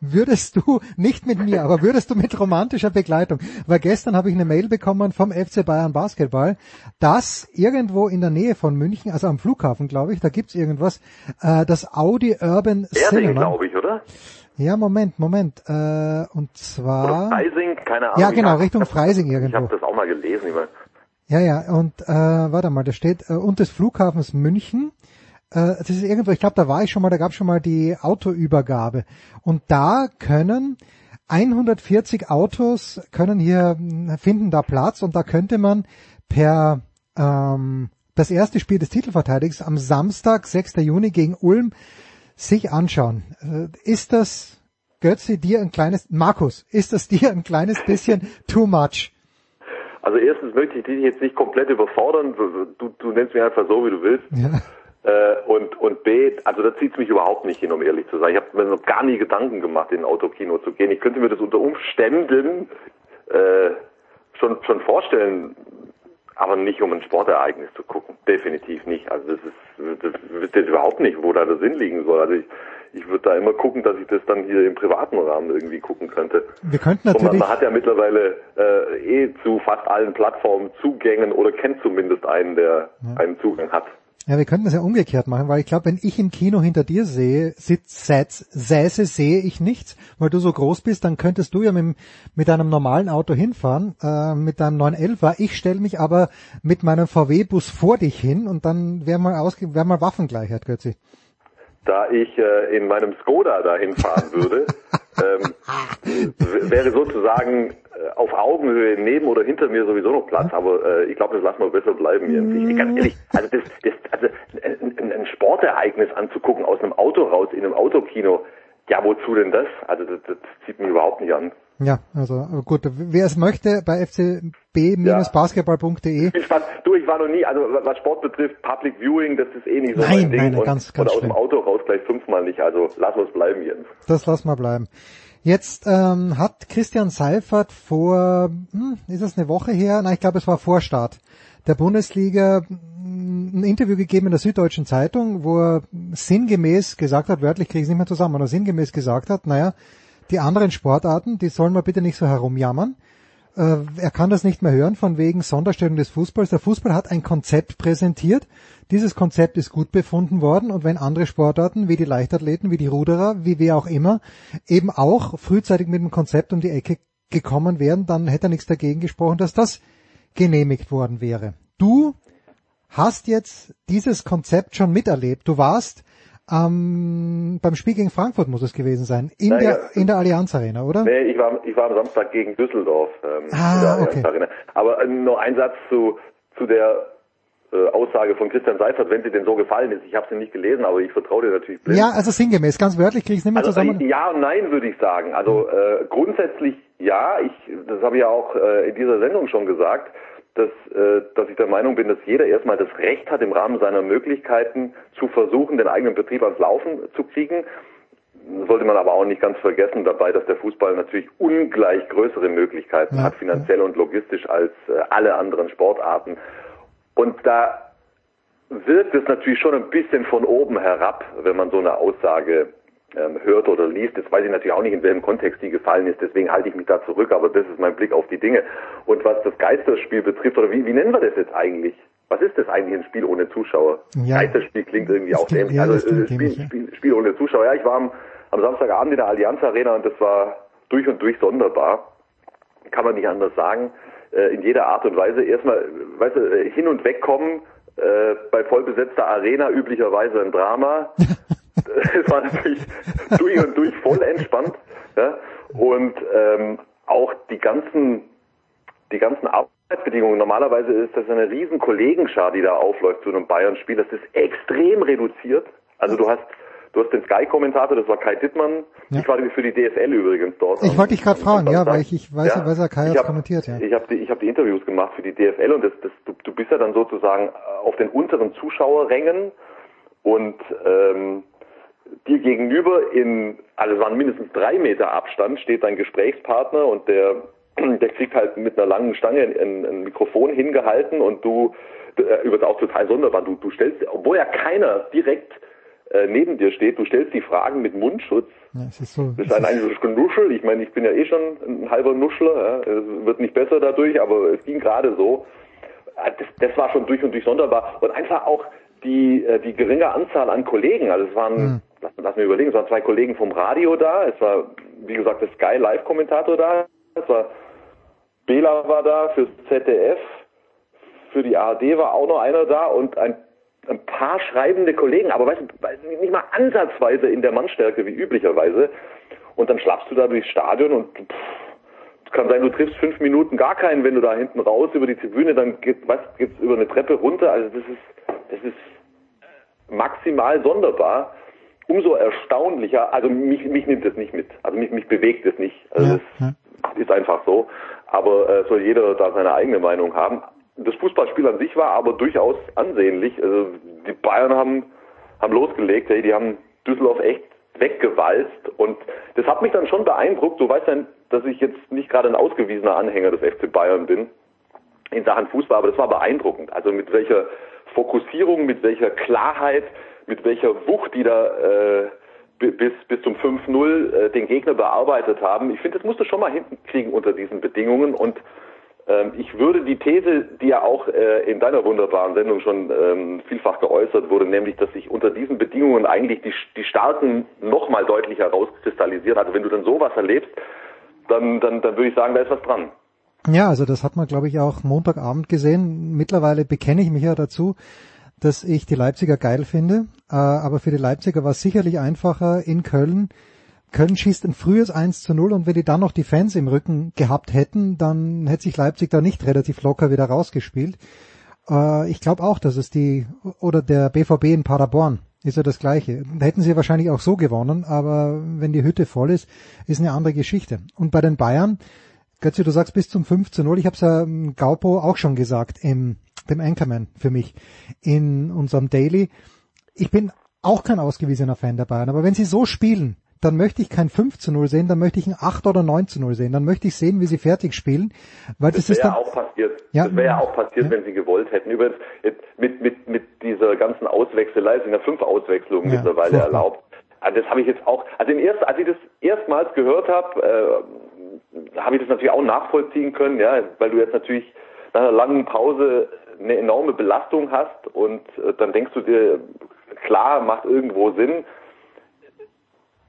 Würdest du, nicht mit mir, aber würdest du mit romantischer Begleitung, weil gestern habe ich eine Mail bekommen vom FC Bayern Basketball, dass irgendwo in der Nähe von München, also am Flughafen glaube ich, da gibt's irgendwas, äh, das Audi Urban Erding, Cinema. glaube ich, oder? Ja, Moment, Moment. Äh, und zwar... Oder Freising, keine Ahnung. Ja, genau, Ich Richtung Freising Ich irgendwo. habe das auch mal gelesen. Ich mein, Ja, ja, und äh, warte mal, da steht äh, und des Flughafens München. Äh, das ist irgendwo, ich glaube, da war ich schon mal, da gab es schon mal die Autoübergabe. Und da können 140 Autos können hier mh, finden da Platz und da könnte man per ähm, das erste Spiel des Titelverteidigers am Samstag, 6. Juni gegen Ulm sich anschauen. Äh, ist das Götzi dir ein kleines Markus, ist das dir ein kleines bisschen too much? Also erstens möchte ich dich jetzt nicht komplett überfordern. Du, du nennst mich einfach so, wie du willst. Ja. Äh, und, und B, also da zieht's mich überhaupt nicht hin, um ehrlich zu sein. Ich habe mir noch gar nie Gedanken gemacht, in ein Autokino zu gehen. Ich könnte mir das unter Umständen äh, schon, schon vorstellen, aber nicht um ein Sportereignis zu gucken. Definitiv nicht. Also das ist, das wüsste jetzt überhaupt nicht, wo da der Sinn liegen soll. Also ich, ich würde da immer gucken, dass ich das dann hier im privaten Rahmen irgendwie gucken könnte. Wir könnten Und man, natürlich man hat ja mittlerweile äh, eh zu fast allen Plattformen Zugängen oder kennt zumindest einen, der einen Zugang hat. Ja, wir könnten das ja umgekehrt machen, weil ich glaube, wenn ich im Kino hinter dir sehe, sitz, säß, säße, sehe ich nichts, weil du so groß bist, dann könntest du ja mit, mit einem normalen Auto hinfahren, äh, mit deinem 911er. Ich stelle mich aber mit meinem VW-Bus vor dich hin und dann wäre mal ausge wäre mal Waffengleichheit, Götzi. Da ich äh, in meinem Skoda dahin fahren würde, ähm, wäre sozusagen äh, auf Augenhöhe neben oder hinter mir sowieso noch Platz, aber äh, ich glaube, das lassen wir besser bleiben Jens. Ich, ganz ehrlich, also das, das also ein, ein- ein Sportereignis anzugucken aus einem Auto raus in einem Autokino, ja wozu denn das? Also das, das zieht mich überhaupt nicht an. Ja, also gut, wer es möchte, bei fcb-basketball.de. Viel Spaß. Du, ich war noch nie, also was Sport betrifft, Public Viewing, das ist eh nicht so Nein, mein Ding. nein, und, ganz, ganz oder aus dem. Auto raus gleich fünfmal nicht, also lass uns bleiben, Jens. Das lassen wir bleiben. Jetzt ähm, hat Christian Seifert vor, hm, ist es eine Woche her? Nein, ich glaube, es war vor Start der Bundesliga hm, ein Interview gegeben in der Süddeutschen Zeitung, wo er sinngemäß gesagt hat, wörtlich kriege ich es nicht mehr zusammen, aber sinngemäß gesagt hat, naja, die anderen Sportarten, die sollen wir bitte nicht so herumjammern. Äh, er kann das nicht mehr hören von wegen Sonderstellung des Fußballs. Der Fußball hat ein Konzept präsentiert. Dieses Konzept ist gut befunden worden und wenn andere Sportarten wie die Leichtathleten, wie die Ruderer, wie wer auch immer, eben auch frühzeitig mit dem Konzept um die Ecke gekommen wären, dann hätte er nichts dagegen gesprochen, dass das genehmigt worden wäre. Du hast jetzt dieses Konzept schon miterlebt. Du warst ähm, beim Spiel gegen Frankfurt muss es gewesen sein, in, Naja. der, in der Allianz Arena, oder? Nee, ich war, ich war am Samstag gegen Düsseldorf. Ähm, Ah, in der Allianz okay. Arena. Aber äh, nur ein Satz zu, zu der äh, Aussage von Christian Seifert, wenn sie denn so gefallen ist. Ich habe sie nicht gelesen, aber ich vertraue dir natürlich blind. Ja, also sinngemäß, ganz wörtlich kriege ich es nicht mehr Also zusammen. äh, ja und nein würde ich sagen. Also äh, grundsätzlich ja, ich, das habe ich ja auch äh, in dieser Sendung schon gesagt, dass, äh, dass ich der Meinung bin, dass jeder erstmal das Recht hat, im Rahmen seiner Möglichkeiten zu versuchen, den eigenen Betrieb ans Laufen zu kriegen. Sollte man aber auch nicht ganz vergessen dabei, dass der Fußball natürlich ungleich größere Möglichkeiten hat, finanziell und logistisch als äh, alle anderen Sportarten. Und da wirkt es natürlich schon ein bisschen von oben herab, wenn man so eine Aussage hört oder liest. Jetzt weiß ich natürlich auch nicht, in welchem Kontext die gefallen ist, deswegen halte ich mich da zurück, aber das ist mein Blick auf die Dinge. Und was das Geisterspiel betrifft, oder wie, wie nennen wir das jetzt eigentlich? Was ist das eigentlich ein Spiel ohne Zuschauer? Ja. Geisterspiel klingt irgendwie auch dämlich. Also äh, Spiel, dämlich, ja. Spiel, Spiel ohne Zuschauer. Ja, ich war am, am Samstagabend in der Allianz Arena und das war durch und durch sonderbar. Kann man nicht anders sagen. Äh, in jeder Art und Weise. Erstmal, weißt du, äh, hin und wegkommen, äh, bei vollbesetzter Arena üblicherweise ein Drama. es war natürlich durch und durch voll entspannt. Ja? Und ähm, auch die ganzen, die ganzen Arbeitsbedingungen. Normalerweise ist das eine riesen Kollegenschar, die da aufläuft zu einem Bayern-Spiel. Das ist extrem reduziert. Also du hast, du hast den Sky-Kommentator, das war Kai Dittmann. Ich war für die DFL übrigens dort. Ich wollte dich gerade fragen, ja, weil ich, ich weiß, Ja, weiß ja, Kai hat kommentiert, ja. Ich habe die, ich hab die Interviews gemacht für die DFL und das, das, du, du bist ja dann sozusagen auf den unteren Zuschauerrängen und ähm, dir gegenüber in, also es waren mindestens drei Meter Abstand, steht dein Gesprächspartner und der, der kriegt halt mit einer langen Stange ein, ein Mikrofon hingehalten und du, äh, übrigens auch total sonderbar, du, du stellst, obwohl ja keiner direkt äh, neben dir steht, du stellst die Fragen mit Mundschutz. ja es ist so, Das ist ein einziges Genuschel. Ich meine, ich bin ja eh schon ein halber Nuschler. Ja. Es wird nicht besser dadurch, aber es ging gerade so. Ah, Das, das war schon durch und durch sonderbar. Und einfach auch die, äh, die geringe Anzahl an Kollegen. Also es waren, lass, lass mir überlegen, es waren zwei Kollegen vom Radio da. Es war, wie gesagt, der Sky Live-Kommentator da. Es war, Bela war da fürs ZDF. Für die ARD war auch noch einer da und ein ein paar schreibende Kollegen, aber weißt du, nicht mal ansatzweise in der Mannstärke wie üblicherweise. Und dann schlappst du da durchs Stadion und pff, kann sein, du triffst fünf Minuten gar keinen, wenn du da hinten raus über die Tribüne, dann geht, weißt, geht's über eine Treppe runter. Also das ist, das ist maximal sonderbar. Umso erstaunlicher, also mich, mich nimmt es nicht mit. Also mich, mich bewegt es nicht. Also das ist einfach so. Aber äh, soll jeder da seine eigene Meinung haben. Das Fußballspiel an sich war aber durchaus ansehnlich. Also die Bayern haben, haben losgelegt, hey, die haben Düsseldorf echt weggewalzt und das hat mich dann schon beeindruckt. Du weißt ja, dass ich jetzt nicht gerade ein ausgewiesener Anhänger des FC Bayern bin in Sachen Fußball, aber das war beeindruckend. Also mit welcher Fokussierung, mit welcher Klarheit, mit welcher Wucht die da äh, bi- bis, bis zum 5-0 äh, den Gegner bearbeitet haben. Ich finde, das musst du schon mal hinten kriegen unter diesen Bedingungen und ähm, ich würde die These, die ja auch äh, in deiner wunderbaren Sendung schon ähm, vielfach geäußert wurde, nämlich, dass sich unter diesen Bedingungen eigentlich die, die Starken nochmal deutlich herauskristallisieren. Also wenn du dann sowas erlebst, dann, dann, dann würde ich sagen, da ist was dran. Ja, also das hat man, glaube ich, auch Montagabend gesehen. Mittlerweile bekenne ich mich ja dazu, dass ich die Leipziger geil finde. Äh, aber für die Leipziger war es sicherlich einfacher in Köln. Köln schießt ein frühes 1 zu 0 und wenn die dann noch die Fans im Rücken gehabt hätten, dann hätte sich Leipzig da nicht relativ locker wieder rausgespielt. Äh, ich glaube auch, dass es die, oder der BVB in Paderborn ist ja das Gleiche. Hätten sie wahrscheinlich auch so gewonnen, aber wenn die Hütte voll ist, ist eine andere Geschichte. Und bei den Bayern, Götze, du sagst bis zum 5 zu 0, ich habe es ja ähm, Gaupo auch schon gesagt, im, dem Anchorman für mich, in unserem Daily. Ich bin auch kein ausgewiesener Fan der Bayern, aber wenn sie so spielen, dann möchte ich kein 5 zu 0 sehen, dann möchte ich ein 8 oder 9 zu 0 sehen, dann möchte ich sehen, wie sie fertig spielen, weil das, Das ist wäre dann, ja auch passiert. Ja. Das wäre ja auch passiert, wenn sie gewollt hätten. Übrigens, mit, mit, mit dieser ganzen Auswechselei, sind ja fünf Auswechslungen Ja, mittlerweile furchtbar. erlaubt. Also das habe ich jetzt auch, also im ersten, als ich das erstmals gehört habe, äh, habe ich das natürlich auch nachvollziehen können, ja, weil du jetzt natürlich nach einer langen Pause eine enorme Belastung hast und äh, dann denkst du dir, klar, macht irgendwo Sinn.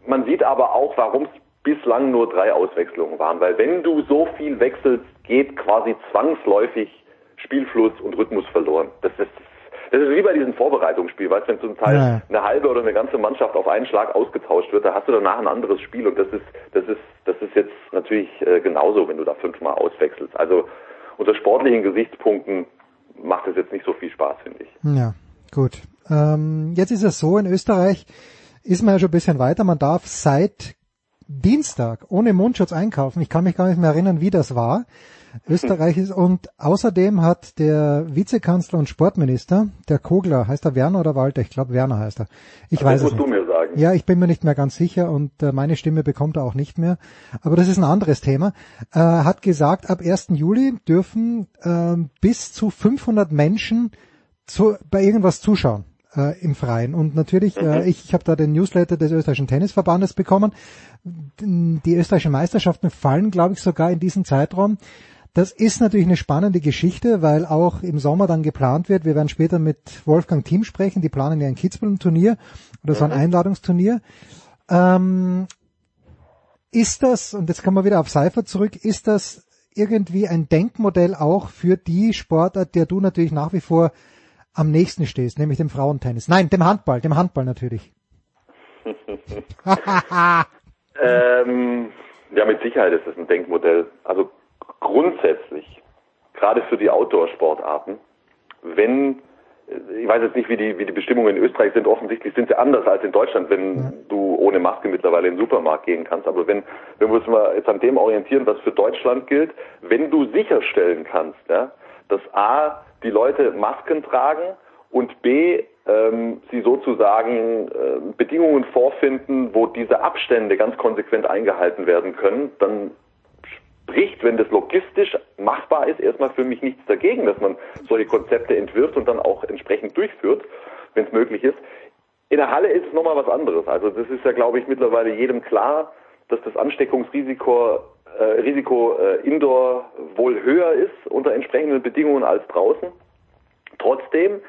Man sieht aber auch, warum es bislang nur drei Auswechslungen waren, weil wenn du so viel wechselst, geht quasi zwangsläufig Spielfluss und Rhythmus verloren. Das ist das ist wie bei diesem Vorbereitungsspiel, weißt du, wenn zum Teil Ja, ja. eine halbe oder eine ganze Mannschaft auf einen Schlag ausgetauscht wird, da hast du danach ein anderes Spiel und das ist das ist das ist jetzt natürlich äh, genauso, wenn du da fünfmal auswechselst. Also unter sportlichen Gesichtspunkten macht es jetzt nicht so viel Spaß, finde ich. Ja, gut. Ähm, jetzt ist es so, in Österreich ist man ja schon ein bisschen weiter. Man darf seit Dienstag ohne Mundschutz einkaufen. Ich kann mich gar nicht mehr erinnern, wie das war. Österreich ist und außerdem hat der Vizekanzler und Sportminister, der Kogler, heißt er Werner oder Walter? Ich glaube Werner heißt er. Ich das weiß es nicht. Ja, ich bin mir nicht mehr ganz sicher und äh, meine Stimme bekommt er auch nicht mehr. Aber das ist ein anderes Thema. Äh, hat gesagt, ab 1. Juli dürfen äh, bis zu 500 Menschen zu, bei irgendwas zuschauen äh, im Freien. Und natürlich, äh, ich, ich habe da den Newsletter des österreichischen Tennisverbandes bekommen. Die österreichischen Meisterschaften fallen, glaube ich, sogar in diesen Zeitraum. Das ist natürlich eine spannende Geschichte, weil auch im Sommer dann geplant wird. Wir werden später mit Wolfgang Thiem sprechen. Die planen ja ein Kitzbühel-Turnier oder so ein Einladungsturnier. Ähm, ist das, und jetzt kommen wir wieder auf Seifer zurück, ist das irgendwie ein Denkmodell auch für die Sportart, der du natürlich nach wie vor am nächsten stehst, nämlich dem Frauentennis? Nein, dem Handball, dem Handball natürlich. ähm, ja, mit Sicherheit ist es ein Denkmodell. Also grundsätzlich, gerade für die Outdoor-Sportarten, wenn, ich weiß jetzt nicht, wie die, wie die Bestimmungen in Österreich sind, offensichtlich sind sie anders als in Deutschland, wenn du ohne Maske mittlerweile in den Supermarkt gehen kannst. Aber wenn, wenn wir uns mal jetzt an dem orientieren, was für Deutschland gilt, wenn du sicherstellen kannst, ja, dass A, die Leute Masken tragen und B, ähm, sie sozusagen äh, Bedingungen vorfinden, wo diese Abstände ganz konsequent eingehalten werden können, dann spricht, wenn das logistisch machbar ist, erstmal für mich nichts dagegen, dass man solche Konzepte entwirft und dann auch entsprechend durchführt, wenn es möglich ist. In der Halle ist es nochmal was anderes. Also das ist ja, glaube ich, mittlerweile jedem klar, dass das Ansteckungsrisiko äh, Risiko äh, indoor wohl höher ist unter entsprechenden Bedingungen als draußen. Trotzdem,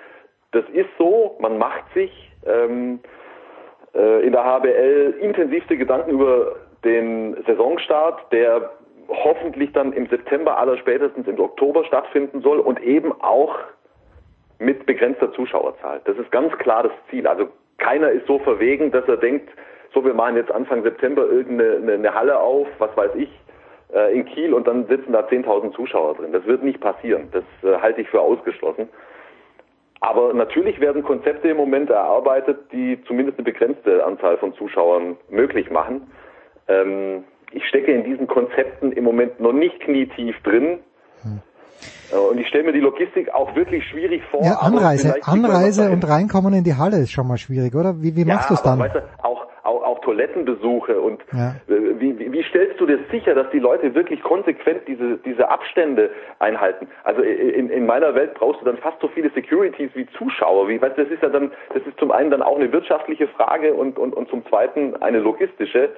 das ist so, man macht sich ähm, äh, in der HBL intensivste Gedanken über den Saisonstart, der hoffentlich dann im September aller spätestens im Oktober stattfinden soll und eben auch mit begrenzter Zuschauerzahl. Das ist ganz klar das Ziel. Also keiner ist so verwegen, dass er denkt, so wir machen jetzt Anfang September irgendeine eine Halle auf, was weiß ich, äh, in Kiel und dann sitzen da 10.000 Zuschauer drin. Das wird nicht passieren. Das äh, halte ich für ausgeschlossen. Aber natürlich werden Konzepte im Moment erarbeitet, die zumindest eine begrenzte Anzahl von Zuschauern möglich machen. Ähm, ich stecke in diesen Konzepten im Moment noch nicht knietief drin. Hm. Und ich stelle mir die Logistik auch wirklich schwierig vor. Ja, Anreise, Anreise und reinkommen in die Halle ist schon mal schwierig, oder? Wie, wie machst ja, du es dann? Weißt du, auch, auch, auch Toilettenbesuche und ja. wie, wie, wie stellst du dir sicher, dass die Leute wirklich konsequent diese, diese Abstände einhalten? Also in, in meiner Welt brauchst du dann fast so viele Securities wie Zuschauer. Wie, weißt, das ist ja dann, das ist zum einen dann auch eine wirtschaftliche Frage und, und, und zum zweiten eine logistische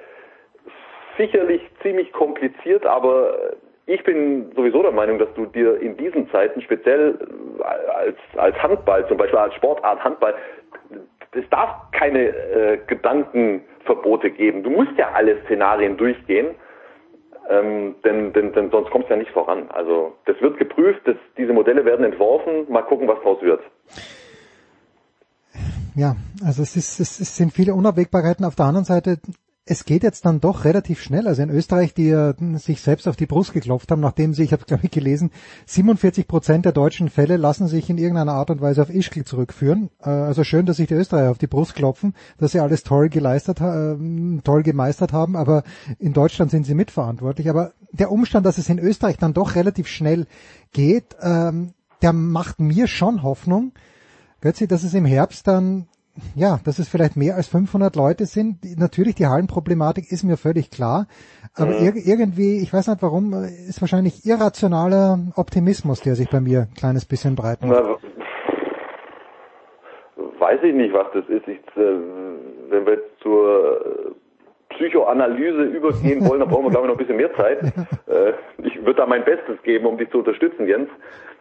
sicherlich ziemlich kompliziert, aber ich bin sowieso der Meinung, dass du dir in diesen Zeiten speziell als, als Handball, zum Beispiel als Sportart Handball, es darf keine äh, Gedankenverbote geben. Du musst ja alle Szenarien durchgehen, ähm, denn, denn, denn sonst kommst du ja nicht voran. Also das wird geprüft, das, diese Modelle werden entworfen, mal gucken, was draus wird. Ja, also es, ist, es sind viele Unabwägbarkeiten. Auf der anderen Seite es geht jetzt dann doch relativ schnell. Also in Österreich, die ja sich selbst auf die Brust geklopft haben, nachdem sie, ich habe glaube ich gelesen, 47 Prozent der deutschen Fälle lassen sich in irgendeiner Art und Weise auf Ischgl zurückführen. Äh, also schön, dass sich die Österreicher auf die Brust klopfen, dass sie alles toll geleistet, äh, toll gemeistert haben, aber in Deutschland sind sie mitverantwortlich. Aber der Umstand, dass es in Österreich dann doch relativ schnell geht, ähm, der macht mir schon Hoffnung, Götzi, dass es im Herbst dann ja, dass es vielleicht mehr als 500 Leute sind. Natürlich, die Hallenproblematik ist mir völlig klar. Aber mhm. ir irgendwie, ich weiß nicht warum, ist wahrscheinlich irrationaler Optimismus, der sich bei mir ein kleines bisschen breit macht. Weiß ich nicht, was das ist. Ich, äh, wenn wir zur Psychoanalyse übergehen wollen, dann brauchen wir, glaube ich, noch ein bisschen mehr Zeit. Äh, ich würde da mein Bestes geben, um dich zu unterstützen, Jens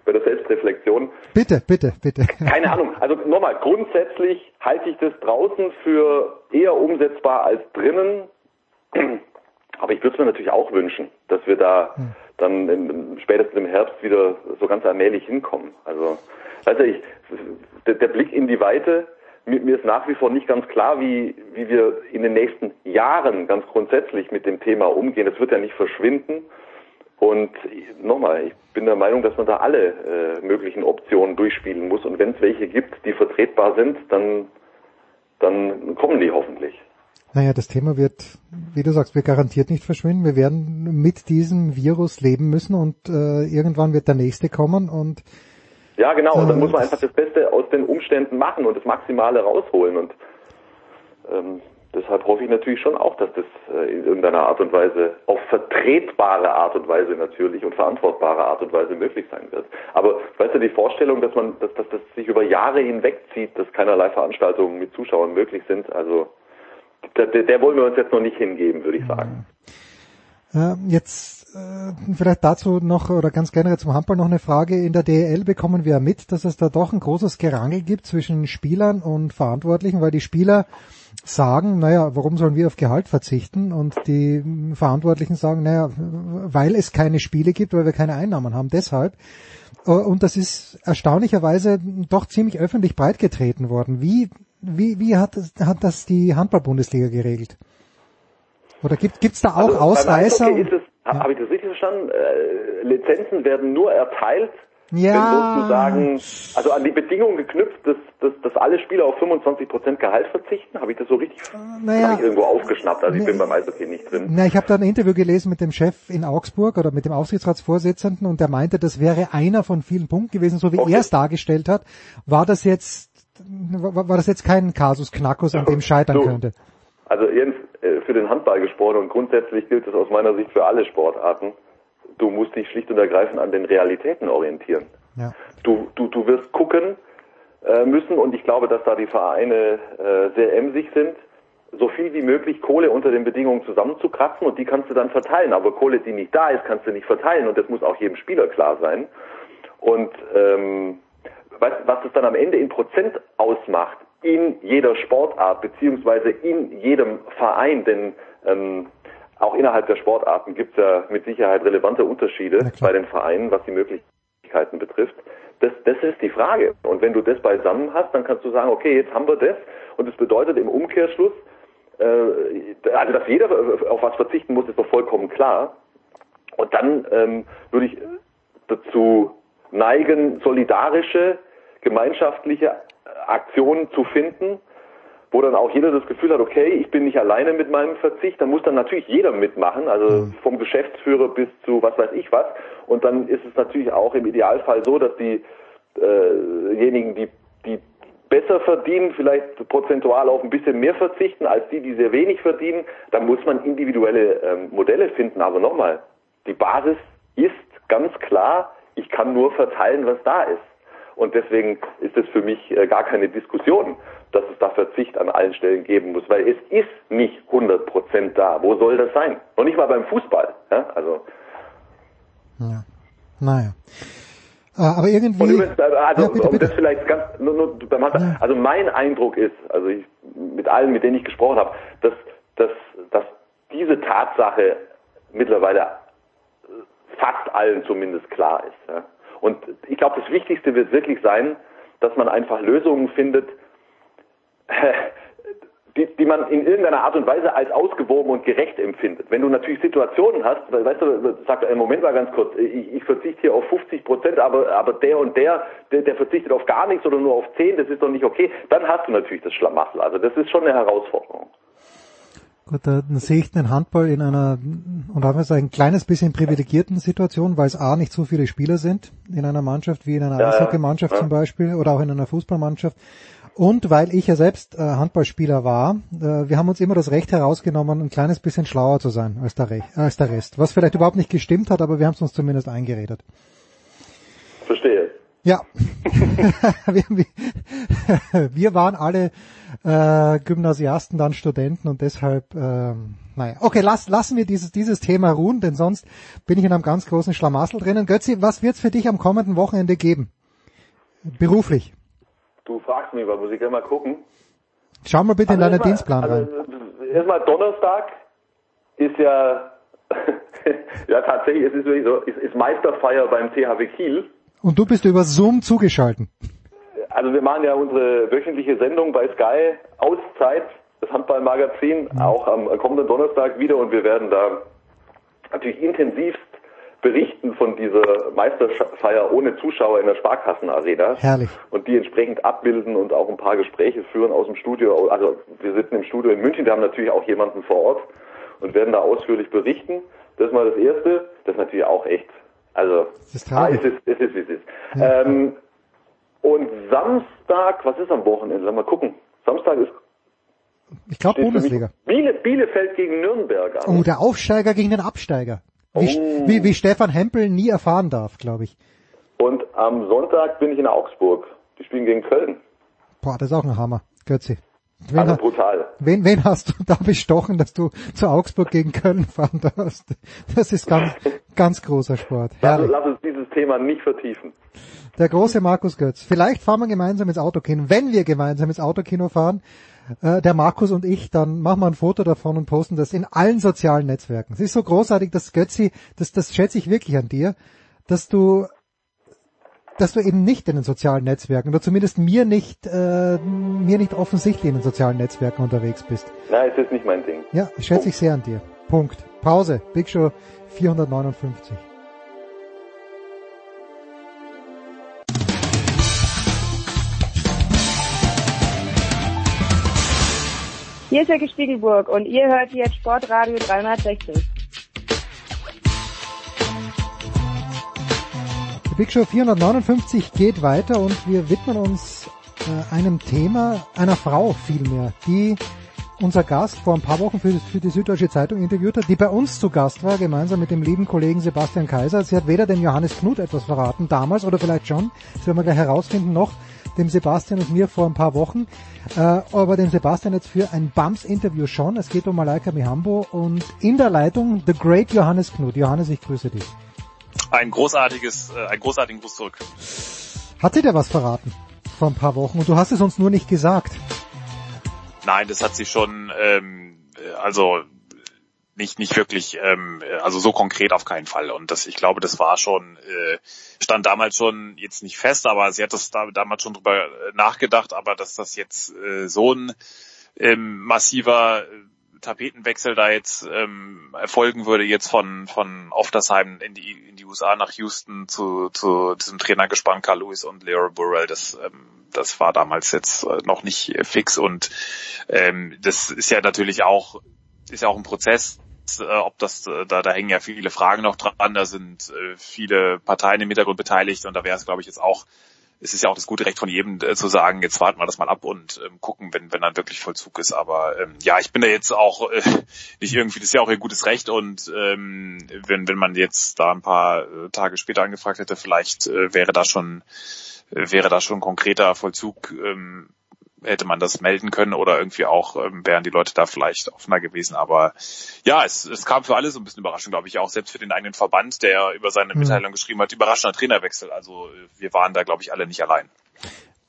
bei der Selbstreflexion. Bitte, bitte, bitte. Keine Ahnung. Also nochmal, grundsätzlich halte ich das draußen für eher umsetzbar als drinnen. Aber ich würde es mir natürlich auch wünschen, dass wir da hm. dann im, spätestens im Herbst wieder so ganz allmählich hinkommen. Also, weißt du, ich, der, der Blick in die Weite, mir, ist nach wie vor nicht ganz klar, wie, wie wir in den nächsten Jahren ganz grundsätzlich mit dem Thema umgehen. Es wird ja nicht verschwinden. Und nochmal, ich bin der Meinung, dass man da alle äh, möglichen Optionen durchspielen muss. Und wenn es welche gibt, die vertretbar sind, dann, dann kommen die hoffentlich. Naja, das Thema wird, wie du sagst, wird garantiert nicht verschwinden. Wir werden mit diesem Virus leben müssen und äh, irgendwann wird der nächste kommen und Ja, genau. Und dann muss man einfach das Beste aus den Umständen machen und das Maximale rausholen. Und ähm, deshalb hoffe ich natürlich schon auch, dass das äh, in irgendeiner Art und Weise, auf vertretbare Art und Weise natürlich und verantwortbareArt und Weise möglich sein wird. Aber weißt du, die Vorstellung, dass man, dass, dass das sich über Jahre hinweg zieht, dass keinerlei Veranstaltungen mit Zuschauern möglich sind, also der, der, wollen wir uns jetzt noch nicht hingeben, würde ich sagen. Äh, jetzt äh, vielleicht dazu noch oder ganz generell zum Handball noch eine Frage. In der DEL bekommen wir mit, dass es da doch ein großes Gerangel gibt zwischen Spielern und Verantwortlichen, weil die Spieler sagen, naja, warum sollen wir auf Gehalt verzichten? Und die Verantwortlichen sagen, naja, weil es keine Spiele gibt, weil wir keine Einnahmen haben. Deshalb. Äh, Und das ist erstaunlicherweise doch ziemlich öffentlich breitgetreten worden. Wie, wie, wie hat, das- hat das die Handball-Bundesliga geregelt? Oder gibt es da auch Also, beim Ausreißer? Eishockey ist es, ha- habe ich das richtig verstanden? Äh, Lizenzen werden nur erteilt, Ja. wenn sozusagen, also an die Bedingung geknüpft, dass, dass, dass alle Spieler auf 25% Gehalt verzichten. Habe ich das so richtig naja. habe ich irgendwo aufgeschnappt? Also ich bin beim Eishockey nicht drin. Na, ich habe da ein Interview gelesen mit dem Chef in Augsburg oder mit dem Aufsichtsratsvorsitzenden und der meinte, das wäre einer von vielen Punkten gewesen, so wie er es dargestellt hat. War das jetzt war, war das jetzt kein Kasus Knackus, an dem scheitern So. könnte? Also Jens, für den Handball gesprochen und grundsätzlich gilt es aus meiner Sicht für alle Sportarten. Du musst dich schlicht und ergreifend an den Realitäten orientieren. Ja. Du, du, du wirst gucken äh, müssen und ich glaube, dass da die Vereine äh, sehr emsig sind, so viel wie möglich Kohle unter den Bedingungen zusammenzukratzen und die kannst du dann verteilen. Aber Kohle, die nicht da ist, kannst du nicht verteilen und das muss auch jedem Spieler klar sein. Und ähm, was, was es dann am Ende in Prozent ausmacht, in jeder Sportart beziehungsweise in jedem Verein, denn ähm, auch innerhalb der Sportarten gibt es ja mit Sicherheit relevante Unterschiede bei den Vereinen, was die Möglichkeiten betrifft. Das, das ist die Frage. Und wenn du das beisammen hast, dann kannst du sagen, okay, jetzt haben wir das. Und das bedeutet im Umkehrschluss, äh, also dass jeder auf was verzichten muss, ist doch vollkommen klar. Und dann ähm, würde ich dazu neigen, solidarische, gemeinschaftliche Aktionen zu finden, wo dann auch jeder das Gefühl hat, okay, ich bin nicht alleine mit meinem Verzicht, da muss dann natürlich jeder mitmachen, also vom Geschäftsführer bis zu was weiß ich was. Und dann ist es natürlich auch im Idealfall so, dass die äh, diejenigen, die, die besser verdienen, vielleicht prozentual auf ein bisschen mehr verzichten als die, die sehr wenig verdienen. Da muss man individuelle ähm, Modelle finden. Aber nochmal, die Basis ist ganz klar, ich kann nur verteilen, was da ist. Und deswegen ist es für mich äh, gar keine Diskussion, dass es da Verzicht an allen Stellen geben muss, weil es ist nicht 100 Prozent da. Wo soll das sein? Noch nicht mal beim Fußball. Ja? Also Ja. Naja. Äh, aber irgendwie. Und übrigens, also, also Ja, bitte, um bitte. das vielleicht ganz, nur, nur beim Handball, also mein Eindruck ist, also ich, mit allen, mit denen ich gesprochen habe, dass, dass, dass diese Tatsache mittlerweile fast allen zumindest klar ist. Ja. Und ich glaube, das Wichtigste wird wirklich sein, dass man einfach Lösungen findet, die, die man in irgendeiner Art und Weise als ausgewogen und gerecht empfindet. Wenn du natürlich Situationen hast, weißt du, sag, äh, Moment mal ganz kurz, ich, ich verzichte hier auf 50 Prozent, aber, aber der und der, der, der verzichtet auf gar nichts oder nur auf 10, das ist doch nicht okay, dann hast du natürlich das Schlamassel. Also das ist schon eine Herausforderung. Gut, da sehe ich den Handball in einer, und haben wir sagen, ein kleines bisschen privilegierten Situation, weil es A, nicht so viele Spieler sind in einer Mannschaft wie in einer Ja, Eishockeymannschaft ja. zum Beispiel oder auch in einer Fußballmannschaft. Und weil ich ja selbst äh, Handballspieler war, äh, wir haben uns immer das Recht herausgenommen, ein kleines bisschen schlauer zu sein als der, Rech als der Rest. Was vielleicht überhaupt nicht gestimmt hat, aber wir haben es uns zumindest eingeredet. Verstehe. Ja, wir, waren alle äh, Gymnasiasten, dann Studenten und deshalb, ähm, naja, okay, lass, lassen wir dieses, dieses Thema ruhen, denn sonst bin ich in einem ganz großen Schlamassel drinnen. Götzi, was wird's für dich am kommenden Wochenende geben? Beruflich. Du fragst mich, was muss ich gleich mal gucken. Schau mal bitte in deinen Dienstplan rein. Also, erstmal Donnerstag ist ja, ja tatsächlich, es ist wirklich so, ist, ist Meisterfeier beim THW Kiel. Und du bist über Zoom zugeschalten. Also wir machen ja unsere wöchentliche Sendung bei Sky Auszeit, das Handballmagazin, auch am kommenden Donnerstag wieder und wir werden da natürlich intensivst berichten von dieser Meisterfeier ohne Zuschauer in der Sparkassenarena. Herrlich. Und die entsprechend abbilden und auch ein paar Gespräche führen aus dem Studio. Also wir sitzen im Studio in München, wir haben natürlich auch jemanden vor Ort und werden da ausführlich berichten. Das ist mal das Erste. Das ist natürlich auch echt, also Das ist ah, es ist, es ist, wie es ist. Ähm, und Samstag, was ist am Wochenende? Lass mal gucken. Samstag ist Ich glaube Bundesliga. Biele, Bielefeld gegen Nürnberg an. Oh, der Aufsteiger gegen den Absteiger. Wie, Oh. wie, wie Stefan Hempel nie erfahren darf, glaube ich. Und am Sonntag bin ich in Augsburg. Die spielen gegen Köln. Boah, das ist auch ein Hammer. Götzi. Wen, Also brutal. wen, wen hast du da bestochen, dass du zu Augsburg gegen Köln fahren darfst? Das ist ganz, ganz großer Sport. Lass, Herrlich. lass uns dieses Thema nicht vertiefen. Der große Markus Götz. Vielleicht fahren wir gemeinsam ins Autokino. Wenn wir gemeinsam ins Autokino fahren, äh, der Markus und ich, dann machen wir ein Foto davon und posten das in allen sozialen Netzwerken. Es ist so großartig, dass Götzi, das, das schätze ich wirklich an dir, dass du dass du eben nicht in den sozialen Netzwerken oder zumindest mir nicht äh, mir nicht offensichtlich in den sozialen Netzwerken unterwegs bist. Nein, es ist nicht mein Ding. Ja, schätze ich sehr an dir. Punkt. Pause. Big Show 459. Hier ist Jörg Spiegelburg und ihr hört jetzt Sportradio 360. Big Show 459 geht weiter und wir widmen uns äh, einem Thema, einer Frau vielmehr, die unser Gast vor ein paar Wochen für, für die Süddeutsche Zeitung interviewt hat, die bei uns zu Gast war, gemeinsam mit dem lieben Kollegen Sebastian Kaiser. Sie hat weder dem Johannes Knut etwas verraten, damals oder vielleicht schon, das werden wir gleich herausfinden, noch dem Sebastian und mir vor ein paar Wochen, äh, aber dem Sebastian jetzt für ein Bums-Interview schon. Es geht um Malaika Mihambo und in der Leitung The Great Johannes Knut. Johannes, ich grüße dich. Ein großartiges, äh, einen großartigen Gruß zurück. Hat sie dir was verraten vor ein paar Wochen und du hast es uns nur nicht gesagt? Nein, das hat sie schon, ähm, äh, also nicht nicht wirklich, ähm, also so konkret auf keinen Fall. Und das, ich glaube, das war schon, äh, stand damals schon jetzt nicht fest, aber sie hat das da, damals schon drüber äh, nachgedacht, aber dass das jetzt äh, so ein ähm, massiver äh, Tapetenwechsel da jetzt ähm, erfolgen würde, jetzt von von Oftersheim in die in die USA nach Houston zu zu diesem Trainergespann Carl Lewis und Leo Burrell, das ähm, das war damals jetzt äh, noch nicht äh, fix. Und ähm, das ist ja natürlich auch ist ja auch ein Prozess, äh, ob das da da hängen ja viele Fragen noch dran, da sind äh, viele Parteien im Hintergrund beteiligt. Und da wäre es glaube ich jetzt auch es ist ja auch das gute Recht von jedem äh, zu sagen, jetzt warten wir das mal ab und ähm, gucken, wenn, wenn dann wirklich Vollzug ist. Aber ähm, ja, ich bin da jetzt auch äh, nicht irgendwie, das ist ja auch ihr gutes Recht und ähm, wenn, wenn man jetzt da ein paar äh, Tage später angefragt hätte, vielleicht äh, wäre da schon äh, wäre da schon konkreter Vollzug ähm, hätte man das melden können oder irgendwie auch ähm, wären die Leute da vielleicht offener gewesen. Aber ja, es, es kam für alle so ein bisschen überraschend, glaube ich, auch selbst für den eigenen Verband, der über seine Mhm. Mitteilung geschrieben hat, überraschender Trainerwechsel. Also äh, wir waren da, glaube ich, alle nicht allein.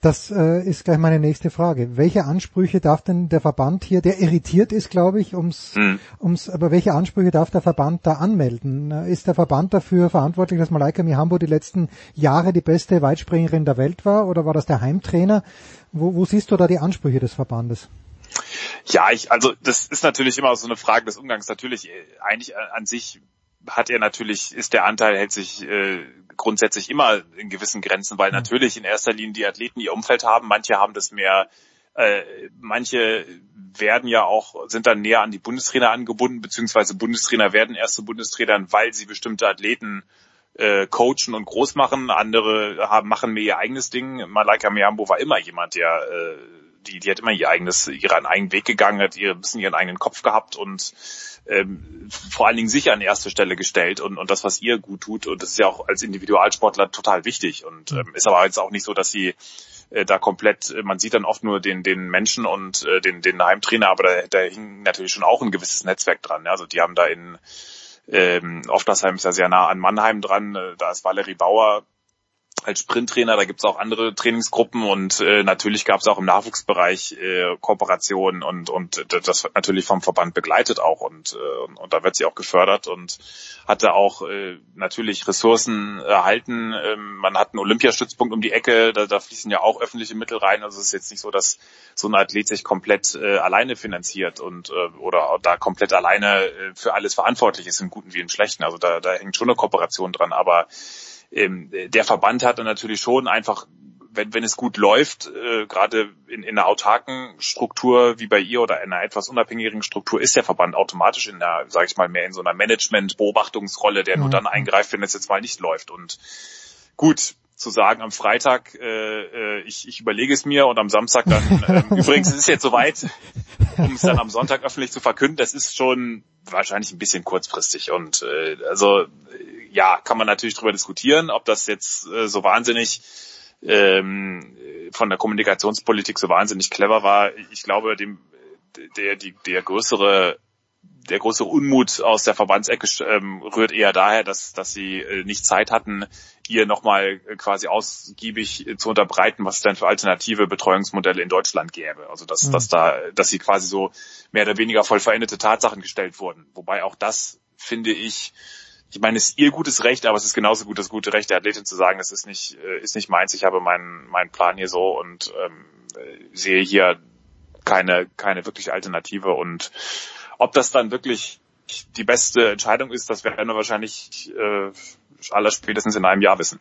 Das äh, ist gleich meine nächste Frage. Welche Ansprüche darf denn der Verband hier, der irritiert ist, glaube ich, ums, Hm. ums, aber welche Ansprüche darf der Verband da anmelden? Ist der Verband dafür verantwortlich, dass Malaika Mihambo die letzten Jahre die beste Weitspringerin der Welt war oder war das der Heimtrainer? Wo, wo siehst du da die Ansprüche des Verbandes? Ja, ich, also das ist natürlich immer so eine Frage des Umgangs. Natürlich, äh, eigentlich äh, an sich hat er natürlich, ist der Anteil, hält sich äh, grundsätzlich immer in gewissen Grenzen, weil natürlich in erster Linie die Athleten ihr Umfeld haben. Manche haben das mehr, äh, manche werden ja auch, sind dann näher an die Bundestrainer angebunden, beziehungsweise Bundestrainer werden erst zu Bundestrainern, weil sie bestimmte Athleten äh, coachen und groß machen. Andere haben, machen mehr ihr eigenes Ding. Malaika Miambo war immer jemand, der äh, die, die hat immer ihr eigenes, ihren eigenen Weg gegangen, hat ihr ein bisschen ihren eigenen Kopf gehabt und ähm, vor allen Dingen sich an erste Stelle gestellt und, und das, was ihr gut tut. Und das ist ja auch als Individualsportler total wichtig. Und ähm, ist aber jetzt auch nicht so, dass sie äh, da komplett, äh, man sieht dann oft nur den, den Menschen und äh, den, den Heimtrainer, aber da, da hing natürlich schon auch ein gewisses Netzwerk dran. Ja? Also die haben da in ähm, Oftersheim ist ja sehr nah an Mannheim dran, äh, da ist Valerie Bauer als Sprinttrainer, da gibt es auch andere Trainingsgruppen und äh, natürlich gab es auch im Nachwuchsbereich äh, Kooperationen und und das wird natürlich vom Verband begleitet auch und äh, und da wird sie auch gefördert und hatte auch äh, natürlich Ressourcen erhalten. Ähm, man hat einen Olympiastützpunkt um die Ecke, da, da fließen ja auch öffentliche Mittel rein. Also es ist jetzt nicht so, dass so ein Athlet sich komplett äh, alleine finanziert und äh, oder da komplett alleine äh, für alles verantwortlich ist, im Guten wie im Schlechten. Also da, da hängt schon eine Kooperation dran, aber ähm, der Verband hat dann natürlich schon einfach, wenn, wenn es gut läuft, äh, gerade in, in einer autarken Struktur wie bei ihr oder in einer etwas unabhängigen Struktur, ist der Verband automatisch in einer, sage ich mal, mehr in so einer Management-Beobachtungsrolle, der nur dann eingreift, wenn es jetzt mal nicht läuft. Und gut, zu sagen am Freitag, äh, äh ich, ich überlege es mir und am Samstag dann, äh, übrigens es ist jetzt soweit, um es dann am Sonntag öffentlich zu verkünden, das ist schon wahrscheinlich ein bisschen kurzfristig und äh, also ja, kann man natürlich darüber diskutieren, ob das jetzt äh, so wahnsinnig ähm, von der Kommunikationspolitik so wahnsinnig clever war. Ich glaube, dem der die der größere der große Unmut aus der Verbandsecke ähm, rührt eher daher, dass, dass sie äh, nicht Zeit hatten, ihr nochmal äh, quasi ausgiebig äh, zu unterbreiten, was es denn für alternative Betreuungsmodelle in Deutschland gäbe. Also dass, mhm. dass da, dass sie quasi so mehr oder weniger voll veränderte Tatsachen gestellt wurden. Wobei auch das, finde ich, ich meine, es ist ihr gutes Recht, aber es ist genauso gut das gute Recht der Athletin zu sagen, es ist nicht, äh, ist nicht meins, ich habe meinen, meinen Plan hier so und ähm, sehe hier keine, keine wirkliche Alternative und ob das dann wirklich die beste Entscheidung ist, das werden wir wahrscheinlich äh, aller spätestens in einem Jahr wissen.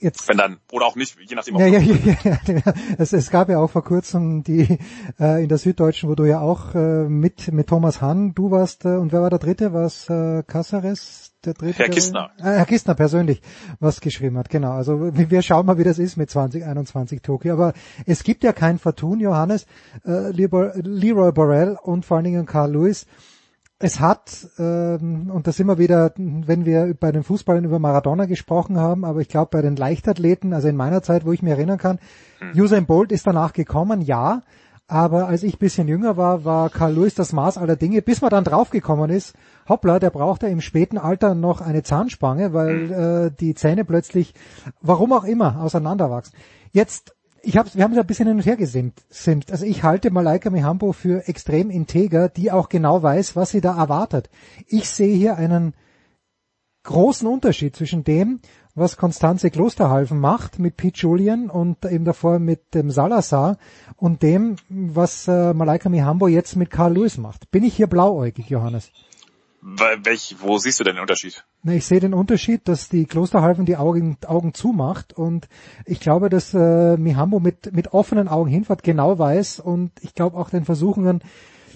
Jetzt, Wenn dann, oder auch nicht, je nachdem. Ja, ja, ja, ja, ja. Es, es gab ja auch vor kurzem die äh, in der Süddeutschen, wo du ja auch äh, mit mit Thomas Hahn, du warst äh, und wer war der Dritte? War es äh, Casares? Der dritte, Herr Kistner. Äh, Herr Kistner persönlich was geschrieben hat, genau. Also wir schauen mal, wie das ist mit 2021 Tokio. Aber es gibt ja kein Vertun, Johannes, äh, Leroy Borrell und vor allen Dingen Carl Lewis es hat, ähm, und da sind wir wieder, wenn wir bei den Fußballern über Maradona gesprochen haben, aber ich glaube bei den Leichtathleten, also in meiner Zeit, wo ich mich erinnern kann, mhm. Usain Bolt ist danach gekommen, ja, aber als ich bisschen jünger war, war Carl Lewis das Maß aller Dinge, bis man dann draufgekommen ist, hoppla, der braucht ja im späten Alter noch eine Zahnspange, weil mhm. äh, die Zähne plötzlich, warum auch immer, auseinanderwachsen. Jetzt ich hab's, wir haben es ein bisschen hin und her gesimmt. Sind. Also ich halte Malaika Mihambo für extrem integer, die auch genau weiß, was sie da erwartet. Ich sehe hier einen großen Unterschied zwischen dem, was Konstanze Klosterhalfen macht mit Pete Julian und eben davor mit dem Salazar und dem, was äh, Malaika Mihambo jetzt mit Carl Lewis macht. Bin ich hier blauäugig, Johannes? Welch, wo siehst du denn den Unterschied? Na, ich sehe den Unterschied, dass die Klosterhalfen die Augen, Augen zumacht und ich glaube, dass äh, Mihambo mit, mit offenen Augen hinfährt, genau weiß und ich glaube auch den Versuchungen,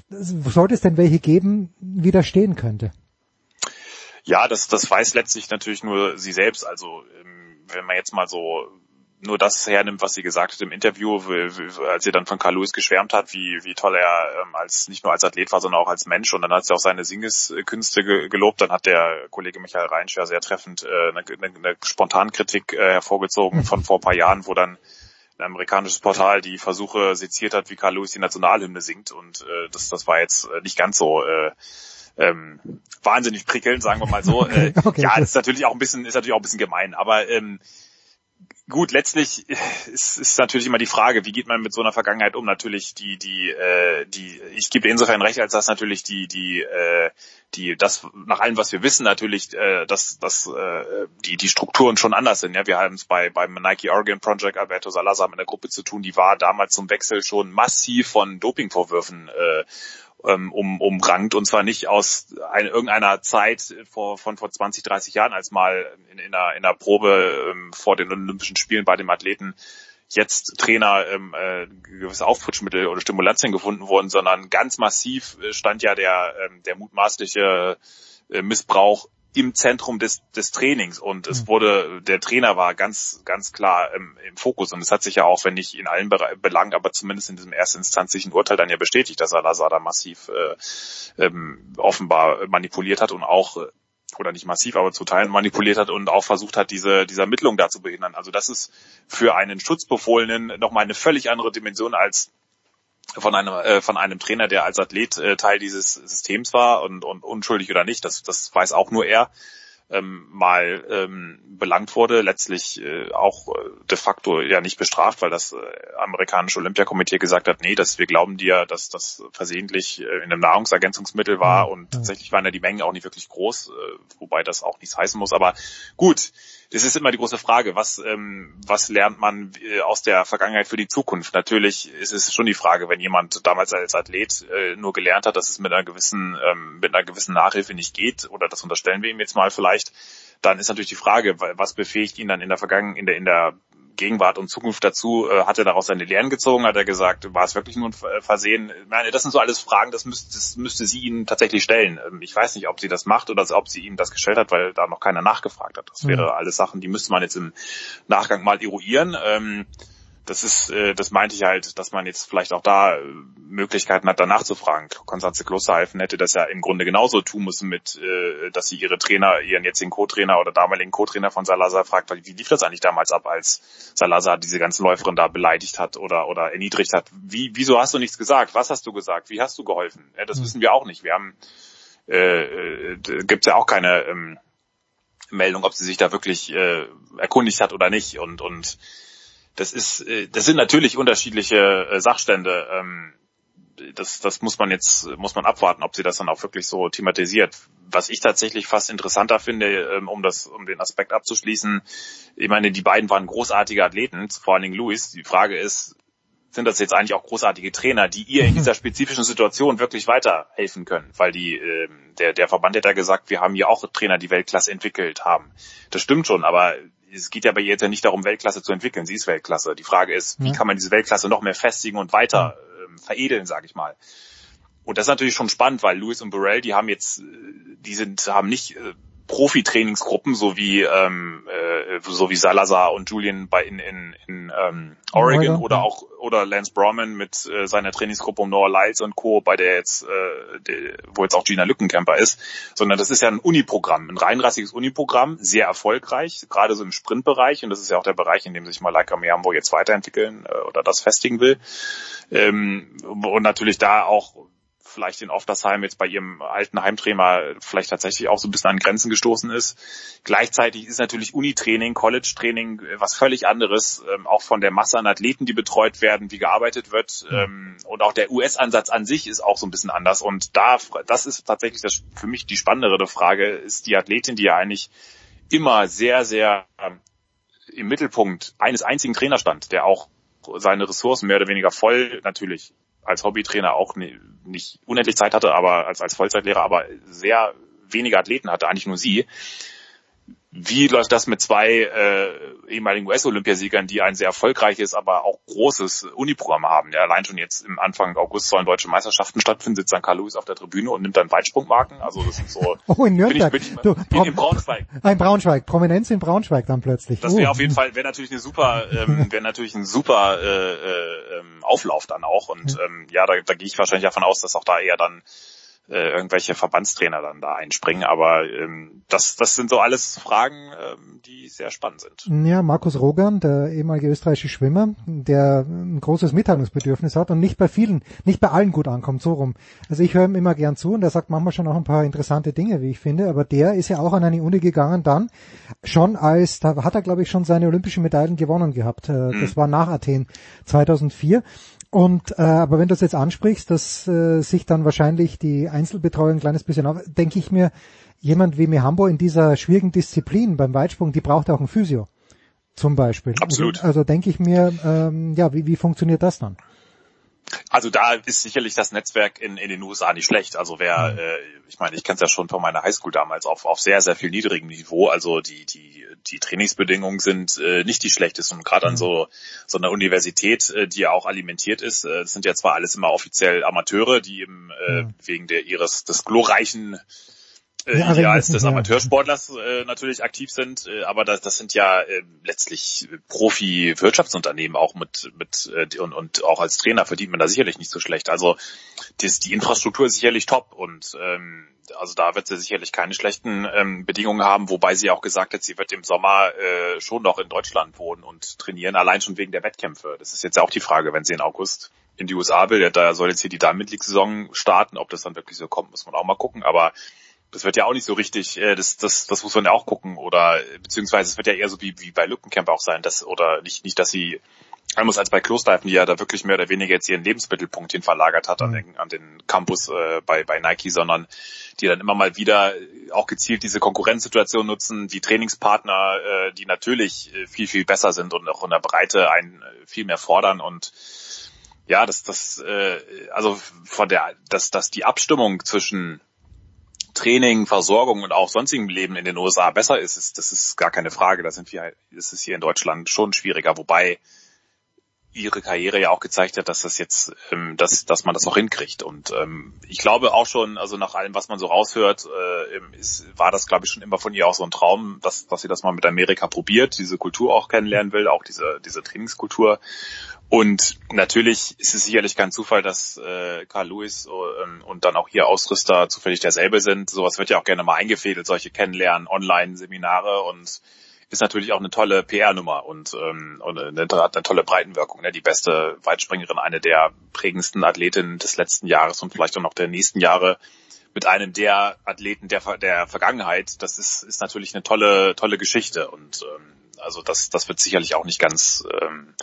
sollte es denn welche geben, widerstehen könnte. Ja, das, das weiß letztlich natürlich nur sie selbst. Also ähm, wenn man jetzt mal so nur das hernimmt, was sie gesagt hat im Interview, als sie dann von Carl Lewis geschwärmt hat, wie, wie toll er ähm, als nicht nur als Athlet war, sondern auch als Mensch. Und dann hat sie auch seine Singeskünste gelobt. Dann hat der Kollege Michael Reinsch ja sehr treffend äh, eine, eine, eine Spontankritik äh, hervorgezogen von vor ein paar Jahren, wo dann ein amerikanisches Portal die Versuche seziert hat, wie Carl Lewis die Nationalhymne singt. Und äh, das, das war jetzt äh, nicht ganz so äh, ähm, wahnsinnig prickelnd, sagen wir mal so. Äh, okay, ja, ist natürlich auch ein bisschen, ist natürlich auch ein bisschen gemein, aber ähm, gut, letztlich ist, ist natürlich immer die Frage, wie geht man mit so einer Vergangenheit um? Natürlich die, die, äh, die, ich gebe insofern recht, als dass natürlich die, die, äh, die, das nach allem, was wir wissen, natürlich, äh, dass, dass äh, die, die Strukturen schon anders sind. Ja, wir haben es bei beim Nike Oregon Project Alberto Salazar mit einer Gruppe zu tun, die war damals zum Wechsel schon massiv von Dopingvorwürfen äh, ähm, um, umrankt. Und zwar nicht aus ein, irgendeiner Zeit vor, von vor 20, 30 Jahren, als mal in, in, einer, in einer Probe ähm, vor den Olympischen Spielen bei dem Athleten jetzt Trainer ähm, äh, gewisse Auffrischmittel oder Stimulantien gefunden wurden, sondern ganz massiv äh, stand ja der, ähm, der mutmaßliche äh, Missbrauch im Zentrum des, des Trainings und es mhm. wurde, der Trainer war ganz, ganz klar im, im Fokus und es hat sich ja auch, wenn nicht in allen Belangen, aber zumindest in diesem erstinstanzlichen Urteil dann ja bestätigt, dass Al-Azhar da massiv äh, ähm, offenbar manipuliert hat und auch äh, oder nicht massiv, aber zu Teilen manipuliert hat und auch versucht hat, diese, diese Ermittlung da zu behindern. Also das ist für einen Schutzbefohlenen nochmal eine völlig andere Dimension als von einem äh, von einem Trainer, der als Athlet äh, Teil dieses Systems war und, und unschuldig oder nicht, das das weiß auch nur er. ähm, mal ähm, belangt wurde, letztlich äh, auch äh, de facto ja nicht bestraft, weil das äh, amerikanische Olympiakomitee gesagt hat, nee, dass wir glauben dir, dass das versehentlich äh, in einem Nahrungsergänzungsmittel war und tatsächlich waren ja die Mengen auch nicht wirklich groß, äh, wobei das auch nichts heißen muss. Aber gut, das ist immer die große Frage, was ähm, was lernt man äh, aus der Vergangenheit für die Zukunft? Natürlich ist es schon die Frage, wenn jemand damals als Athlet äh, nur gelernt hat, dass es mit einer gewissen ähm, mit einer gewissen Nachhilfe nicht geht, oder das unterstellen wir ihm jetzt mal vielleicht, dann ist natürlich die Frage, was befähigt ihn dann in der Vergangenheit, in der in der Gegenwart und Zukunft dazu? Äh, hat er daraus seine Lehren gezogen? Hat er gesagt, war es wirklich nur ein Versehen? Ich meine, das sind so alles Fragen, das müsste, das müsste sie ihn tatsächlich stellen. Ähm, ich weiß nicht, ob sie das macht oder ob sie ihm das gestellt hat, weil da noch keiner nachgefragt hat. Das wäre alles Sachen, die müsste man jetzt im Nachgang mal eruieren. Ähm, das ist, äh, das meinte ich halt, dass man jetzt vielleicht auch da äh, Möglichkeiten hat, danach zu fragen. Konstanze Klosterhalfen hätte das ja im Grunde genauso tun müssen mit, äh, dass sie ihre Trainer, ihren jetzigen Co-Trainer oder damaligen Co-Trainer von Salazar fragt, weil wie lief das eigentlich damals ab, als Salazar diese ganzen Läuferin da beleidigt hat oder oder erniedrigt hat? Wie, wieso hast du nichts gesagt? Was hast du gesagt? Wie hast du geholfen? Ja, das wissen wir auch nicht. Wir haben äh, äh, gibt's ja auch keine ähm, Meldung, ob sie sich da wirklich äh, erkundigt hat oder nicht und und das ist, äh, das sind natürlich unterschiedliche äh, Sachstände. Ähm, das, das muss man jetzt, muss man abwarten, ob sie das dann auch wirklich so thematisiert. Was ich tatsächlich fast interessanter finde, ähm, um das, um den Aspekt abzuschließen, ich meine, die beiden waren großartige Athleten, vor allen Dingen Louis. Die Frage ist, sind das jetzt eigentlich auch großartige Trainer, die ihr in dieser spezifischen Situation wirklich weiterhelfen können? Weil die, äh, der, der Verband hat ja gesagt, wir haben hier auch Trainer, die Weltklasse entwickelt haben. Das stimmt schon, aber es geht ja bei ihr jetzt ja nicht darum, Weltklasse zu entwickeln. Sie ist Weltklasse. Die Frage ist, wie kann man diese Weltklasse noch mehr festigen und weiter ähm, veredeln, sage ich mal. Und das ist natürlich schon spannend, weil Lewis und Burrell, die haben jetzt, äh, die sind, haben nicht äh, Profi-Trainingsgruppen, so wie ähm, äh, so wie Salazar und Julian bei in in, in ähm, Oregon, oder auch oder Lance Brorman mit äh, seiner Trainingsgruppe um Noah Lyles und Co, bei der jetzt äh, die, wo jetzt auch Gina Lückenkämper ist, sondern das ist ja ein Uniprogramm, ein reinrassiges Uniprogramm, sehr erfolgreich, gerade so im Sprintbereich. Und das ist ja auch der Bereich, in dem sich Malaika Miambo jetzt weiterentwickeln äh, oder das festigen will. Ähm, und natürlich da auch vielleicht in Oftersheim jetzt bei ihrem alten Heimtrainer vielleicht tatsächlich auch so ein bisschen an Grenzen gestoßen ist. Gleichzeitig ist natürlich Unitraining, College-Training äh, was völlig anderes, ähm, auch von der Masse an Athleten, die betreut werden, wie gearbeitet wird. Ähm, und auch der US-Ansatz an sich ist auch so ein bisschen anders. Und da, das ist tatsächlich das, für mich die spannendere Frage, ist die Athletin, die ja eigentlich immer sehr, sehr ähm, im Mittelpunkt eines einzigen Trainers stand, der auch seine Ressourcen mehr oder weniger voll natürlich als Hobbytrainer auch nicht unendlich Zeit hatte, aber als, als Vollzeitlehrer, aber sehr wenige Athleten hatte, eigentlich nur sie. Wie läuft das mit zwei äh, ehemaligen US-Olympiasiegern, die ein sehr erfolgreiches, aber auch großes Uniprogramm haben? Ja, allein schon jetzt im Anfang August sollen deutsche Meisterschaften stattfinden, sitzt dann Karl Lewis auf der Tribüne und nimmt dann Weitsprungmarken. Also das ist so. Oh, in Nürnberg. Bin ich, bin ich, du, in, in Braunschweig. Ein Braunschweig. Prominenz in Braunschweig dann plötzlich. Das wäre Oh. auf jeden Fall, wäre natürlich eine super, ähm, wäre natürlich ein super äh, äh, ähm, Auflauf dann auch. Und ähm, ja, da, da gehe ich wahrscheinlich davon aus, dass auch da eher dann äh, irgendwelche Verbandstrainer dann da einspringen. Aber ähm, das, das sind so alles Fragen, ähm, die sehr spannend sind. Ja, Markus Rogan, der ehemalige österreichische Schwimmer, der ein großes Mitteilungsbedürfnis hat und nicht bei vielen, nicht bei allen gut ankommt, so rum. Also ich höre ihm immer gern zu und er sagt manchmal schon auch ein paar interessante Dinge, wie ich finde, aber der ist ja auch an eine Uni gegangen dann, schon als, da hat er glaube ich schon seine olympischen Medaillen gewonnen gehabt. Äh, Das war nach Athen 2004. Und äh, aber wenn du das jetzt ansprichst, dass äh, sich dann wahrscheinlich die Einzelbetreuung ein kleines bisschen auf, denke ich mir, jemand wie Mihambo in dieser schwierigen Disziplin beim Weitsprung, die braucht auch ein Physio zum Beispiel. Absolut. Also, also denke ich mir, ähm, ja, wie, wie funktioniert das dann? Also da ist sicherlich das Netzwerk in, in den USA nicht schlecht. Also wer, äh, ich meine, ich kenne es ja schon von meiner Highschool damals auf, auf sehr, sehr viel niedrigem Niveau. Also die, die, die Trainingsbedingungen sind äh, nicht die schlechtesten. Und gerade an so, so einer Universität, äh, die ja auch alimentiert ist, äh, das sind ja zwar alles immer offiziell Amateure, die eben äh, wegen der ihres des glorreichen äh, Ja, Ideals wegen- des ja. Amateursportlers äh, natürlich aktiv sind, äh, aber das, das sind ja äh, letztlich Profi-Wirtschaftsunternehmen auch mit mit äh, und, und auch als Trainer verdient man da sicherlich nicht so schlecht. Also das, die Infrastruktur ist sicherlich top und ähm, also da wird sie sicherlich keine schlechten ähm, Bedingungen haben, wobei sie auch gesagt hat, sie wird im Sommer äh, schon noch in Deutschland wohnen und trainieren, allein schon wegen der Wettkämpfe. Das ist jetzt ja auch die Frage, wenn sie in August in die USA will, da soll jetzt hier die Diamond League Saison starten, ob das dann wirklich so kommt, muss man auch mal gucken, aber das wird ja auch nicht so richtig, äh, das, das, das muss man ja auch gucken. Oder beziehungsweise es wird ja eher so wie, wie bei Lückenkämp auch sein, dass oder nicht, nicht, dass sie anders als bei Klosterhalfen, die ja da wirklich mehr oder weniger jetzt ihren Lebensmittelpunkt hin verlagert hat an Mhm. den, an den Campus äh, bei, bei Nike, sondern die dann immer mal wieder auch gezielt diese Konkurrenzsituation nutzen, die Trainingspartner, äh, die natürlich äh, viel, viel besser sind und auch in der Breite einen äh, viel mehr fordern und ja, das, das, äh, also von der, dass, dass die Abstimmung zwischen Training, Versorgung und auch sonstigem Leben in den USA besser ist, ist das ist gar keine Frage. Da sind wir, ist hier in Deutschland schon schwieriger, wobei ihre Karriere ja auch gezeigt hat, dass das jetzt, ähm, dass, dass man das auch hinkriegt. Und ähm, ich glaube auch schon, also nach allem, was man so raushört, äh, ist, war das, glaube ich, schon immer von ihr auch so ein Traum, dass, dass sie das mal mit Amerika probiert, diese Kultur auch kennenlernen will, auch diese, diese Trainingskultur. Und natürlich ist es sicherlich kein Zufall, dass äh, Carl Lewis ähm, und dann auch hier Ausrüster zufällig derselbe sind. Sowas wird ja auch gerne mal eingefädelt, solche Kennenlernen, Online-Seminare und ist natürlich auch eine tolle PR-Nummer und, ähm, und eine, hat eine tolle Breitenwirkung. Ne? Die beste Weitspringerin, eine der prägendsten Athletinnen des letzten Jahres und vielleicht auch noch der nächsten Jahre mit einem der Athleten der, der Vergangenheit. Das ist, ist natürlich eine tolle, tolle Geschichte und ähm, also das, das wird sicherlich auch nicht ganz ähm,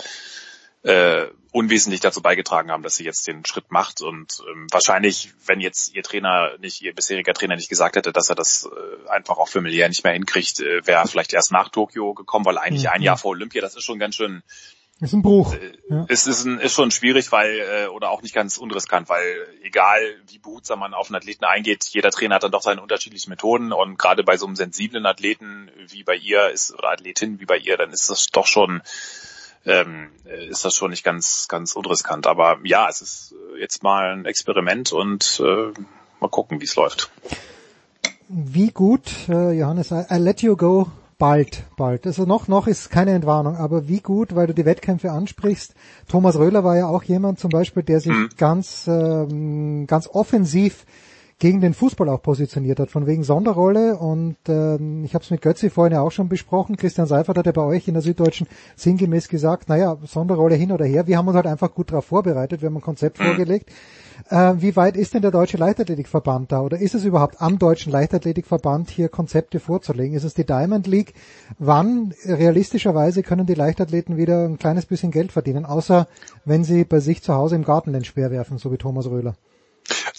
äh, unwesentlich dazu beigetragen haben, dass sie jetzt den Schritt macht und ähm, wahrscheinlich, wenn jetzt ihr Trainer nicht, ihr bisheriger Trainer nicht gesagt hätte, dass er das äh, einfach auch familiär nicht mehr hinkriegt, äh, wäre er vielleicht erst nach Tokio gekommen, weil eigentlich Mhm. ein Jahr vor Olympia, das ist schon ganz schön, ist ein Bruch. Ja. es ist, ein, ist schon schwierig, weil äh, oder auch nicht ganz unriskant, weil egal wie behutsam man auf einen Athleten eingeht, jeder Trainer hat dann doch seine unterschiedlichen Methoden und gerade bei so einem sensiblen Athleten wie bei ihr ist oder Athletin wie bei ihr, dann ist das doch schon ähm, äh, ist das schon nicht ganz ganz unriskant. Aber ja, es ist äh, jetzt mal ein Experiment und äh, mal gucken, wie es läuft. Wie gut, äh, Johannes, I, I let you go bald, bald. Also noch, noch ist keine Entwarnung, aber wie gut, weil du die Wettkämpfe ansprichst. Thomas Röhler war ja auch jemand zum Beispiel, der sich ganz, ähm, ganz offensiv gegen den Fußball auch positioniert hat, von wegen Sonderrolle. Und ähm, ich habe es mit Götzi vorhin ja auch schon besprochen. Christian Seifert hat ja bei euch in der Süddeutschen sinngemäß gesagt, naja, Sonderrolle hin oder her. Wir haben uns halt einfach gut darauf vorbereitet, wir haben ein Konzept vorgelegt. Äh, wie weit ist denn der Deutsche Leichtathletikverband da? Oder ist es überhaupt am Deutschen Leichtathletikverband hier Konzepte vorzulegen? Ist es die Diamond League? Wann realistischerweise können die Leichtathleten wieder ein kleines bisschen Geld verdienen? Außer wenn sie bei sich zu Hause im Gartenland schwer werfen, so wie Thomas Röhler.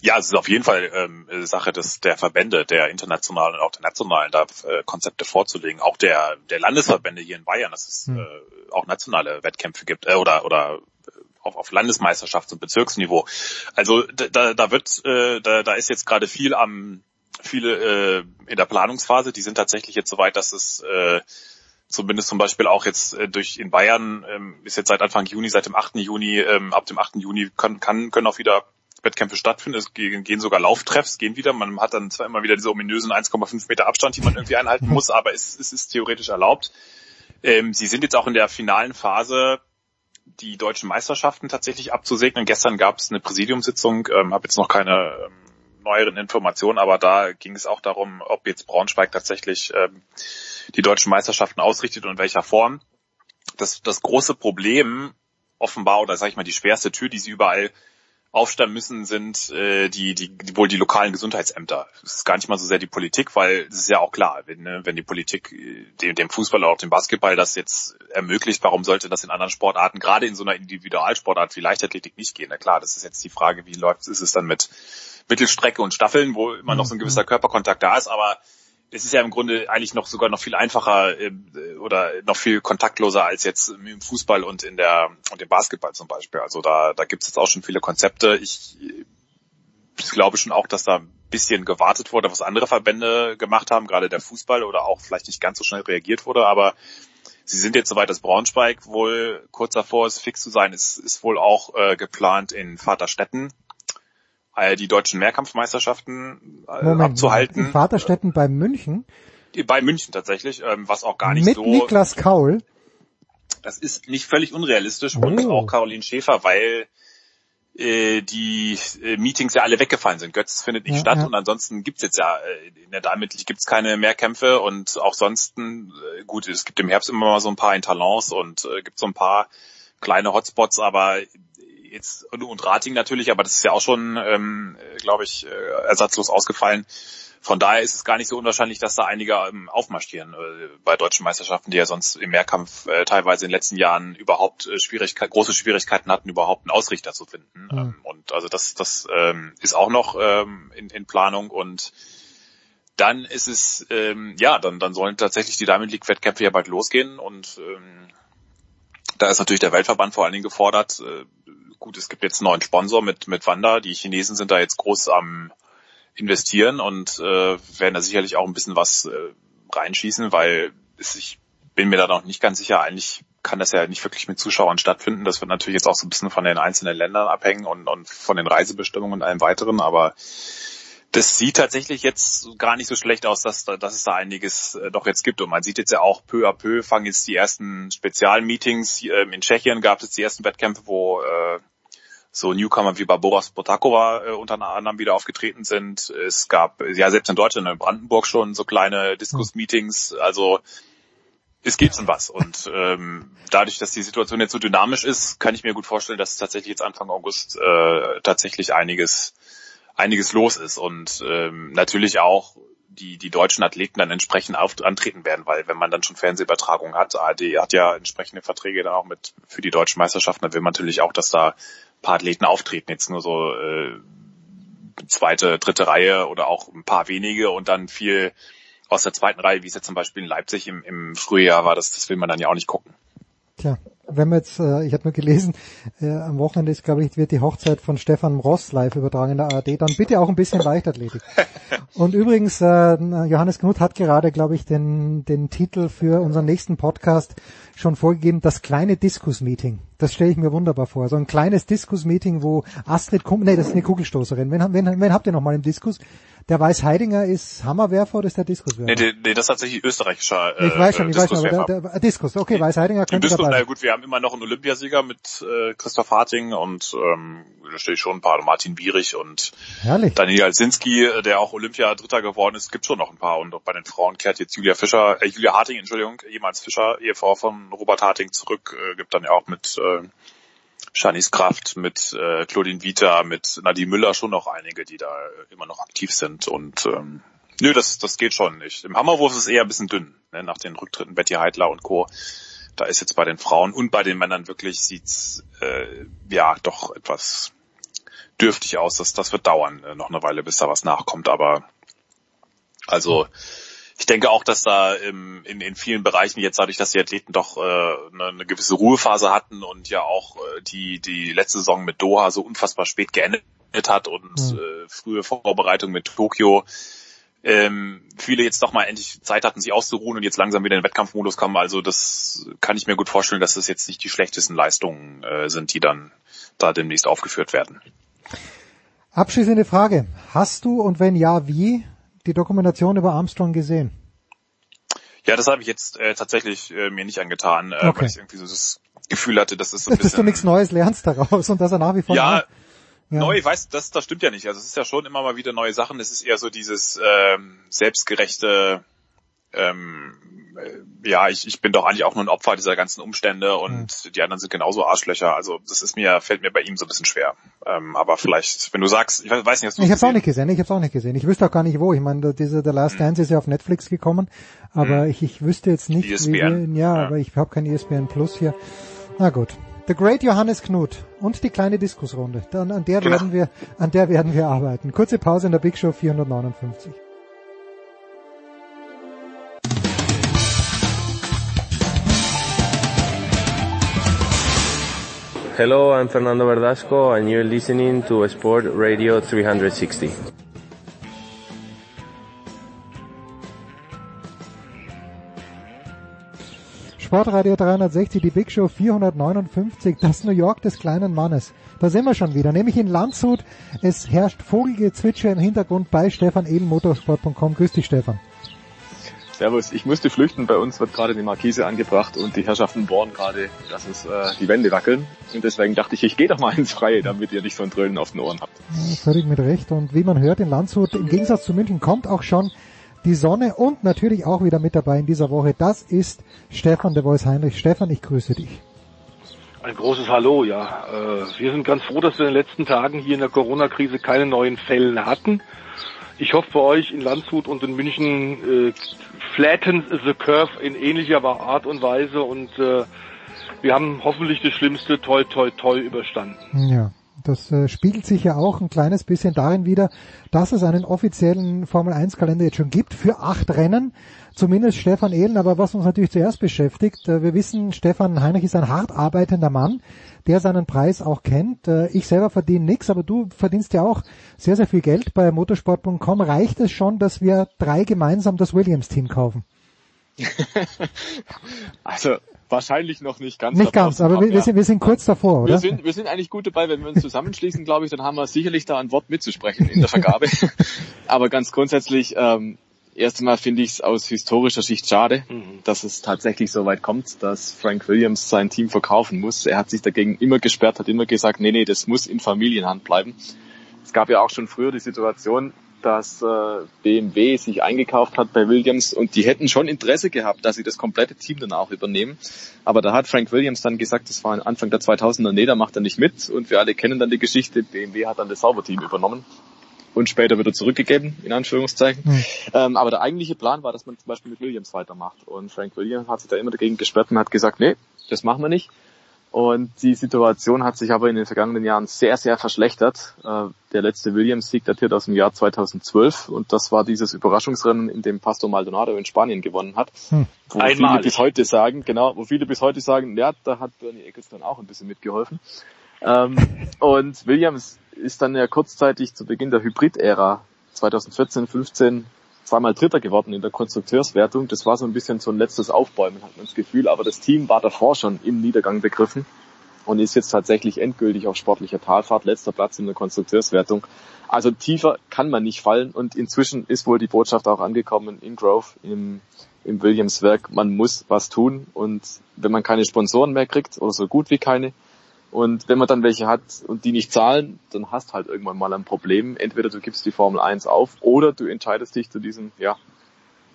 Ja, es ist auf jeden Fall ähm, Sache des der Verbände, der internationalen und auch der nationalen, da äh, Konzepte vorzulegen. Auch der der Landesverbände hier in Bayern, dass es äh, auch nationale Wettkämpfe gibt äh, oder oder auf, auf Landesmeisterschafts- und Bezirksniveau. Also da, da wird äh, da, da ist jetzt gerade viel am viele äh, in der Planungsphase. Die sind tatsächlich jetzt soweit, dass es äh, zumindest zum Beispiel auch jetzt äh, durch in Bayern ähm, ist jetzt seit Anfang Juni, seit dem 8. Juni, ähm, ab dem 8. Juni kann, kann, können auch wieder Wettkämpfe stattfinden. Es gehen, sogar Lauftreffs, gehen wieder. Man hat dann zwar immer wieder diese ominösen 1,5 Meter Abstand, die man irgendwie einhalten muss, aber es, es ist theoretisch erlaubt. Ähm, sie sind jetzt auch in der finalen Phase, die deutschen Meisterschaften tatsächlich abzusegnen. Gestern gab es eine Präsidiumssitzung, ähm, habe jetzt noch keine ähm, neueren Informationen, aber da ging es auch darum, ob jetzt Braunschweig tatsächlich ähm, die deutschen Meisterschaften ausrichtet und in welcher Form. Das, das große Problem offenbar, oder sage ich mal, die schwerste Tür, die sie überall aufstellen müssen, sind äh, die, die, die wohl die lokalen Gesundheitsämter. Es ist gar nicht mal so sehr die Politik, weil es ist ja auch klar, wenn, ne, wenn die Politik äh, dem, dem Fußball oder auch dem Basketball das jetzt ermöglicht, warum sollte das in anderen Sportarten, gerade in so einer Individualsportart wie Leichtathletik nicht gehen? Na klar, das ist jetzt die Frage, wie läuft ist es dann mit Mittelstrecke und Staffeln, wo immer noch so ein gewisser Körperkontakt da ist, aber es ist ja im Grunde eigentlich noch sogar noch viel einfacher äh, oder noch viel kontaktloser als jetzt im Fußball und in der und im Basketball zum Beispiel. Also da da gibt es jetzt auch schon viele Konzepte. Ich, ich glaube schon auch, dass da ein bisschen gewartet wurde, was andere Verbände gemacht haben, gerade der Fußball oder auch vielleicht nicht ganz so schnell reagiert wurde, aber Sie sind jetzt soweit, dass Braunschweig wohl kurz davor ist, fix zu sein. Es ist wohl auch äh, geplant in Vaterstetten äh, die deutschen Mehrkampfmeisterschaften äh, Moment, abzuhalten. in Vaterstetten bei München Bei München tatsächlich, ähm, was auch gar nicht mit so. Niklas Kaul. Das ist nicht völlig unrealistisch und Oh. auch Caroline Schäfer, weil äh, die äh, Meetings ja alle weggefallen sind. Götz findet nicht Ja, statt ja. und ansonsten gibt's jetzt ja äh, in der League gibt's keine Mehrkämpfe und auch sonst äh, gut, es gibt im Herbst immer mal so ein paar in Talents und äh, gibt so ein paar kleine Hotspots, aber jetzt und, und Rating natürlich, aber das ist ja auch schon, ähm, glaube ich, äh, ersatzlos ausgefallen. von daher ist es gar nicht so unwahrscheinlich, dass da einige ähm, aufmarschieren äh, bei deutschen Meisterschaften, die ja sonst im Mehrkampf äh, teilweise in den letzten Jahren überhaupt äh, Schwierigkeit, große Schwierigkeiten hatten, überhaupt einen Ausrichter zu finden. Mhm. Ähm, und also das, das ähm, ist auch noch ähm, in, in Planung und dann ist es, ähm, ja, dann, dann sollen tatsächlich die Diamond League Wettkämpfe ja bald losgehen und ähm, da ist natürlich der Weltverband vor allen Dingen gefordert. Äh, gut, es gibt jetzt einen neuen Sponsor mit, mit Wanda. Die Chinesen sind da jetzt groß am investieren und äh, werden da sicherlich auch ein bisschen was äh, reinschießen, weil es, ich bin mir da noch nicht ganz sicher, eigentlich kann das ja nicht wirklich mit Zuschauern stattfinden. Das wird natürlich jetzt auch so ein bisschen von den einzelnen Ländern abhängen und, und von den Reisebestimmungen und allem weiteren, aber das sieht tatsächlich jetzt gar nicht so schlecht aus, dass, dass es da einiges äh, doch jetzt gibt. Und man sieht jetzt ja auch peu à peu fangen jetzt die ersten Spezialmeetings. Ähm, in Tschechien gab es die ersten Wettkämpfe, wo äh, so Newcomer wie Barboras Botakova äh, unter anderem wieder aufgetreten sind. Es gab ja selbst in Deutschland, in Brandenburg schon so kleine Diskus-Meetings. Also es geht schon was. Und ähm, dadurch, dass die Situation jetzt so dynamisch ist, kann ich mir gut vorstellen, dass tatsächlich jetzt Anfang August äh, tatsächlich einiges einiges los ist und ähm, natürlich auch die, die deutschen Athleten dann entsprechend auf, antreten werden, weil wenn man dann schon Fernsehübertragung hat, ARD hat ja entsprechende Verträge dann auch mit für die deutschen Meisterschaften, dann will man natürlich auch, dass da paar Athleten auftreten, jetzt nur so äh, zweite, dritte Reihe oder auch ein paar wenige und dann viel aus der zweiten Reihe, wie es jetzt zum Beispiel in Leipzig im, im Frühjahr war, das, das will man dann ja auch nicht gucken. Tja, wenn wir jetzt, äh, ich habe nur gelesen, äh, am Wochenende ist, glaube ich, wird die Hochzeit von Stefan Ross live übertragen in der ARD, dann bitte auch ein bisschen Leichtathletik. Und übrigens, äh, Johannes Knut hat gerade, glaube ich, den, den Titel für unseren nächsten Podcast schon vorgegeben, das kleine Diskus-Meeting. Das stelle ich mir wunderbar vor. So ein kleines Diskus-Meeting, wo Astrid Kum, nee, das ist eine Kugelstoßerin. Wen, wen, wen habt ihr noch mal im Diskus? Der Weiß Heidinger ist Hammerwerfer oder ist der Diskuswerfer? Nee, nee, das ist tatsächlich österreichischer äh, Ich weiß schon, ich weiß schon, aber der, der Diskus, okay, Weiß Heidinger könnte Diskus, dabei na gut, wir haben immer noch einen Olympiasieger mit äh, Christoph Harting und ähm, da stehe ich schon ein paar, Martin Bierich und Herrlich. Daniel Alsinski, äh, der auch Olympia-Dritter geworden ist, gibt schon noch ein paar. Und auch bei den Frauen kehrt jetzt Julia Fischer, äh, Julia Harting, Entschuldigung, jemals Fischer, Ehefrau von Robert Harting zurück, äh, gibt dann ja auch mit äh, Shanice Kraft, mit äh, Claudine Vita, mit Nadine Müller schon noch einige, die da äh, immer noch aktiv sind. Und ähm, nö, das, das geht schon nicht. Im Hammerwurf ist es eher ein bisschen dünn, ne, nach den Rücktritten Betty Heidler und Co. Da ist jetzt bei den Frauen und bei den Männern wirklich sieht's äh, ja doch etwas dürftig aus. Das, das wird dauern, äh, noch eine Weile, bis da was nachkommt. Aber also ich denke auch, dass da ähm, in, in vielen Bereichen jetzt dadurch, dass die Athleten doch äh, eine, eine gewisse Ruhephase hatten und ja auch äh, die die letzte Saison mit Doha so unfassbar spät geendet hat und Mhm. äh, frühe Vorbereitung mit Tokio ähm, viele jetzt doch mal endlich Zeit hatten, sich auszuruhen und jetzt langsam wieder in den Wettkampfmodus kommen. Also das kann ich mir gut vorstellen, dass das jetzt nicht die schlechtesten Leistungen äh, sind, die dann da demnächst aufgeführt werden. Abschließende Frage. Hast du und wenn ja, wie die Dokumentation über Armstrong gesehen? Ja, das habe ich jetzt äh, tatsächlich äh, mir nicht angetan, äh, Okay. weil ich irgendwie so das Gefühl hatte, dass es so ein Dass, dass du bisschen nichts Neues lernst daraus und dass er nach wie vor ja, Ja. neu, weiß, das, das stimmt ja nicht. Also es ist ja schon immer mal wieder neue Sachen. Es ist eher so dieses ähm, selbstgerechte, ähm, äh, ja, ich, ich bin doch eigentlich auch nur ein Opfer dieser ganzen Umstände und die anderen sind genauso Arschlöcher. Also das ist mir, fällt mir bei ihm so ein bisschen schwer. Ähm, aber vielleicht, wenn du sagst, ich weiß nicht, hast du Ich habe es es auch gesehen? nicht gesehen, ich habe es auch nicht gesehen. Ich wüsste auch gar nicht wo. Ich meine, diese The Last Dance ist ja auf Netflix gekommen, aber ich, ich wüsste jetzt nicht, wie ESPN. wir, ja, aber ich habe kein E ESPN Plus hier. Na gut. The Great Johannes Knut und die kleine Diskusrunde. Dann an der Genau. werden wir, an der werden wir arbeiten. Kurze Pause in der Big Show 459. Hello, I'm Fernando Verdasco and you're listening to Sport Radio 360. Sportradio 360, die Big Show 459, das New York des kleinen Mannes. Da sind wir schon wieder, nämlich in Landshut. Es herrscht Vogelgezwitscher im Hintergrund bei Stefan Ehlen, motorsport.com. Grüß dich, Stefan. Servus, ich musste flüchten. Bei uns wird gerade eine Markise angebracht und die Herrschaften bohren gerade, dass es äh, die Wände wackeln. Und deswegen dachte ich, ich gehe doch mal ins Freie, damit ihr nicht so ein Dröhnen auf den Ohren habt. Ja, Völlig mit Recht. Und wie man hört, in Landshut, im Gegensatz zu München, kommt auch schon die Sonne und natürlich auch wieder mit dabei in dieser Woche. Das ist Stefan de Voice Heinrich. Stefan, ich grüße dich. Ein großes Hallo, ja. Äh, wir sind ganz froh, dass wir in den letzten Tagen hier in der Corona-Krise keine neuen Fällen hatten. Ich hoffe für euch in Landshut und in München äh, flatten the curve in ähnlicher Art und Weise und äh, wir haben hoffentlich das Schlimmste toi toi toi überstanden. Ja. Das äh, spiegelt sich ja auch ein kleines bisschen darin wider, dass es einen offiziellen Formel 1 Kalender jetzt schon gibt für acht Rennen. Zumindest Stefan Ehlen, aber was uns natürlich zuerst beschäftigt, äh, wir wissen, Stefan Heinrich ist ein hart arbeitender Mann, der seinen Preis auch kennt. Äh, ich selber verdiene nichts, aber du verdienst ja auch sehr, sehr viel Geld bei motorsport.com. Reicht es schon, dass wir drei gemeinsam das Williams-Team kaufen? also wahrscheinlich noch nicht ganz. Nicht ganz, aber wir, wir, sind, wir sind kurz davor, oder? Wir sind, wir sind eigentlich gut dabei, wenn wir uns zusammenschließen, glaube ich, dann haben wir sicherlich da ein Wort mitzusprechen in der Vergabe. aber ganz grundsätzlich, ähm, erst einmal finde ich es aus historischer Sicht schade, mhm. dass es tatsächlich so weit kommt, dass Frank Williams sein Team verkaufen muss. Er hat sich dagegen immer gesperrt, hat immer gesagt, nee, nee, das muss in Familienhand bleiben. Es gab ja auch schon früher die Situation, dass äh, BMW sich eingekauft hat bei Williams und die hätten schon Interesse gehabt, dass sie das komplette Team dann auch übernehmen. Aber da hat Frank Williams dann gesagt, das war Anfang der 2000er, nee, da macht er nicht mit und wir alle kennen dann die Geschichte, BMW hat dann das Sauberteam übernommen und später wieder zurückgegeben, in Anführungszeichen. Mhm. Ähm, aber der eigentliche Plan war, dass man zum Beispiel mit Williams weitermacht und Frank Williams hat sich da immer dagegen gesperrt und hat gesagt, nee, das machen wir nicht. Und die Situation hat sich aber in den vergangenen Jahren sehr, sehr verschlechtert. Äh, der letzte Williams-Sieg datiert aus dem Jahr 2012 und das war dieses Überraschungsrennen, in dem Pastor Maldonado in Spanien gewonnen hat. Hm. Wo Einmal. viele bis heute sagen, genau, wo viele bis heute sagen, ja, da hat Bernie Ecclestone auch ein bisschen mitgeholfen. Ähm, und Williams ist dann ja kurzzeitig zu Beginn der Hybrid-Ära 2014, 15 zweimal Dritter geworden in der Konstrukteurswertung. Das war so ein bisschen so ein letztes Aufbäumen, hat man das Gefühl. Aber das Team war davor schon im Niedergang begriffen und ist jetzt tatsächlich endgültig auf sportlicher Talfahrt. Letzter Platz in der Konstrukteurswertung. Also tiefer kann man nicht fallen und inzwischen ist wohl die Botschaft auch angekommen in Grove, im, im Williams Werk. Man muss was tun und wenn man keine Sponsoren mehr kriegt oder so gut wie keine, und wenn man dann welche hat und die nicht zahlen, dann hast halt irgendwann mal ein Problem. Entweder du gibst die Formel 1 auf oder du entscheidest dich zu diesem, ja,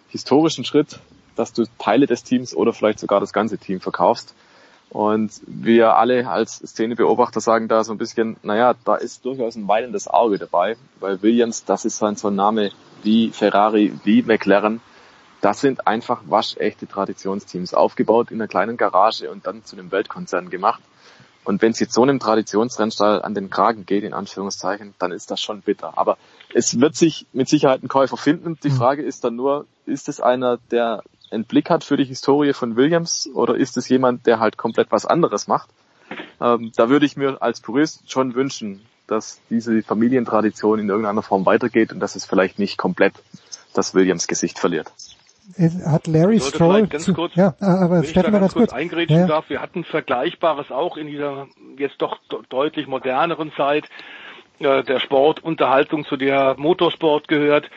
historischen Schritt, dass du Teile des Teams oder vielleicht sogar das ganze Team verkaufst. Und wir alle als Szenebeobachter sagen da so ein bisschen, naja, da ist durchaus ein weinendes Auge dabei, weil Williams, das ist so ein Name wie Ferrari, wie McLaren. Das sind einfach waschechte Traditionsteams, aufgebaut in einer kleinen Garage und dann zu einem Weltkonzern gemacht. Und wenn es jetzt so einem Traditionsrennstall an den Kragen geht, in Anführungszeichen, dann ist das schon bitter. Aber es wird sich mit Sicherheit ein Käufer finden. Die mhm. Frage ist dann nur, ist es einer, der einen Blick hat für die Historie von Williams oder ist es jemand, der halt komplett was anderes macht? Ähm, da würde ich mir als Purist schon wünschen, dass diese Familientradition in irgendeiner Form weitergeht und dass es vielleicht nicht komplett das Williams-Gesicht verliert hat Larry Stroll ganz zu, kurz, ja, aber wenn ich da ganz, ganz kurz, kurz eingrätschen ja. darf, wir hatten Vergleichbares auch in dieser jetzt doch deutlich moderneren Zeit. Äh, der Sport, Unterhaltung zu der Motorsport gehört.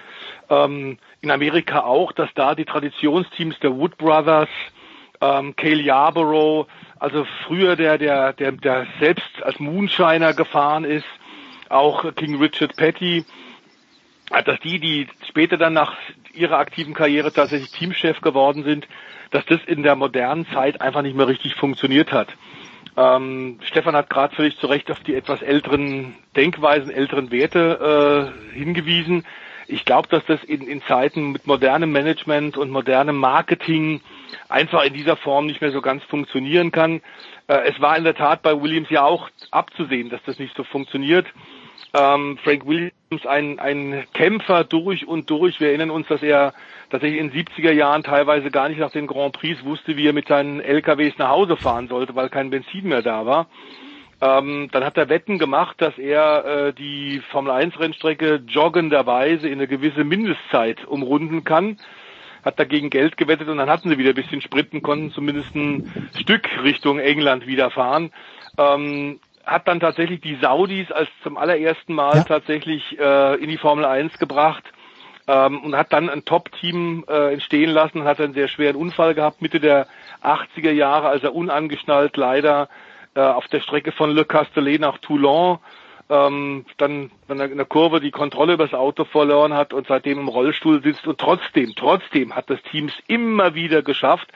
Ähm, in Amerika auch, dass da die Traditionsteams der Wood Brothers, ähm, Cale Yarborough, also früher der, der, der, der selbst als Moonshiner gefahren ist, auch King Richard Petty, dass die, die später dann nach ihrer aktiven Karriere tatsächlich Teamchef geworden sind, dass das in der modernen Zeit einfach nicht mehr richtig funktioniert hat. Ähm, Stefan hat gerade völlig zu Recht auf die etwas älteren Denkweisen, älteren Werte äh, hingewiesen. Ich glaube, dass das in, in Zeiten mit modernem Management und modernem Marketing einfach in dieser Form nicht mehr so ganz funktionieren kann. Äh, es war in der Tat bei Williams ja auch abzusehen, dass das nicht so funktioniert. Ähm, Frank Williams ein, ein Kämpfer durch und durch. Wir erinnern uns, dass er tatsächlich in den 70er Jahren teilweise gar nicht nach den Grand Prix wusste, wie er mit seinen LKWs nach Hause fahren sollte, weil kein Benzin mehr da war. Ähm, dann hat er Wetten gemacht, dass er äh, die Formel 1 Rennstrecke joggenderweise in eine gewisse Mindestzeit umrunden kann. Hat dagegen Geld gewettet und dann hatten sie wieder ein bisschen Spritten, konnten zumindest ein Stück Richtung England wieder fahren. Ähm, hat dann tatsächlich die Saudis als zum allerersten Mal ja. tatsächlich äh, in die Formel 1 gebracht ähm, und hat dann ein Top-Team äh, entstehen lassen, hat einen sehr schweren Unfall gehabt, Mitte der 80er Jahre, als er unangeschnallt leider äh, auf der Strecke von Le Castellet nach Toulon ähm, dann in der Kurve die Kontrolle über das Auto verloren hat und seitdem im Rollstuhl sitzt und trotzdem, trotzdem hat das Team es immer wieder geschafft.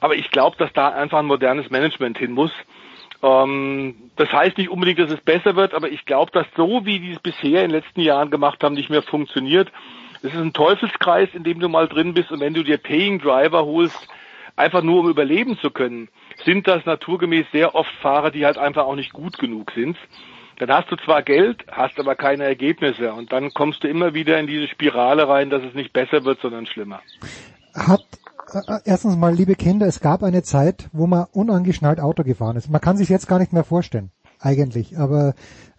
Aber ich glaube, dass da einfach ein modernes Management hin muss Ähm, das heißt nicht unbedingt, dass es besser wird, aber ich glaube, dass so wie die es bisher in den letzten Jahren gemacht haben, nicht mehr funktioniert. Es ist ein Teufelskreis, in dem du mal drin bist und wenn du dir Paying Driver holst, einfach nur um überleben zu können, sind das naturgemäß sehr oft Fahrer, die halt einfach auch nicht gut genug sind. Dann hast du zwar Geld, hast aber keine Ergebnisse und dann kommst du immer wieder in diese Spirale rein, dass es nicht besser wird, sondern schlimmer. Hat erstens mal, liebe Kinder, es gab eine Zeit, wo man unangeschnallt Auto gefahren ist. Man kann sich jetzt gar nicht mehr vorstellen, eigentlich. Aber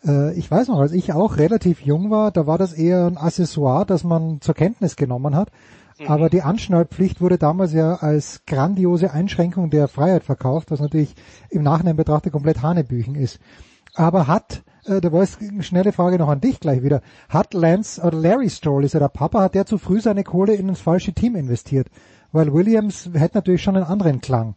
äh, ich weiß noch, als ich auch relativ jung war, da war das eher ein Accessoire, das man zur Kenntnis genommen hat. Mhm. Aber die Anschnallpflicht wurde damals ja als grandiose Einschränkung der Freiheit verkauft, was natürlich im Nachhinein betrachtet komplett Hanebüchen ist. Aber hat, äh, da war es eine schnelle Frage noch an dich gleich wieder, hat Lance oder Larry Stroll, ist ja der Papa, hat der zu früh seine Kohle in das falsche Team investiert? Weil Williams hätte natürlich schon einen anderen Klang.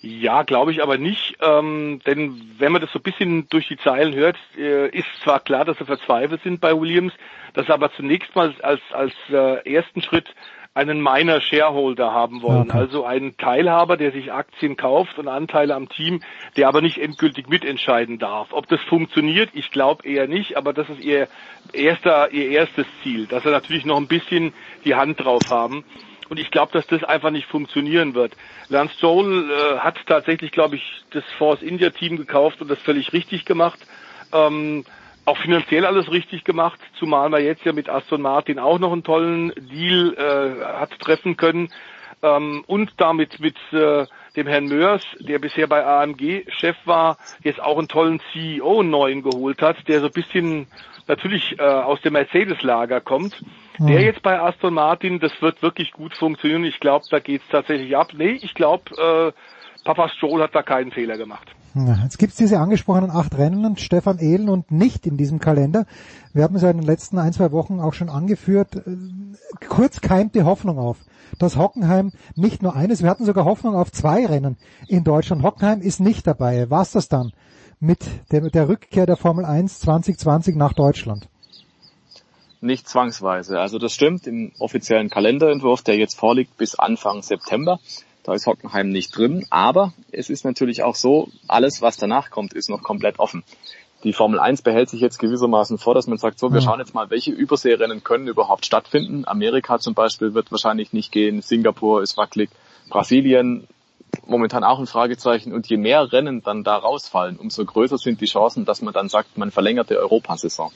Ja, glaube ich aber nicht, ähm, denn wenn man das so ein bisschen durch die Zeilen hört, äh, ist zwar klar, dass sie verzweifelt sind bei Williams, dass sie aber zunächst mal als, als äh, ersten Schritt einen Minor Shareholder haben wollen, okay. also einen Teilhaber, der sich Aktien kauft und Anteile am Team, der aber nicht endgültig mitentscheiden darf. Ob das funktioniert, ich glaube eher nicht, aber das ist ihr erster, ihr erstes Ziel, dass sie natürlich noch ein bisschen die Hand drauf haben. Und ich glaube, dass das einfach nicht funktionieren wird. Lance Stroll äh, hat tatsächlich, glaube ich, das Force India Team gekauft und das völlig richtig gemacht. Ähm, auch finanziell alles richtig gemacht, zumal man jetzt ja mit Aston Martin auch noch einen tollen Deal äh, hat treffen können. Ähm, und damit mit äh, dem Herrn Mörs, der bisher bei AMG Chef war, jetzt auch einen tollen CEO neuen geholt hat, der so ein bisschen natürlich äh, aus dem Mercedes-Lager kommt. Der jetzt bei Aston Martin, das wird wirklich gut funktionieren. Ich glaube, da geht's tatsächlich ab. Nee, ich glaube, äh, Papa Stroll hat da keinen Fehler gemacht. Jetzt gibt's diese angesprochenen acht Rennen, Stefan Ehlen und nicht in diesem Kalender. Wir haben es ja in den letzten ein, zwei Wochen auch schon angeführt. Äh, kurz keimt die Hoffnung auf, dass Hockenheim nicht nur eines, wir hatten sogar Hoffnung auf zwei Rennen in Deutschland. Hockenheim ist nicht dabei. War's das dann mit der, mit der Rückkehr der Formel 1 2020 nach Deutschland? Nicht zwangsweise. Also das stimmt im offiziellen Kalenderentwurf, der jetzt vorliegt bis Anfang September. Da ist Hockenheim nicht drin. Aber es ist natürlich auch so, alles was danach kommt, ist noch komplett offen. Die Formel 1 behält sich jetzt gewissermaßen vor, dass man sagt, so, wir schauen jetzt mal, welche Überseerennen können überhaupt stattfinden. Amerika zum Beispiel wird wahrscheinlich nicht gehen, Singapur ist wackelig, Brasilien momentan auch ein Fragezeichen. Und je mehr Rennen dann da rausfallen, umso größer sind die Chancen, dass man dann sagt, man verlängert die Europasaison.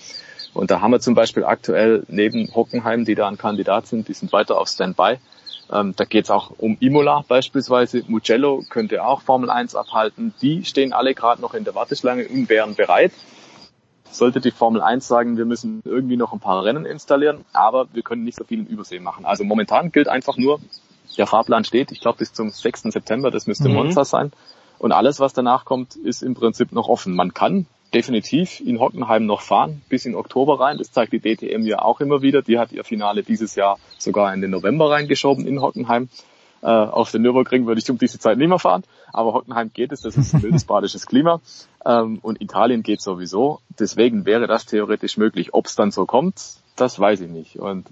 Und da haben wir zum Beispiel aktuell neben Hockenheim, die da ein Kandidat sind, die sind weiter auf Standby. Ähm, da geht es auch um Imola beispielsweise. Mugello könnte auch Formel 1 abhalten. Die stehen alle gerade noch in der Warteschlange und wären bereit. Sollte die Formel 1 sagen, wir müssen irgendwie noch ein paar Rennen installieren, aber wir können nicht so viel in Übersee machen. Also momentan gilt einfach nur, der Fahrplan steht, ich glaube bis zum 6. September, das müsste mhm. Monza sein. Und alles, was danach kommt, ist im Prinzip noch offen. Man kann definitiv in Hockenheim noch fahren, bis in Oktober rein. Das zeigt die DTM ja auch immer wieder. Die hat ihr Finale dieses Jahr sogar in den November reingeschoben in Hockenheim. Äh, auf den Nürburgring würde ich um diese Zeit nicht mehr fahren, aber Hockenheim geht es, das ist ein wildes badisches Klima. Ähm, und Italien geht sowieso. Deswegen wäre das theoretisch möglich. Ob es dann so kommt, das weiß ich nicht. Und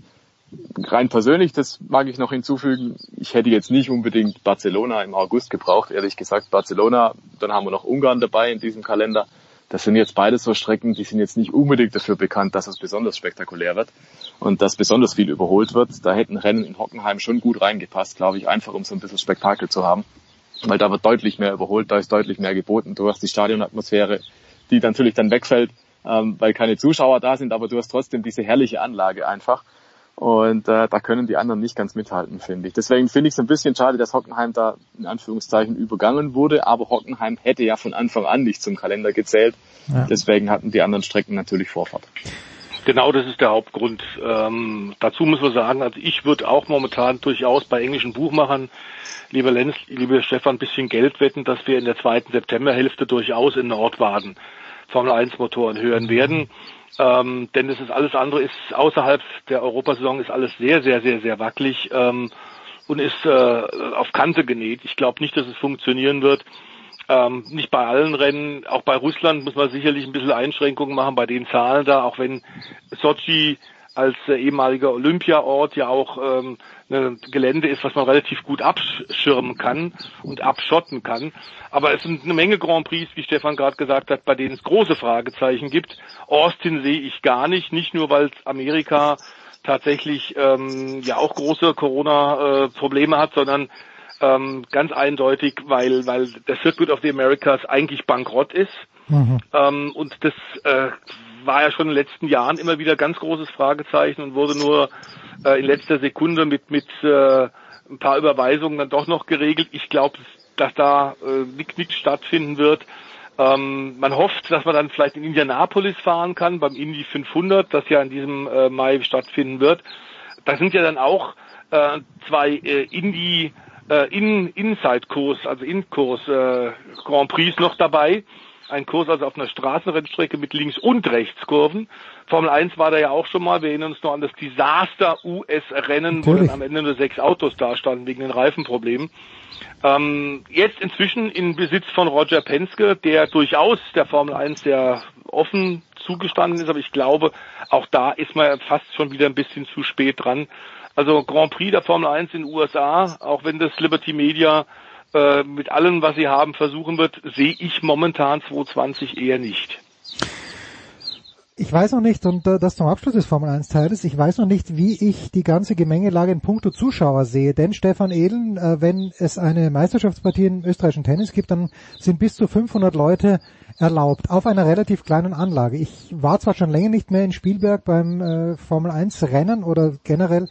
rein persönlich, das mag ich noch hinzufügen, ich hätte jetzt nicht unbedingt Barcelona im August gebraucht, ehrlich gesagt. Barcelona, dann haben wir noch Ungarn dabei in diesem Kalender. Das sind jetzt beide so Strecken, die sind jetzt nicht unbedingt dafür bekannt, dass es besonders spektakulär wird und dass besonders viel überholt wird. Da hätten Rennen in Hockenheim schon gut reingepasst, glaube ich, einfach um so ein bisschen Spektakel zu haben. Weil da wird deutlich mehr überholt, da ist deutlich mehr geboten. Du hast die Stadionatmosphäre, die natürlich dann wegfällt, ähm, weil keine Zuschauer da sind, aber du hast trotzdem diese herrliche Anlage einfach. Und äh, da können die anderen nicht ganz mithalten, finde ich. Deswegen finde ich es ein bisschen schade, dass Hockenheim da in Anführungszeichen übergangen wurde, aber Hockenheim hätte ja von Anfang an nicht zum Kalender gezählt. Ja. Deswegen hatten die anderen Strecken natürlich Vorfahrt. Genau, das ist der Hauptgrund. Ähm, dazu muss man sagen, also ich würde auch momentan durchaus bei englischen Buchmachern, lieber Lenz, lieber Stefan, ein bisschen Geld wetten, dass wir in der zweiten Septemberhälfte durchaus in Nordwaden Formel 1 Motoren hören werden. Ähm, denn es ist alles andere ist außerhalb der Europasaison ist alles sehr, sehr, sehr, sehr wackelig ähm, und ist äh, auf Kante genäht. Ich glaube nicht, dass es funktionieren wird. Ähm, nicht bei allen Rennen, auch bei Russland muss man sicherlich ein bisschen Einschränkungen machen bei den Zahlen da, auch wenn Sochi als äh, ehemaliger Olympiaort ja auch ähm, ein Gelände ist, was man relativ gut abschirmen kann und abschotten kann. Aber es sind eine Menge Grand Prix, wie Stefan gerade gesagt hat, bei denen es große Fragezeichen gibt. Austin sehe ich gar nicht, nicht nur weil Amerika tatsächlich ähm, ja auch große Corona-Probleme hat, sondern ähm, ganz eindeutig, weil weil der Circuit of the Americas eigentlich bankrott ist. Mhm. Ähm, und das äh, war ja schon in den letzten Jahren immer wieder ganz großes Fragezeichen und wurde nur äh, in letzter Sekunde mit mit äh, ein paar Überweisungen dann doch noch geregelt. Ich glaube, dass da äh, nichts stattfinden wird. Ähm, man hofft, dass man dann vielleicht in Indianapolis fahren kann, beim Indy 500, das ja in diesem äh, Mai stattfinden wird. Da sind ja dann auch äh, zwei äh, Indy äh, in Inside-Kurs, also In-Kurs äh, Grand Prix noch dabei. Ein Kurs also auf einer Straßenrennstrecke mit Links- und Rechtskurven. Formel 1 war da ja auch schon mal. Wir erinnern uns noch an das Desaster US-Rennen, wo dann am Ende nur sechs Autos dastanden wegen den Reifenproblemen. Ähm, jetzt inzwischen in Besitz von Roger Penske, der durchaus der Formel 1 sehr offen zugestanden ist, aber ich glaube, auch da ist man fast schon wieder ein bisschen zu spät dran. Also Grand Prix der Formel 1 in den USA, auch wenn das Liberty Media äh, mit allem, was sie haben, versuchen wird, sehe ich momentan 2020 eher nicht. Ich weiß noch nicht, und äh, das zum Abschluss des Formel 1 Teiles, ich weiß noch nicht, wie ich die ganze Gemengelage in puncto Zuschauer sehe. Denn Stefan Ehlen, äh, wenn es eine Meisterschaftspartie im österreichischen Tennis gibt, dann sind bis zu 500 Leute erlaubt auf einer relativ kleinen Anlage. Ich war zwar schon länger nicht mehr in Spielberg beim Formel 1 Rennen oder generell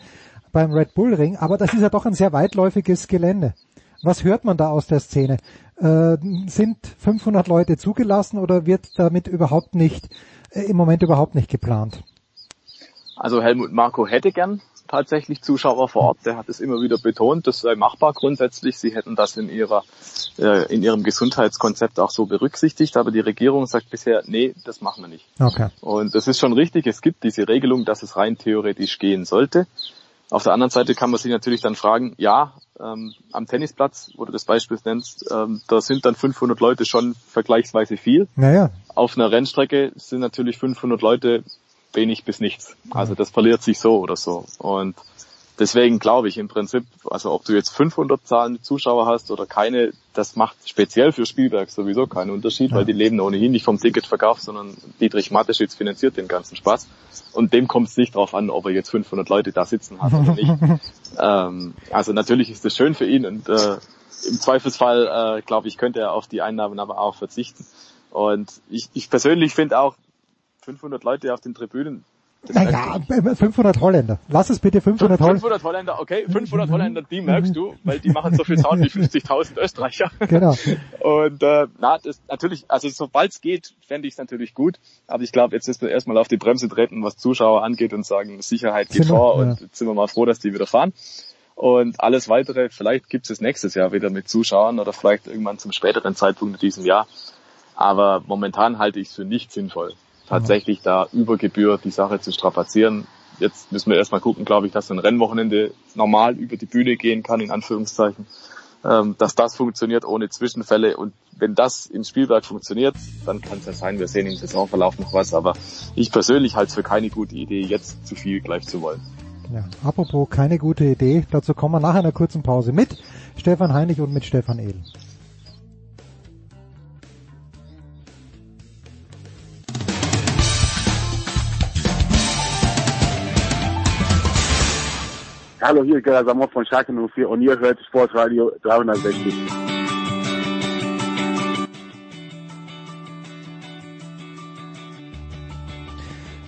beim Red Bull Ring, aber das ist ja doch ein sehr weitläufiges Gelände. Was hört man da aus der Szene? Äh, sind 500 Leute zugelassen oder wird damit überhaupt nicht, äh, im Moment überhaupt nicht geplant? Also Helmut Marko hätte gern tatsächlich Zuschauer vor Ort. Der hat es immer wieder betont, das sei machbar grundsätzlich. Sie hätten das in ihrer äh, in ihrem Gesundheitskonzept auch so berücksichtigt, aber die Regierung sagt bisher, nee, das machen wir nicht. Okay. Und das ist schon richtig. Es gibt diese Regelung, dass es rein theoretisch gehen sollte. Auf der anderen Seite kann man sich natürlich dann fragen, ja, ähm, am Tennisplatz, wo du das Beispiel nennst, ähm, da sind dann 500 Leute schon vergleichsweise viel. Naja. Auf einer Rennstrecke sind natürlich 500 Leute wenig bis nichts. Also das verliert sich so oder so. Und deswegen glaube ich im Prinzip, also ob du jetzt 500 zahlende Zuschauer hast oder keine, das macht speziell für Spielberg sowieso keinen Unterschied, ja. weil die leben ohnehin nicht vom Ticketverkauf, sondern Dietrich Mateschitz finanziert den ganzen Spaß. Und dem kommt es nicht drauf an, ob er jetzt 500 Leute da sitzen hat oder nicht. ähm, also natürlich ist das schön für ihn und äh, im Zweifelsfall, äh, glaube ich, könnte er auf die Einnahmen aber auch verzichten. Und ich, ich persönlich finde auch 500 Leute auf den Tribünen, naja, 500 Holländer. Lass es bitte 500 Holländer. 500 Holländer, okay, 500 Holländer, die merkst du, weil die machen so viel Sound wie 50.000 Österreicher. Genau. Und äh, na, das natürlich, also sobald es geht, fände ich es natürlich gut. Aber ich glaube, jetzt ist wir erstmal auf die Bremse treten, was Zuschauer angeht und sagen, Sicherheit geht sind vor und jetzt sind wir mal froh, dass die wieder fahren. Und alles weitere, vielleicht gibt es nächstes Jahr wieder mit Zuschauern oder vielleicht irgendwann zum späteren Zeitpunkt in diesem Jahr. Aber momentan halte ich es für nicht sinnvoll tatsächlich da über Gebühr die Sache zu strapazieren. Jetzt müssen wir erstmal gucken, glaube ich, dass ein Rennwochenende normal über die Bühne gehen kann, in Anführungszeichen. Ähm, dass das funktioniert ohne Zwischenfälle. Und wenn das im Spielberg funktioniert, dann kann es ja sein, wir sehen im Saisonverlauf noch was. Aber ich persönlich halte es für keine gute Idee, jetzt zu viel gleich zu wollen. Ja, apropos keine gute Idee, dazu kommen wir nach einer kurzen Pause mit Stefan Heinrich und mit Stefan Ehl. Hallo, hier ist Gerda Samor von Schalke 04 und ihr hört Sportradio 360.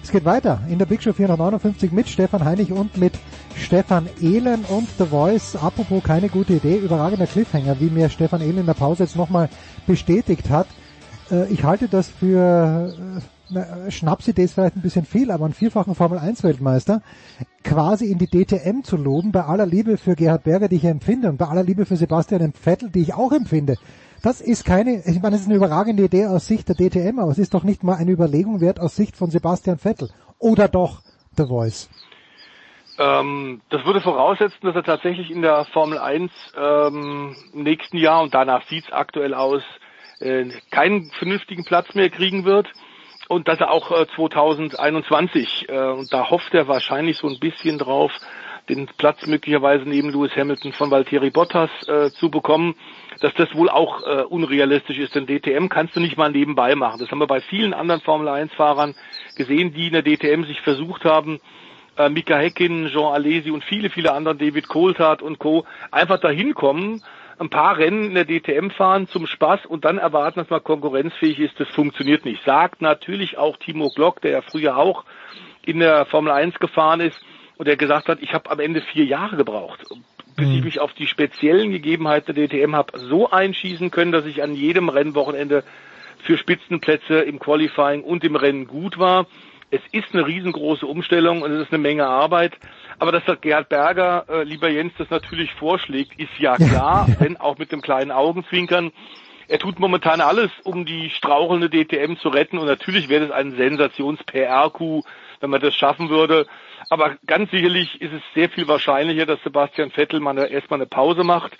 Es geht weiter in der Big Show 459 mit Stefan Heinig und mit Stefan Ehlen und The Voice. Apropos keine gute Idee, überragender Cliffhanger, wie mir Stefan Ehlen in der Pause jetzt nochmal bestätigt hat. Äh, ich halte das für äh, Schnapsidee ist vielleicht ein bisschen viel, aber einen vierfachen Formel 1 Weltmeister quasi in die DTM zu loben, bei aller Liebe für Gerhard Berger, die ich empfinde, und bei aller Liebe für Sebastian Vettel, die ich auch empfinde. Das ist keine, ich meine, es ist eine überragende Idee aus Sicht der DTM, aber es ist doch nicht mal eine Überlegung wert aus Sicht von Sebastian Vettel. Oder doch The Voice? Ähm, das würde voraussetzen, dass er tatsächlich in der Formel 1 ähm, im nächsten Jahr, und danach sieht es aktuell aus, äh, keinen vernünftigen Platz mehr kriegen wird und dass er auch äh, 2021, äh, und da hofft er wahrscheinlich so ein bisschen drauf, den Platz möglicherweise neben Lewis Hamilton von Valtteri Bottas äh, zu bekommen, dass das wohl auch äh, unrealistisch ist, denn DTM kannst du nicht mal nebenbei machen. Das haben wir bei vielen anderen Formel 1 Fahrern gesehen, die in der DTM sich versucht haben, äh, Mika Häkkinen, Jean Alesi und viele, viele andere, David Coulthard und Co. einfach dahin kommen, ein paar Rennen in der DTM fahren zum Spaß und dann erwarten, dass man konkurrenzfähig ist, das funktioniert nicht. Sagt natürlich auch Timo Glock, der ja früher auch in der Formel 1 gefahren ist und der gesagt hat, ich habe am Ende vier Jahre gebraucht, bis ich mich auf die speziellen Gegebenheiten der DTM habe so einschießen können, dass ich an jedem Rennwochenende für Spitzenplätze im Qualifying und im Rennen gut war. Es ist eine riesengroße Umstellung und es ist eine Menge Arbeit. Aber dass das Gerhard Berger, äh, lieber Jens, das natürlich vorschlägt, ist ja klar, wenn auch mit dem kleinen Augenzwinkern. Er tut momentan alles, um die strauchelnde DTM zu retten und natürlich wäre das ein Sensations-PR-Coup, wenn man das schaffen würde. Aber ganz sicherlich ist es sehr viel wahrscheinlicher, dass Sebastian Vettel mal eine, erstmal eine Pause macht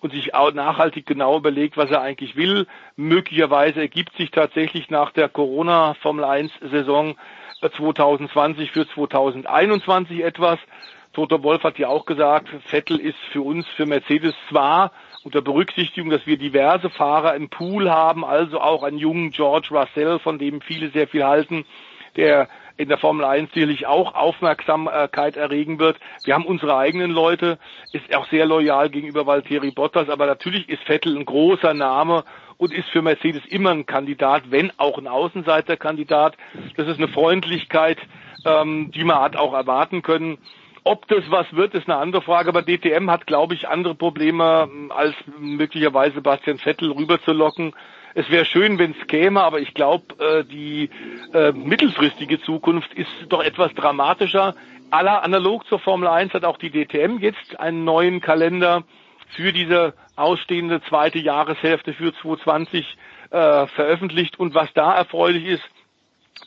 und sich auch nachhaltig genau überlegt, was er eigentlich will. Möglicherweise ergibt sich tatsächlich nach der Corona Formel 1 Saison 2020 für 2021 etwas. Toto Wolf hat ja auch gesagt, Vettel ist für uns, für Mercedes zwar unter Berücksichtigung, dass wir diverse Fahrer im Pool haben, also auch einen jungen George Russell, von dem viele sehr viel halten, der in der Formel 1 sicherlich auch Aufmerksamkeit erregen wird. Wir haben unsere eigenen Leute, ist auch sehr loyal gegenüber Valtteri Bottas, aber natürlich ist Vettel ein großer Name und ist für Mercedes immer ein Kandidat, wenn auch ein Außenseiterkandidat. Das ist eine Freundlichkeit, ähm, die man hat auch erwarten können. Ob das was wird, ist eine andere Frage, aber DTM hat, glaube ich, andere Probleme, ähm, als möglicherweise Sebastian Vettel rüberzulocken. Es wäre schön, wenn es käme, aber ich glaube, äh, die äh, mittelfristige Zukunft ist doch etwas dramatischer. Aller analog zur Formel 1 hat auch die DTM jetzt einen neuen Kalender für diese ausstehende zweite Jahreshälfte für 2020 äh, veröffentlicht. Und was da erfreulich ist,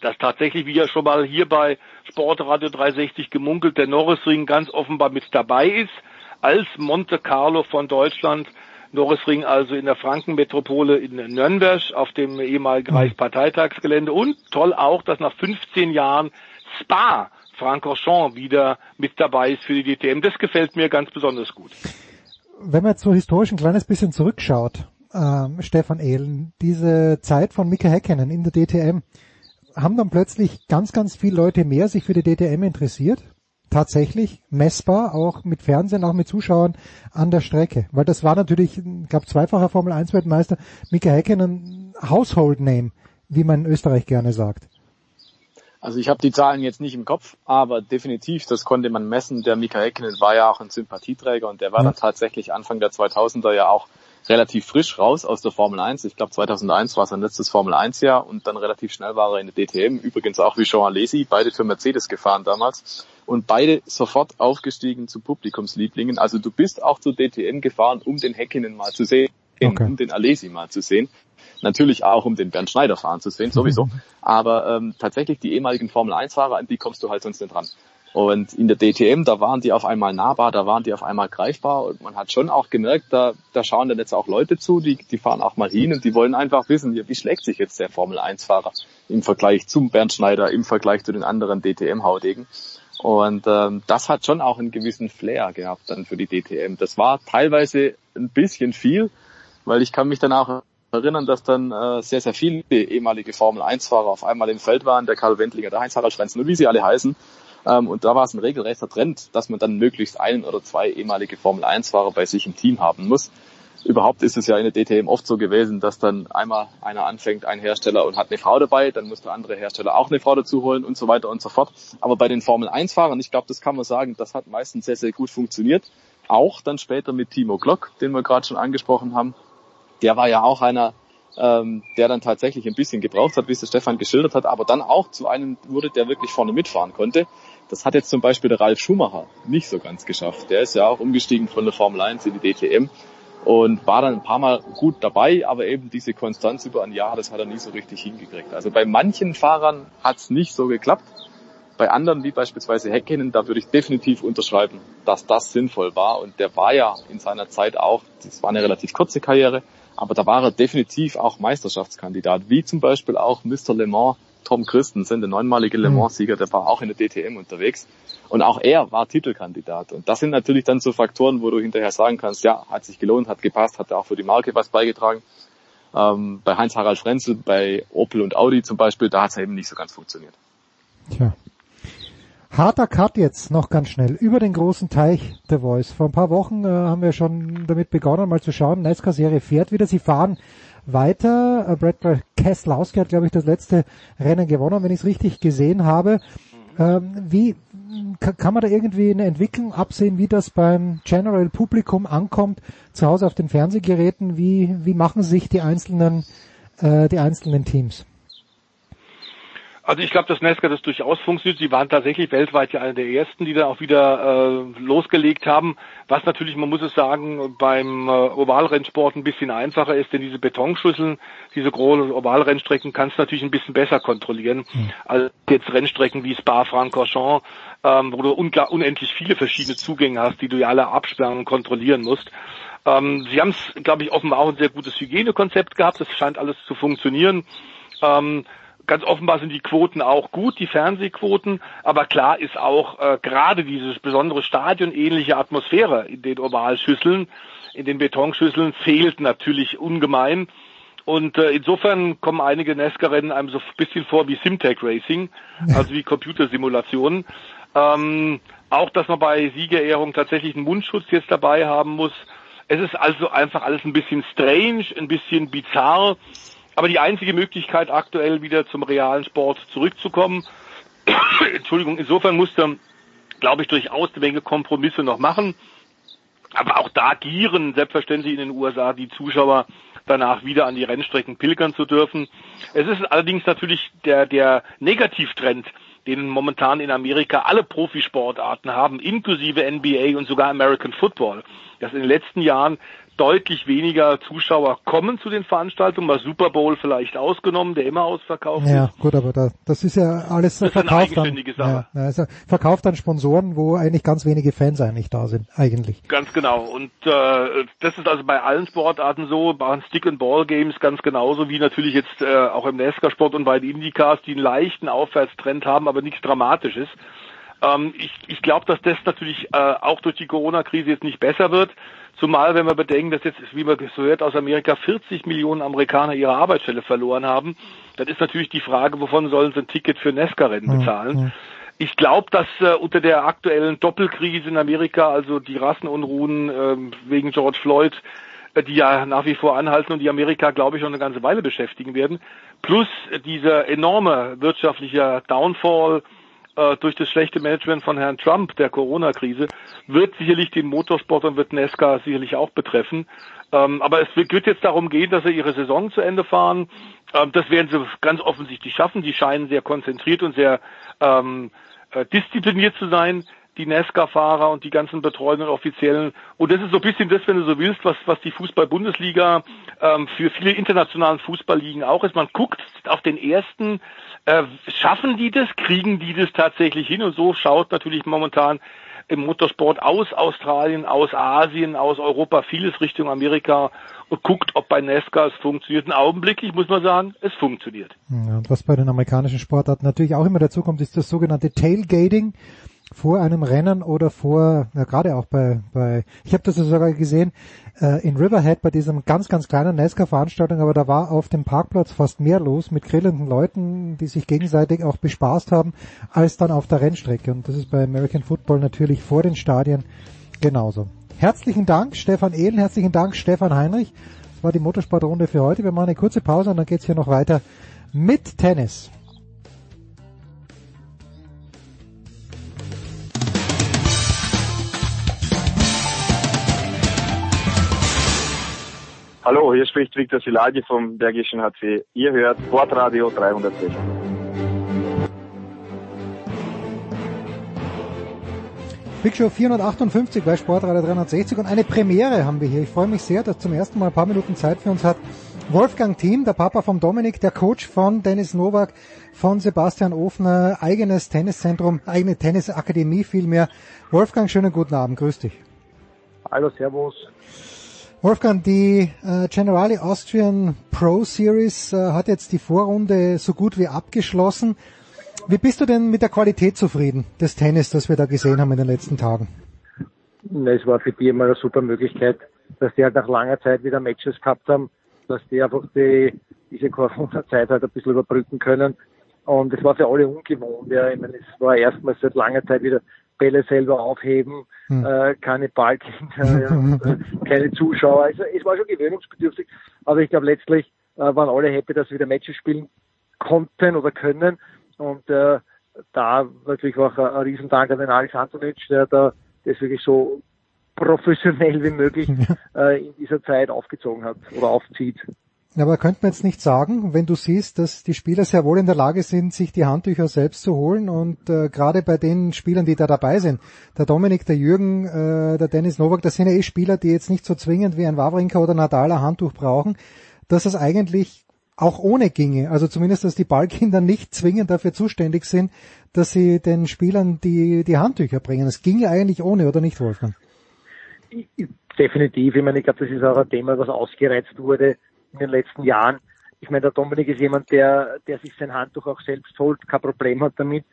dass tatsächlich, wie ja schon mal hier bei Sportradio 360 gemunkelt, der Norrisring ganz offenbar mit dabei ist, als Monte Carlo von Deutschland. Norrisring also in der Frankenmetropole in Nürnberg auf dem ehemaligen mhm. Reichsparteitagsgelände und toll auch, dass nach 15 Jahren Spa Francorchamps wieder mit dabei ist für die DTM. Das gefällt mir ganz besonders gut wenn man jetzt so historisch ein kleines bisschen zurückschaut, ähm, Stefan Ehlen, diese Zeit von Mika Häkkinen in der DTM, haben dann plötzlich ganz, ganz viele Leute mehr sich für die DTM interessiert. Tatsächlich messbar, auch mit Fernsehen, auch mit Zuschauern an der Strecke. Weil das war natürlich, gab zweifacher Formel 1 Weltmeister, Mika Häkkinen Household Name, wie man in Österreich gerne sagt. Also ich habe die Zahlen jetzt nicht im Kopf, aber definitiv, das konnte man messen. Der Mika Häkkinen war ja auch ein Sympathieträger und der war ja. dann tatsächlich Anfang der 2000er ja auch relativ frisch raus aus der Formel 1. Ich glaube 2001 war sein letztes Formel 1 Jahr und dann relativ schnell war er in der DTM. Übrigens auch wie Jean Alesi, beide für Mercedes gefahren damals und beide sofort aufgestiegen zu Publikumslieblingen. Also du bist auch zur DTM gefahren, um den Häkkinen mal zu sehen, okay. um den Alesi mal zu sehen. Natürlich auch, um den Bernd Schneider fahren zu sehen, sowieso. Aber ähm, tatsächlich die ehemaligen Formel-1-Fahrer, an die kommst du halt sonst nicht dran. Und in der DTM, da waren die auf einmal nahbar, da waren die auf einmal greifbar und man hat schon auch gemerkt, da, da schauen dann jetzt auch Leute zu, die, die fahren auch mal hin und die wollen einfach wissen, wie, schlägt sich jetzt der Formel 1 Fahrer im Vergleich zum Bernd Schneider, im Vergleich zu den anderen DTM-Haudegen. Und ähm, das hat schon auch einen gewissen Flair gehabt dann für die DTM. Das war teilweise ein bisschen viel, weil ich kann mich dann auch erinnern, dass dann äh, sehr, sehr viele ehemalige Formel-1-Fahrer auf einmal im Feld waren, der Karl Wendlinger, der Heinz-Harald Schrenzen und wie sie alle heißen. Ähm, und da war es ein regelrechter Trend, dass man dann möglichst einen oder zwei ehemalige Formel-1-Fahrer bei sich im Team haben muss. Überhaupt ist es ja in der DTM oft so gewesen, dass dann einmal einer anfängt, ein Hersteller und hat eine Frau dabei, dann muss der andere Hersteller auch eine Frau dazu holen und so weiter und so fort. Aber bei den Formel-1-Fahrern, ich glaube, das kann man sagen, das hat meistens sehr, sehr gut funktioniert. Auch dann später mit Timo Glock, den wir gerade schon angesprochen haben der war ja auch einer, ähm, der dann tatsächlich ein bisschen gebraucht hat, wie es der Stefan geschildert hat, aber dann auch zu einem wurde, der wirklich vorne mitfahren konnte. Das hat jetzt zum Beispiel der Ralf Schumacher nicht so ganz geschafft. Der ist ja auch umgestiegen von der Formel 1 in die DTM und war dann ein paar Mal gut dabei, aber eben diese Konstanz über ein Jahr, das hat er nie so richtig hingekriegt. Also bei manchen Fahrern hat es nicht so geklappt. Bei anderen, wie beispielsweise Häkkinen, da würde ich definitiv unterschreiben, dass das sinnvoll war. Und der war ja in seiner Zeit auch, das war eine relativ kurze Karriere, aber da war er definitiv auch Meisterschaftskandidat, wie zum Beispiel auch Mr. Le Mans Tom Christensen, der neunmalige Le Mans-Sieger, der war auch in der DTM unterwegs. Und auch er war Titelkandidat. Und das sind natürlich dann so Faktoren, wo du hinterher sagen kannst, ja, hat sich gelohnt, hat gepasst, hat auch für die Marke was beigetragen. Ähm, bei Heinz-Harald Frenzel, bei Opel und Audi zum Beispiel, da hat es eben nicht so ganz funktioniert. Tja. Harter Cut jetzt noch ganz schnell über den großen Teich der Voice. Vor ein paar Wochen äh, haben wir schon damit begonnen, mal zu schauen. NASCAR-Serie fährt wieder. Sie fahren weiter. Äh, Brad Keselowski hat, glaube ich, das letzte Rennen gewonnen, wenn ich es richtig gesehen habe. Ähm, wie kann man da irgendwie eine Entwicklung absehen, wie das beim General Publikum ankommt, zu Hause auf den Fernsehgeräten? Wie, wie machen sich die einzelnen, äh, die einzelnen Teams? Also ich glaube, dass Nesca das durchaus funktioniert. Sie waren tatsächlich weltweit ja einer der ersten, die dann auch wieder äh, losgelegt haben. Was natürlich, man muss es sagen, beim äh, Ovalrennsport ein bisschen einfacher ist, denn diese Betonschüsseln, diese großen Ovalrennstrecken kannst du natürlich ein bisschen besser kontrollieren mhm. als jetzt Rennstrecken wie Spa-Francorchamps, ähm, wo du unendlich viele verschiedene Zugänge hast, die du ja alle absperren und kontrollieren musst. Ähm, sie haben es, glaube ich, offenbar auch ein sehr gutes Hygienekonzept gehabt. Das scheint alles zu funktionieren. Ähm, ganz offenbar sind die Quoten auch gut, die Fernsehquoten, aber klar ist auch äh, gerade diese besondere stadionähnliche Atmosphäre in den Ovalschüsseln, in den Betonschüsseln fehlt natürlich ungemein. Und äh, insofern kommen einige NASCAR-Rennen einem so ein bisschen vor wie Simtech Racing, also wie Computersimulationen. Ähm, auch, dass man bei Siegerehrung tatsächlich einen Mundschutz jetzt dabei haben muss. Es ist also einfach alles ein bisschen strange, ein bisschen bizarr. Aber die einzige Möglichkeit aktuell wieder zum realen Sport zurückzukommen, Entschuldigung, insofern musste, glaube ich, durchaus eine Menge Kompromisse noch machen. Aber auch da gieren selbstverständlich in den USA die Zuschauer danach wieder an die Rennstrecken pilgern zu dürfen. Es ist allerdings natürlich der, der Negativtrend, den momentan in Amerika alle Profisportarten haben, inklusive NBA und sogar American Football, dass in den letzten Jahren deutlich weniger Zuschauer kommen zu den Veranstaltungen, mal Super Bowl vielleicht ausgenommen, der immer ausverkauft ja, ist. Ja, gut, aber da, das ist ja alles das verkauft an, ja, also verkauft an Sponsoren, wo eigentlich ganz wenige Fans eigentlich da sind, eigentlich. Ganz genau. Und äh, das ist also bei allen Sportarten so, bei Stick and Ball Games ganz genauso wie natürlich jetzt äh, auch im NASCAR-Sport und bei den Indycars, die einen leichten Aufwärtshtrend haben, aber nichts Dramatisches. Ähm, ich ich glaube, dass das natürlich äh, auch durch die Corona-Krise jetzt nicht besser wird. Zumal, wenn wir bedenken, dass jetzt, wie man so hört, aus Amerika 40 Millionen Amerikaner ihre Arbeitsstelle verloren haben, dann ist natürlich die Frage, wovon sollen sie ein Ticket für Nesca-Rennen bezahlen? Mhm. Ich glaube, dass äh, unter der aktuellen Doppelkrise in Amerika, also die Rassenunruhen äh, wegen George Floyd, äh, die ja nach wie vor anhalten und die Amerika, glaube ich, noch eine ganze Weile beschäftigen werden, plus dieser enorme wirtschaftliche Downfall, äh, durch das schlechte Management von Herrn Trump der Corona-Krise wird sicherlich den Motorsport und wird NASCAR sicherlich auch betreffen. Ähm, aber es wird jetzt darum gehen, dass sie ihre Saison zu Ende fahren. Ähm, das werden sie ganz offensichtlich schaffen. Die scheinen sehr konzentriert und sehr ähm, äh, diszipliniert zu sein die NASCAR-Fahrer und die ganzen betreuenden Offiziellen. Und das ist so ein bisschen das, wenn du so willst, was, was die Fußball-Bundesliga ähm, für viele internationalen Fußballligen auch ist. Man guckt auf den ersten äh, schaffen die das? Kriegen die das tatsächlich hin? Und so schaut natürlich momentan im Motorsport aus Australien, aus Asien, aus Europa vieles Richtung Amerika und guckt, ob bei NASCAR es funktioniert. Ein Augenblicklich muss man sagen, es funktioniert. Ja, und was bei den amerikanischen Sportarten natürlich auch immer dazu kommt, ist das sogenannte Tailgating vor einem Rennen oder vor, ja, gerade auch bei, bei ich habe das sogar gesehen, äh, in Riverhead bei diesem ganz, ganz kleinen NASCAR-Veranstaltung, aber da war auf dem Parkplatz fast mehr los mit grillenden Leuten, die sich gegenseitig auch bespaßt haben, als dann auf der Rennstrecke. Und das ist bei American Football natürlich vor den Stadien genauso. Herzlichen Dank, Stefan Ehlen, herzlichen Dank, Stefan Heinrich. Das war die Motorsportrunde für heute. Wir machen eine kurze Pause und dann geht's hier noch weiter mit Tennis. Hallo, hier spricht Viktor Silagi vom Bergischen HC. Ihr hört Sportradio 360. Big Show 458 bei Sportradio 360 und eine Premiere haben wir hier. Ich freue mich sehr, dass zum ersten Mal ein paar Minuten Zeit für uns hat Wolfgang Thiem, der Papa von Dominik, der Coach von Dennis Nowak, von Sebastian Ofner, eigenes Tenniszentrum, eigene Tennisakademie vielmehr. Wolfgang, schönen guten Abend, grüß dich. Hallo, Servus. Wolfgang, die äh, Generali Austrian Pro Series äh, hat jetzt die Vorrunde so gut wie abgeschlossen. Wie bist du denn mit der Qualität zufrieden des Tennis, das wir da gesehen haben in den letzten Tagen? Es war für die immer eine super Möglichkeit, dass die halt nach langer Zeit wieder Matches gehabt haben, dass die einfach die, diese Corona-Zeit halt ein bisschen überbrücken können. Und es war für alle ungewohnt. Ja. Ich meine, es war erstmals seit langer Zeit wieder Bälle selber aufheben, hm. äh, keine Ballkinder, ja, und, äh, keine Zuschauer. Also es war schon gewöhnungsbedürftig, aber ich glaube letztlich äh, waren alle happy, dass sie wieder Matches spielen konnten oder können. Und äh, da natürlich auch ein, ein Riesendank an den Alex Antonic, der da das wirklich so professionell wie möglich äh, in dieser Zeit aufgezogen hat oder aufzieht. Aber könnte man jetzt nicht sagen, wenn du siehst, dass die Spieler sehr wohl in der Lage sind, sich die Handtücher selbst zu holen und äh, gerade bei den Spielern, die da dabei sind, der Dominik, der Jürgen, äh, der Dennis Novak, das sind ja eh Spieler, die jetzt nicht so zwingend wie ein Wawrinka oder Nadal ein Handtuch brauchen, dass es eigentlich auch ohne ginge. Also zumindest, dass die Ballkinder nicht zwingend dafür zuständig sind, dass sie den Spielern die, die Handtücher bringen. Es ginge eigentlich ohne, oder nicht, Wolfgang? Definitiv. Ich meine, ich glaube, das ist auch ein Thema, was ausgereizt wurde in den letzten Jahren. Ich meine, der Dominik ist jemand, der, der sich sein Handtuch auch selbst holt, kein Problem hat damit.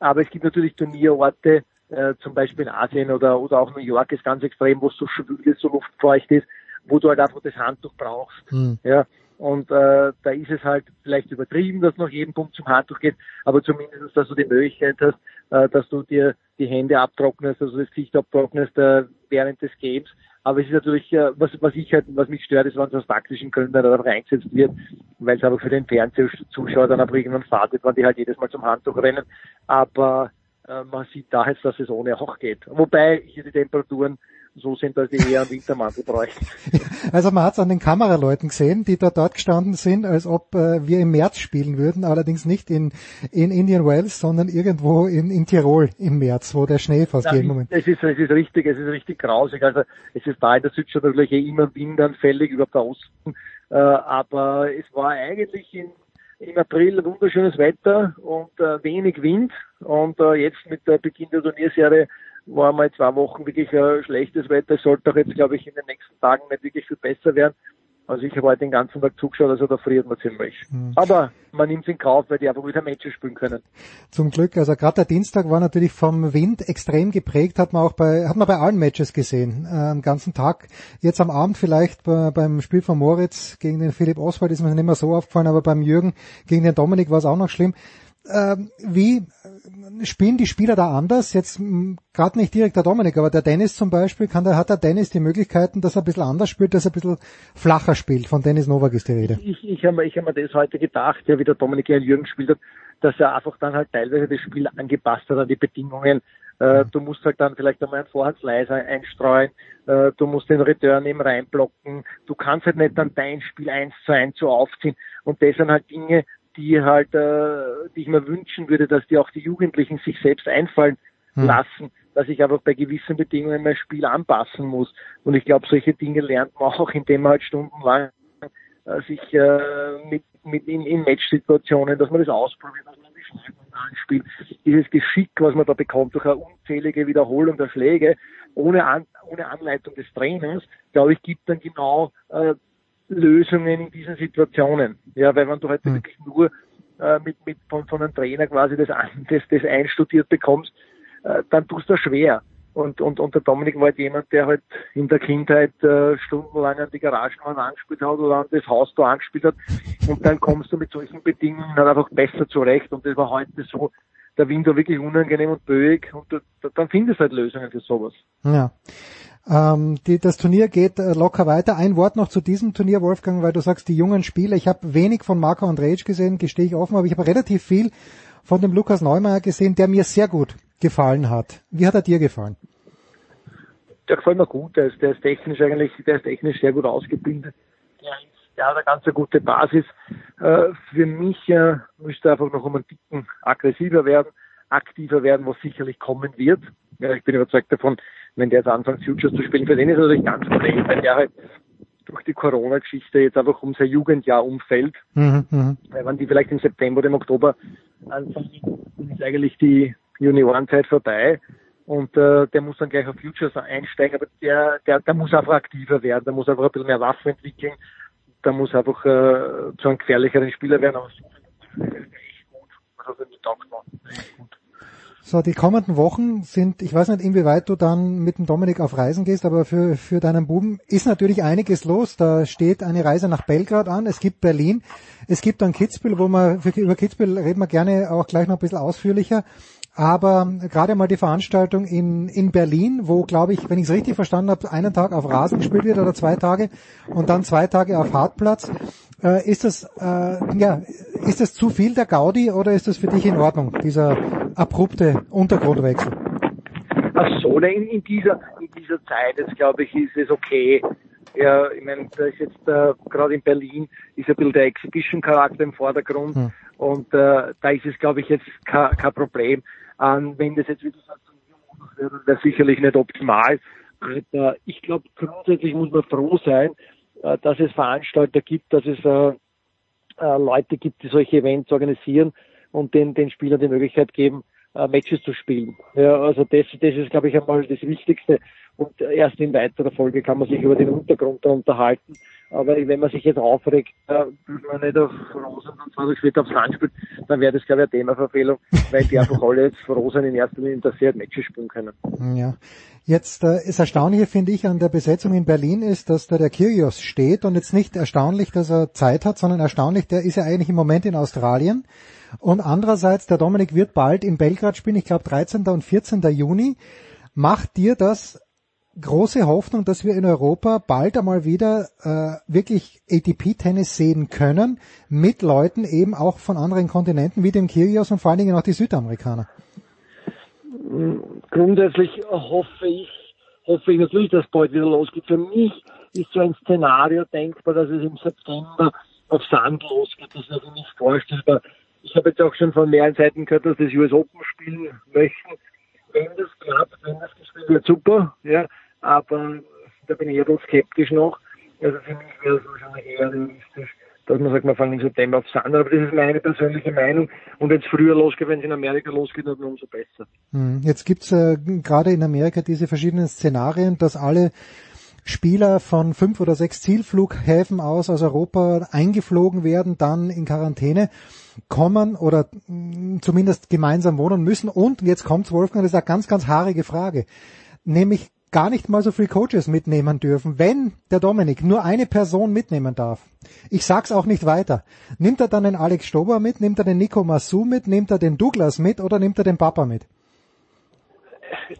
Aber es gibt natürlich Turnierorte, äh, zum Beispiel in Asien oder, oder auch New York ist ganz extrem, wo es so schwül ist, so luftfeucht ist, wo du halt einfach das Handtuch brauchst. Mhm. Ja. Und äh, da ist es halt vielleicht übertrieben, dass nach jedem Punkt zum Handtuch geht, aber zumindest, dass du die Möglichkeit hast, äh, dass du dir die Hände abtrocknest, also das Gesicht abtrocknest äh, während des Games. Aber es ist natürlich, äh, was, was ich halt, was mich stört, ist, wenn es aus taktischen Gründen einfach eingesetzt wird, weil es aber für den Fernsehzuschauer dann aber irgendwann wird, wenn die halt jedes Mal zum Handtuch rennen. Aber äh, man sieht da jetzt, dass es ohne auch geht. Wobei hier die Temperaturen so sind, dass die eher einen Wintermantel bräuchten. Also man hat es an den Kameraleuten gesehen, die da dort gestanden sind, als ob äh, wir im März spielen würden, allerdings nicht in, in Indian Wells, sondern irgendwo in, in Tirol im März, wo der Schnee fast jeden Moment. Es ist, es ist richtig, es ist richtig grausig. Also es ist da in der Südstadt natürlich immer windanfällig über der Osten, äh, aber es war eigentlich in im April wunderschönes Wetter und äh, wenig Wind und äh, jetzt mit der Beginn der Turnierserie war mal zwei Wochen wirklich ein schlechtes Wetter. Es sollte auch jetzt, glaube ich, in den nächsten Tagen nicht wirklich viel besser werden. Also ich habe heute den ganzen Tag zugeschaut, also da friert man ziemlich. Mhm. Aber man nimmt es in Kauf, weil die einfach wieder Matches spielen können. Zum Glück, also gerade der Dienstag war natürlich vom Wind extrem geprägt, hat man auch bei, hat man bei allen Matches gesehen, äh, am ganzen Tag. Jetzt am Abend vielleicht bei, beim Spiel von Moritz gegen den Philipp Oswald ist mir nicht mehr so aufgefallen, aber beim Jürgen gegen den Dominik war es auch noch schlimm. Äh, wie spielen die Spieler da anders? Jetzt gerade nicht direkt der Dominik, aber der Dennis zum Beispiel, kann der, hat der Dennis die Möglichkeiten, dass er ein bisschen anders spielt, dass er ein bisschen flacher spielt? Von Dennis Novak ist die Rede. Ich, ich habe ich hab mir das heute gedacht, ja, wie der Dominik ja Jürgen gespielt hat, dass er einfach dann halt teilweise das Spiel angepasst hat an die Bedingungen. Äh, du musst halt dann vielleicht einmal einen Vorhandsleiser einstreuen, äh, du musst den Return eben reinblocken, du kannst halt nicht dann dein Spiel eins zu eins so aufziehen. Und das sind halt Dinge, die halt, äh, die ich mir wünschen würde, dass die auch die Jugendlichen sich selbst einfallen hm. lassen, dass ich einfach bei gewissen Bedingungen mein Spiel anpassen muss. Und ich glaube, solche Dinge lernt man auch, indem man halt stundenlang äh, sich äh, mit, mit in, in Matchsituationen, dass man das ausprobiert, dass man die Schneiden anspielt. Dieses Geschick, was man da bekommt durch eine unzählige Wiederholung der Schläge, ohne, An ohne Anleitung des Trainers, glaube ich, gibt dann genau äh, Lösungen in diesen Situationen. Ja, weil wenn du heute mhm. wirklich nur äh, mit, mit von, von einem Trainer quasi das, das, das einstudiert bekommst, äh, dann tust du schwer. Und, und, und der Dominik war halt jemand, der halt in der Kindheit äh, stundenlang an die Garagenwand angespielt hat oder an das Haus da angespielt hat. Und dann kommst du mit solchen Bedingungen halt einfach besser zurecht. Und das war heute so, der Wind war wirklich unangenehm und böig. Und du, dann findest du halt Lösungen für sowas. Ja. Ähm, die, das Turnier geht äh, locker weiter. Ein Wort noch zu diesem Turnier, Wolfgang, weil du sagst, die jungen Spieler. Ich habe wenig von Marco Andrej gesehen, gestehe ich offen, aber ich habe relativ viel von dem Lukas Neumeier gesehen, der mir sehr gut gefallen hat. Wie hat er dir gefallen? Der gefällt mir gut. Der ist, der ist technisch eigentlich, der ist technisch sehr gut ausgebildet. Der, ist, der hat eine ganz gute Basis. Äh, für mich äh, müsste er einfach noch um einen Ticken aggressiver werden, aktiver werden, was sicherlich kommen wird. Ja, ich bin überzeugt davon, wenn der jetzt anfängt, Futures zu spielen, für den ist es natürlich ganz schlecht, weil der halt durch die Corona-Geschichte jetzt einfach um sein Jugendjahr umfällt. Mhm, mh. Weil wenn die vielleicht im September oder im Oktober anfangen, dann ist eigentlich die Juniorenzeit vorbei. und äh, der muss dann gleich auf Futures einsteigen, aber der, der, der muss einfach aktiver werden, der muss einfach ein bisschen mehr Waffen entwickeln, der muss einfach äh, zu einem gefährlicheren Spieler werden. Aber so echt gut. Also gut. So, die kommenden Wochen sind, ich weiß nicht, inwieweit du dann mit dem Dominik auf Reisen gehst, aber für, für deinen Buben ist natürlich einiges los. Da steht eine Reise nach Belgrad an, es gibt Berlin, es gibt dann Kitzbühel, wo man, für, über Kitzbühel reden wir gerne auch gleich noch ein bisschen ausführlicher. Aber gerade mal die Veranstaltung in, in Berlin, wo, glaube ich, wenn ich es richtig verstanden habe, einen Tag auf Rasen gespielt wird oder zwei Tage und dann zwei Tage auf Hartplatz. Äh, ist das äh, ja ist das zu viel der Gaudi oder ist das für dich in Ordnung, dieser abrupte Untergrundwechsel? Ach so, in, in dieser in dieser Zeit jetzt glaube ich ist es okay. Ja, ich meine, da ist jetzt äh, gerade in Berlin ist ein bisschen der Exhibition-Charakter im Vordergrund hm. und äh, da ist es glaube ich jetzt kein Problem. Ähm, wenn das jetzt wieder so wäre, wäre sicherlich nicht optimal. Aber ich glaube, grundsätzlich muss man froh sein, äh, dass es Veranstalter gibt, dass es äh, äh, Leute gibt, die solche Events organisieren und den, den Spielern die Möglichkeit geben, äh, Matches zu spielen. Ja, also das, das ist, glaube ich, einmal das Wichtigste. Und erst in weiterer Folge kann man sich über den Untergrund da unterhalten. Aber wenn man sich jetzt aufregt, äh, man nicht auf Rosen und zwei später aufs Land spielt, dann wäre das, glaube ich, eine Themaverfehlung, weil die einfach alle jetzt froh sind, in erster Linie, halt Matches spielen können. Ja. Jetzt äh, das Erstaunliche, finde ich, an der Besetzung in Berlin ist, dass da der Kyrgios steht und jetzt nicht erstaunlich, dass er Zeit hat, sondern erstaunlich, der ist ja eigentlich im Moment in Australien. Und andererseits, der Dominik wird bald in Belgrad spielen, ich glaube 13. und 14. Juni. Macht dir das große Hoffnung, dass wir in Europa bald einmal wieder äh, wirklich ATP-Tennis sehen können, mit Leuten eben auch von anderen Kontinenten wie dem Kyrgios und vor allen Dingen auch die Südamerikaner. Grundsätzlich hoffe ich, hoffe ich natürlich, dass bald wieder losgeht. Für mich ist so ein Szenario denkbar, dass es im September auf Sand losgeht. Das ist also nicht vorstellbar. Ich habe jetzt auch schon von mehreren Seiten gehört, dass das US Open spielen möchten. Wenn das klappt, wenn das gespielt wird, super. Ja, aber da bin ich ein bisschen skeptisch noch. Also für mich wäre es wahrscheinlich eher realistisch, dass man sagt, man fangen im September auf an. Aber das ist meine persönliche Meinung. Und wenn es früher losgeht, wenn es in Amerika losgeht, dann umso besser. Hm, jetzt gibt's äh, gerade in Amerika diese verschiedenen Szenarien, dass alle Spieler von fünf oder sechs Zielflughäfen aus aus Europa eingeflogen werden, dann in Quarantäne kommen oder hm, zumindest gemeinsam wohnen müssen. Und jetzt kommt's, Wolfgang, das ist eine ganz, ganz haarige Frage. Nämlich gar nicht mal so viele Coaches mitnehmen dürfen. Wenn der Dominik nur eine Person mitnehmen darf, ich sag's auch nicht weiter, nimmt er dann den Alex Stober mit, nimmt er den Nico Massou mit, nimmt er den Douglas mit oder nimmt er den Papa mit?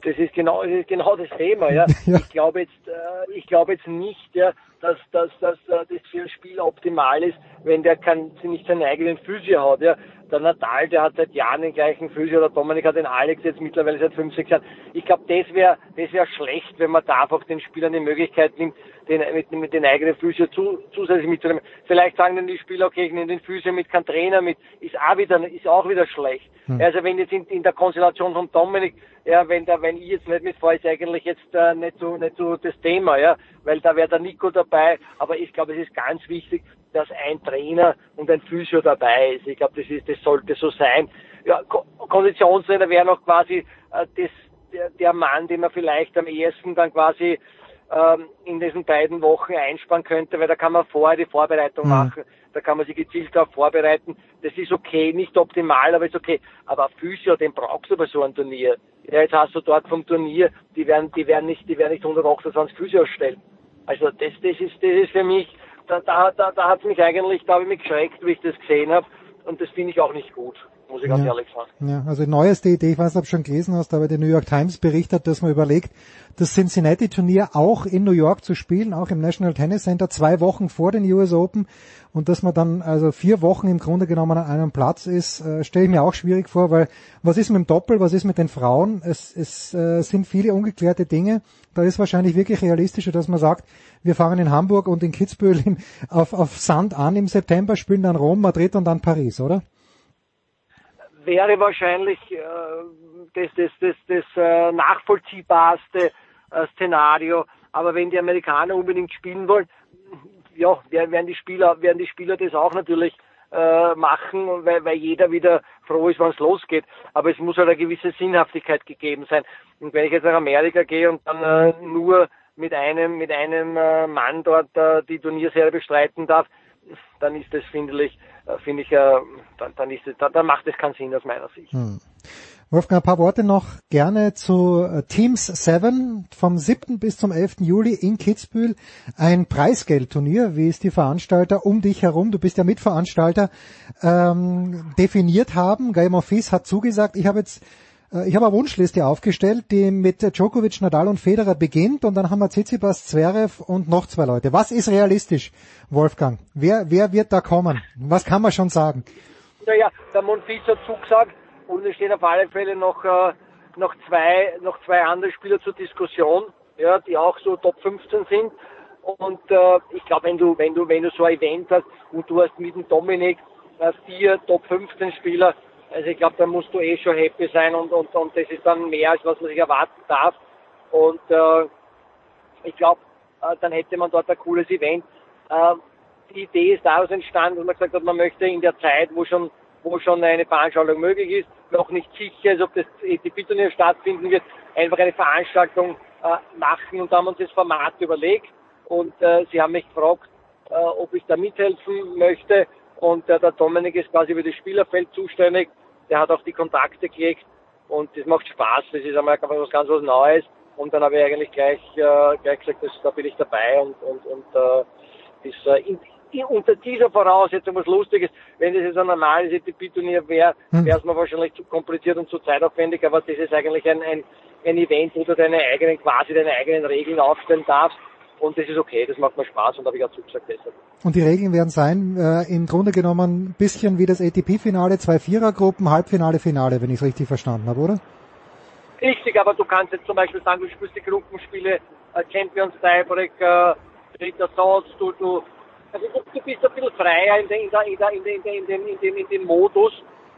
Das ist genau, das ist genau das Thema, ja. ja. Ich glaube jetzt, äh, ich glaube jetzt nicht, ja, dass, dass, dass, dass das für ein Spiel optimal ist, wenn der kann, nicht seinen eigenen Physio hat, ja der Natal, der hat seit Jahren den gleichen Physio, der Dominik hat den Alex jetzt mittlerweile seit fünf, sechs Jahren. Ich glaube, das wäre das wär schlecht, wenn man da einfach den Spielern die Möglichkeit nimmt, den, mit, mit den eigenen Physio zu, zusätzlich mitzunehmen. Vielleicht sagen dann die Spieler, okay, ich nehme den Physio mit, kein Trainer mit, ist auch wieder, ist auch wieder schlecht. Hm. Also wenn jetzt in, in der Konstellation von Dominik, ja, wenn da, wenn ich jetzt nicht mitfahre, ist eigentlich jetzt äh, nicht so, nicht so das Thema, ja, weil da wäre der Nico dabei, aber ich glaube, es ist ganz wichtig, dass ein Trainer und ein Physio dabei ist. Ich glaube, das ist, das sollte so sein. Ja, Konditionstrainer wäre noch quasi äh, das, der, der Mann, den man vielleicht am ehesten dann quasi ähm, in diesen beiden Wochen einsparen könnte, weil da kann man vorher die Vorbereitung mhm. machen, da kann man sich gezielt darauf vorbereiten. Das ist okay, nicht optimal, aber ist okay. Aber Physio, den brauchst du bei so einem Turnier. Ja, jetzt hast du dort vom Turnier, die werden, die werden nicht, die werden nicht 128 Physio stellen. Also das, das ist, das ist für mich da, da, da, da hat mich eigentlich, da habe ich mich geschreckt, wie ich das gesehen habe. Und das finde ich auch nicht gut, muss ich ganz ehrlich sagen. Ja, also neueste Idee, ich weiß nicht, ob du schon gelesen hast, aber die New York Times berichtet, dass man überlegt, das Cincinnati-Turnier auch in New York zu spielen, auch im National Tennis Center, zwei Wochen vor den US Open und dass man dann also vier Wochen im Grunde genommen an einem Platz ist, äh, stelle ich mir auch schwierig vor, weil was ist mit dem Doppel, was ist mit den Frauen? Es, es äh, sind viele ungeklärte Dinge. Da ist wahrscheinlich wirklich realistischer, dass man sagt, wir fahren in Hamburg und in Kitzbühel im, auf, auf Sand an im September, spielen dann Rom, Madrid und dann Paris, oder? Wäre wahrscheinlich äh, das, das, das, das äh, nachvollziehbarste äh, Szenario. Aber wenn die Amerikaner unbedingt spielen wollen, ja, werden die Spieler, werden die Spieler das auch natürlich äh, machen, weil, weil jeder wieder froh ist, wann es losgeht. Aber es muss halt eine gewisse Sinnhaftigkeit gegeben sein. Und wenn ich jetzt nach Amerika gehe und dann äh, nur mit einem mit einem äh, Mann dort äh, die Turnierserie bestreiten darf, dann ist das finde ich finde ich äh, dann, dann ist dann, dann macht es keinen Sinn aus meiner Sicht. Hm. Wolfgang, ein paar Worte noch gerne zu äh, Teams 7 vom 7. bis zum 11. Juli in Kitzbühel. Ein Preisgeldturnier, wie es die Veranstalter um dich herum, du bist ja Mitveranstalter, ähm, definiert haben. Gael Monfils hat zugesagt, ich habe jetzt äh, ich habe eine Wunschliste aufgestellt, die mit Djokovic, Nadal und Federer beginnt und dann haben wir Tsitsipas, Zverev und noch zwei Leute. Was ist realistisch, Wolfgang? Wer, wer wird da kommen? Was kann man schon sagen? Naja, der Monfils hat zugesagt, und es stehen auf alle Fälle noch, äh, noch zwei, noch zwei andere Spieler zur Diskussion, ja, die auch so Top 15 sind. Und äh, ich glaube, wenn du, wenn du, wenn du so ein Event hast und du hast mit dem Dominik äh, vier Top 15 Spieler, also ich glaube, da musst du eh schon happy sein und, und, und das ist dann mehr, als was man sich erwarten darf. Und äh, ich glaube, äh, dann hätte man dort ein cooles Event. Äh, die Idee ist daraus entstanden, dass man gesagt hat, man möchte in der Zeit, wo schon wo schon eine Veranstaltung möglich ist, noch nicht sicher ist, ob das ATP-Turnier stattfinden wird, einfach eine Veranstaltung äh, machen und haben uns das Format überlegt und äh, sie haben mich gefragt, äh, ob ich da mithelfen möchte und äh, der Dominik ist quasi für das Spielerfeld zuständig, der hat auch die Kontakte gelegt und das macht Spaß, das ist einmal was ganz was Neues und dann habe ich eigentlich gleich, äh, gleich gesagt, dass, da bin ich dabei und, und, und äh, das äh, unter dieser Voraussetzung was Lustiges, wenn das jetzt ein normales ETP-Turnier wäre, hm. wäre es mir wahrscheinlich zu kompliziert und zu zeitaufwendig, aber das ist eigentlich ein, ein, ein Event, wo du deine eigenen, quasi deine eigenen Regeln aufstellen darfst. Und das ist okay, das macht mir Spaß und habe ich auch zugesagt deshalb. Und die Regeln werden sein, äh, im Grunde genommen ein bisschen wie das ATP-Finale, zwei Vierergruppen, Halbfinale, Finale, wenn ich es richtig verstanden habe, oder? Richtig, aber du kannst jetzt zum Beispiel sagen, du spielst die Gruppenspiele, äh, Champions Tiebreak, äh, dritter Satz, du, du also du, du bist ein bisschen freier in, den, in, der, in, der, in, den, in, den, in, den, in den Modus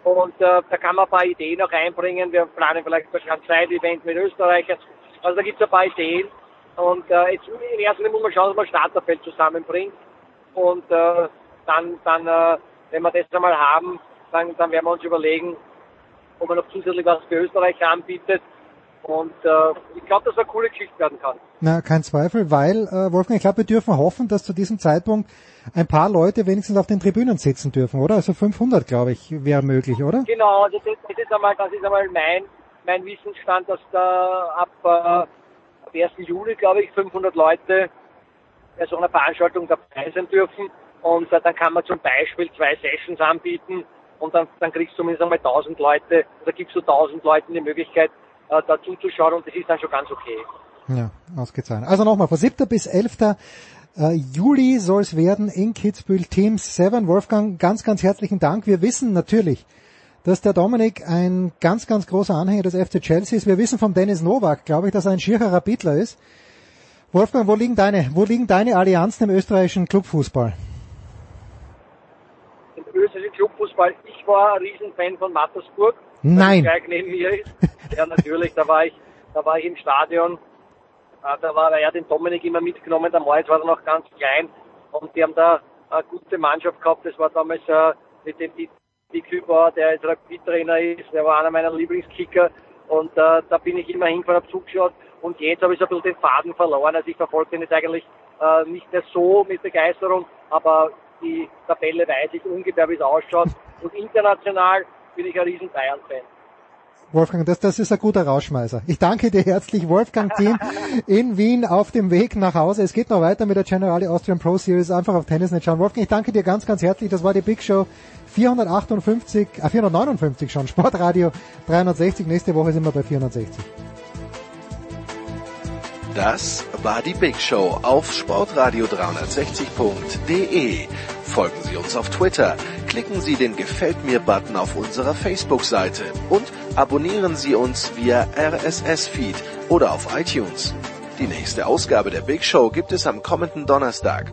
und äh, da kann man ein paar Ideen noch einbringen. Wir planen vielleicht ein Zeit-Event mit Österreichern. Also da gibt es ein paar Ideen und äh, jetzt in erster Linie muss man schauen, dass man Starterfeld zusammenbringt und äh, dann, dann äh, wenn wir das einmal haben, dann, dann werden wir uns überlegen, ob man noch zusätzlich was für Österreich anbietet und äh, ich glaube, dass eine coole Geschichte werden kann. Na, kein Zweifel, weil, äh, Wolfgang, ich glaube, wir dürfen hoffen, dass zu diesem Zeitpunkt ein paar Leute wenigstens auf den Tribünen sitzen dürfen, oder? Also 500, glaube ich, wäre möglich, oder? Genau, das, das, ist einmal, das ist einmal mein, mein Wissensstand, dass da ab, äh, ab 1. Juli, glaube ich, 500 Leute bei so einer Veranstaltung dabei sein dürfen. Und äh, dann kann man zum Beispiel zwei Sessions anbieten und dann, dann kriegst du zumindest einmal 1000 Leute, oder gibst du 1000 Leuten die Möglichkeit, äh, dazu zu schauen und das ist dann schon ganz okay. Ja, ausgezeichnet. Also nochmal, von 7. bis 11. Äh, Juli soll es werden in Kitzbühel Teams 7. Wolfgang, ganz, ganz herzlichen Dank. Wir wissen natürlich, dass der Dominik ein ganz, ganz großer Anhänger des FC Chelsea ist. Wir wissen vom Dennis Nowak, glaube ich, dass er ein schierer Rapidler ist. Wolfgang, wo liegen deine, wo liegen deine Allianzen im österreichischen Clubfußball? Im österreichischen Clubfußball, ich war ein Riesenfan von Mattersburg. Nein. Gleich neben mir ist. Ja, natürlich, da war ich, da war ich im Stadion. Ah, da war ja den Dominik immer mitgenommen, der Moritz war da noch ganz klein und die haben da eine gute Mannschaft gehabt. Das war damals äh, mit dem Dick Hüber, der jetzt Rapid-Trainer ist, der war einer meiner Lieblingskicker und äh, da bin ich immer hingefahren, habe zugeschaut und jetzt habe ich so ein bisschen den Faden verloren. Also ich verfolge den jetzt eigentlich äh, nicht mehr so mit Begeisterung, aber die Tabelle weiß ich ungefähr, wie es ausschaut. Und international bin ich ein riesen Bayern-Fan. Wolfgang, das, das ist ein guter Rauschmeißer. Ich danke dir herzlich, Wolfgang Team in Wien auf dem Weg nach Hause. Es geht noch weiter mit der Generali Austrian Pro Series. Einfach auf Tennisnet schauen. Wolfgang, ich danke dir ganz, ganz herzlich. Das war die Big Show 458, äh 459 schon. Sportradio 360. Nächste Woche sind wir bei 460. Das war die Big Show auf sportradio360.de. Folgen Sie uns auf Twitter, klicken Sie den Gefällt mir Button auf unserer Facebook-Seite und abonnieren Sie uns via RSS-Feed oder auf iTunes. Die nächste Ausgabe der Big Show gibt es am kommenden Donnerstag.